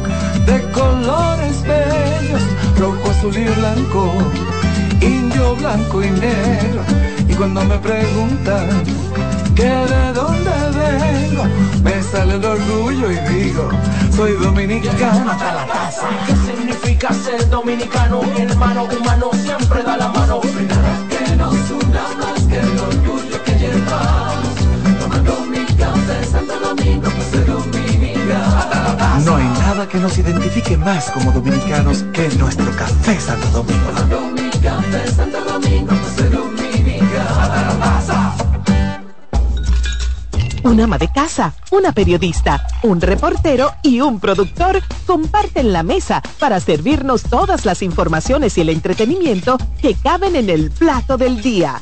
de colores bellos, rojo, azul y blanco, indio, blanco y negro. Y cuando me preguntan que de dónde vengo, me sale el orgullo y digo, soy dominicano hasta la casa. ¿Qué significa ser dominicano? Hermano humano siempre da la mano. No hay nada que nos una más que el orgullo que llevamos. Tomando mi café Santo Domingo, pues soy dominicano. No hay que nos identifique más como dominicanos que nuestro café Santo Domingo. Un ama de casa, una periodista, un reportero y un productor comparten la mesa para servirnos todas las informaciones y el entretenimiento que caben en el plato del día.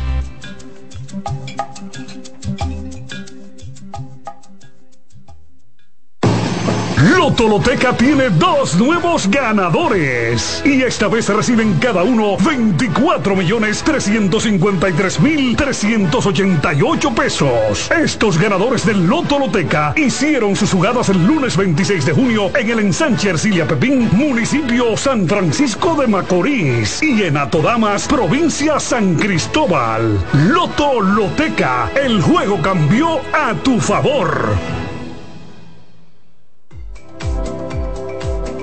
Lotoloteca tiene dos nuevos ganadores. Y esta vez reciben cada uno 24 millones 353 mil 388 pesos. Estos ganadores del Lotoloteca hicieron sus jugadas el lunes 26 de junio en el ensanche Ercilia Pepín, municipio San Francisco de Macorís. Y en Atodamas, provincia San Cristóbal. Lotoloteca, el juego cambió a tu favor.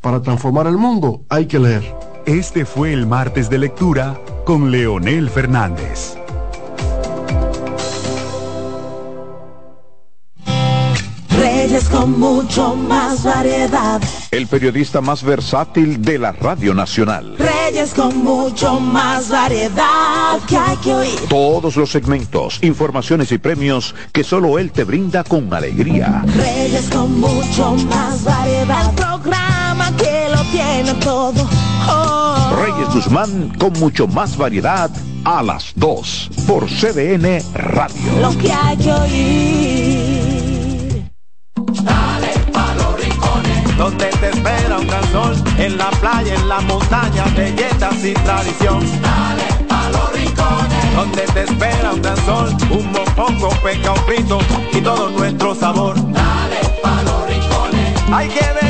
Para transformar el mundo hay que leer. Este fue el martes de lectura con Leonel Fernández. Reyes con mucho más variedad. El periodista más versátil de la Radio Nacional. Reyes con mucho más variedad que hay que oír. Todos los segmentos, informaciones y premios que solo él te brinda con alegría. Reyes con mucho más variedad. El programa que lo tiene todo. Oh. Reyes Guzmán con mucho más variedad a las 2 por CDN Radio. Lo que hay que oír. Dale pa' los rincones, donde te espera un gran sol, en la playa, en la montaña, belletas y tradición. Dale pa' los rincones, donde te espera un gran sol, un mopongo, peca, un frito y todo nuestro sabor. Dale pa' los rincones, hay que nuestra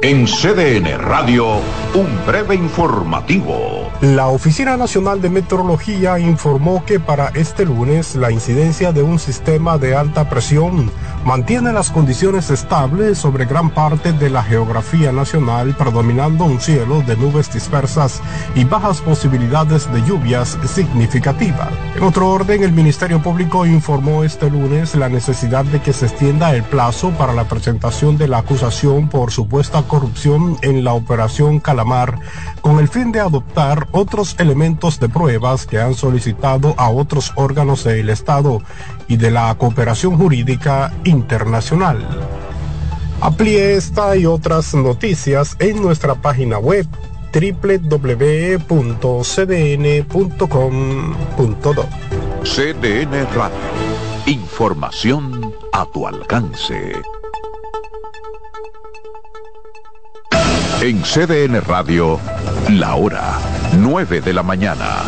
En CDN Radio, un breve informativo. La Oficina Nacional de Meteorología informó que para este lunes la incidencia de un sistema de alta presión mantiene las condiciones estables sobre gran parte de la geografía nacional, predominando un cielo de nubes dispersas y bajas posibilidades de lluvias significativas. En otro orden, el Ministerio Público informó este lunes la necesidad de que se extienda el plazo para la presentación de la acusación por supuesta corrupción en la operación Calamar, con el fin de adoptar otros elementos de pruebas que han solicitado a otros órganos del Estado y de la cooperación jurídica internacional. Amplíe esta y otras noticias en nuestra página web www.cdn.com.do. CDN Radio. Información a tu alcance. En CDN Radio, la hora 9 de la mañana.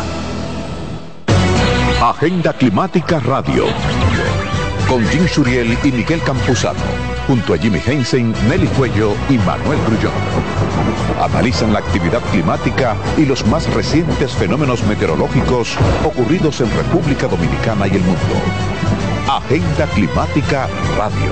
Agenda Climática Radio. Con Jim Suriel y Miguel Campuzano. Junto a Jimmy Hensen, Nelly Cuello y Manuel Grullón. Analizan la actividad climática y los más recientes fenómenos meteorológicos ocurridos en República Dominicana y el mundo. Agenda Climática Radio.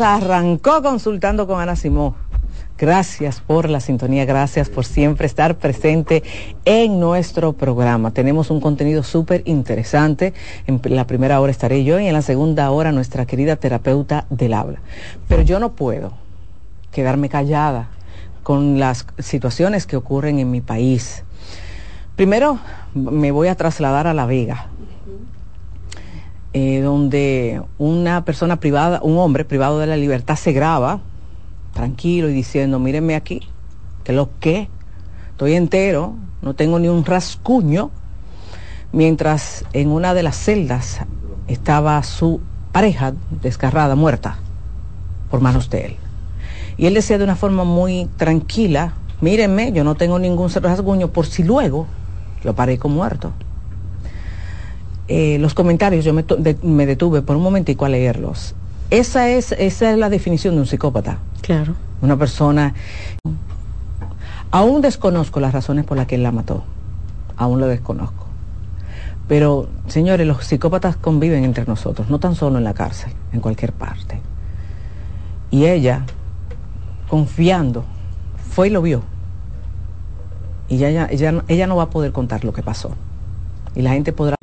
Arrancó consultando con Ana Simó. Gracias por la sintonía, gracias por siempre estar presente en nuestro programa. Tenemos un contenido súper interesante. En la primera hora estaré yo y en la segunda hora nuestra querida terapeuta del habla. Pero yo no puedo quedarme callada con las situaciones que ocurren en mi país. Primero me voy a trasladar a La Vega, eh, donde una persona privada, un hombre privado de la libertad se graba tranquilo y diciendo, mírenme aquí, que lo que, estoy entero, no tengo ni un rascuño, mientras en una de las celdas estaba su pareja desgarrada, muerta, por manos de él. Y él decía de una forma muy tranquila, mírenme, yo no tengo ningún rasguño por si luego lo parezco muerto. Eh, los comentarios, yo me, me, detuve por un momentico a leerlos. Esa es, esa es la definición de un psicópata. Claro. Una persona... Aún desconozco las razones por las que él la mató. Aún lo desconozco. Pero, señores, los psicópatas conviven entre nosotros, no tan solo en la cárcel, en cualquier parte. Y ella, confiando, fue y lo vio. Y ella, ella, ella no va a poder contar lo que pasó. Y la gente podrá...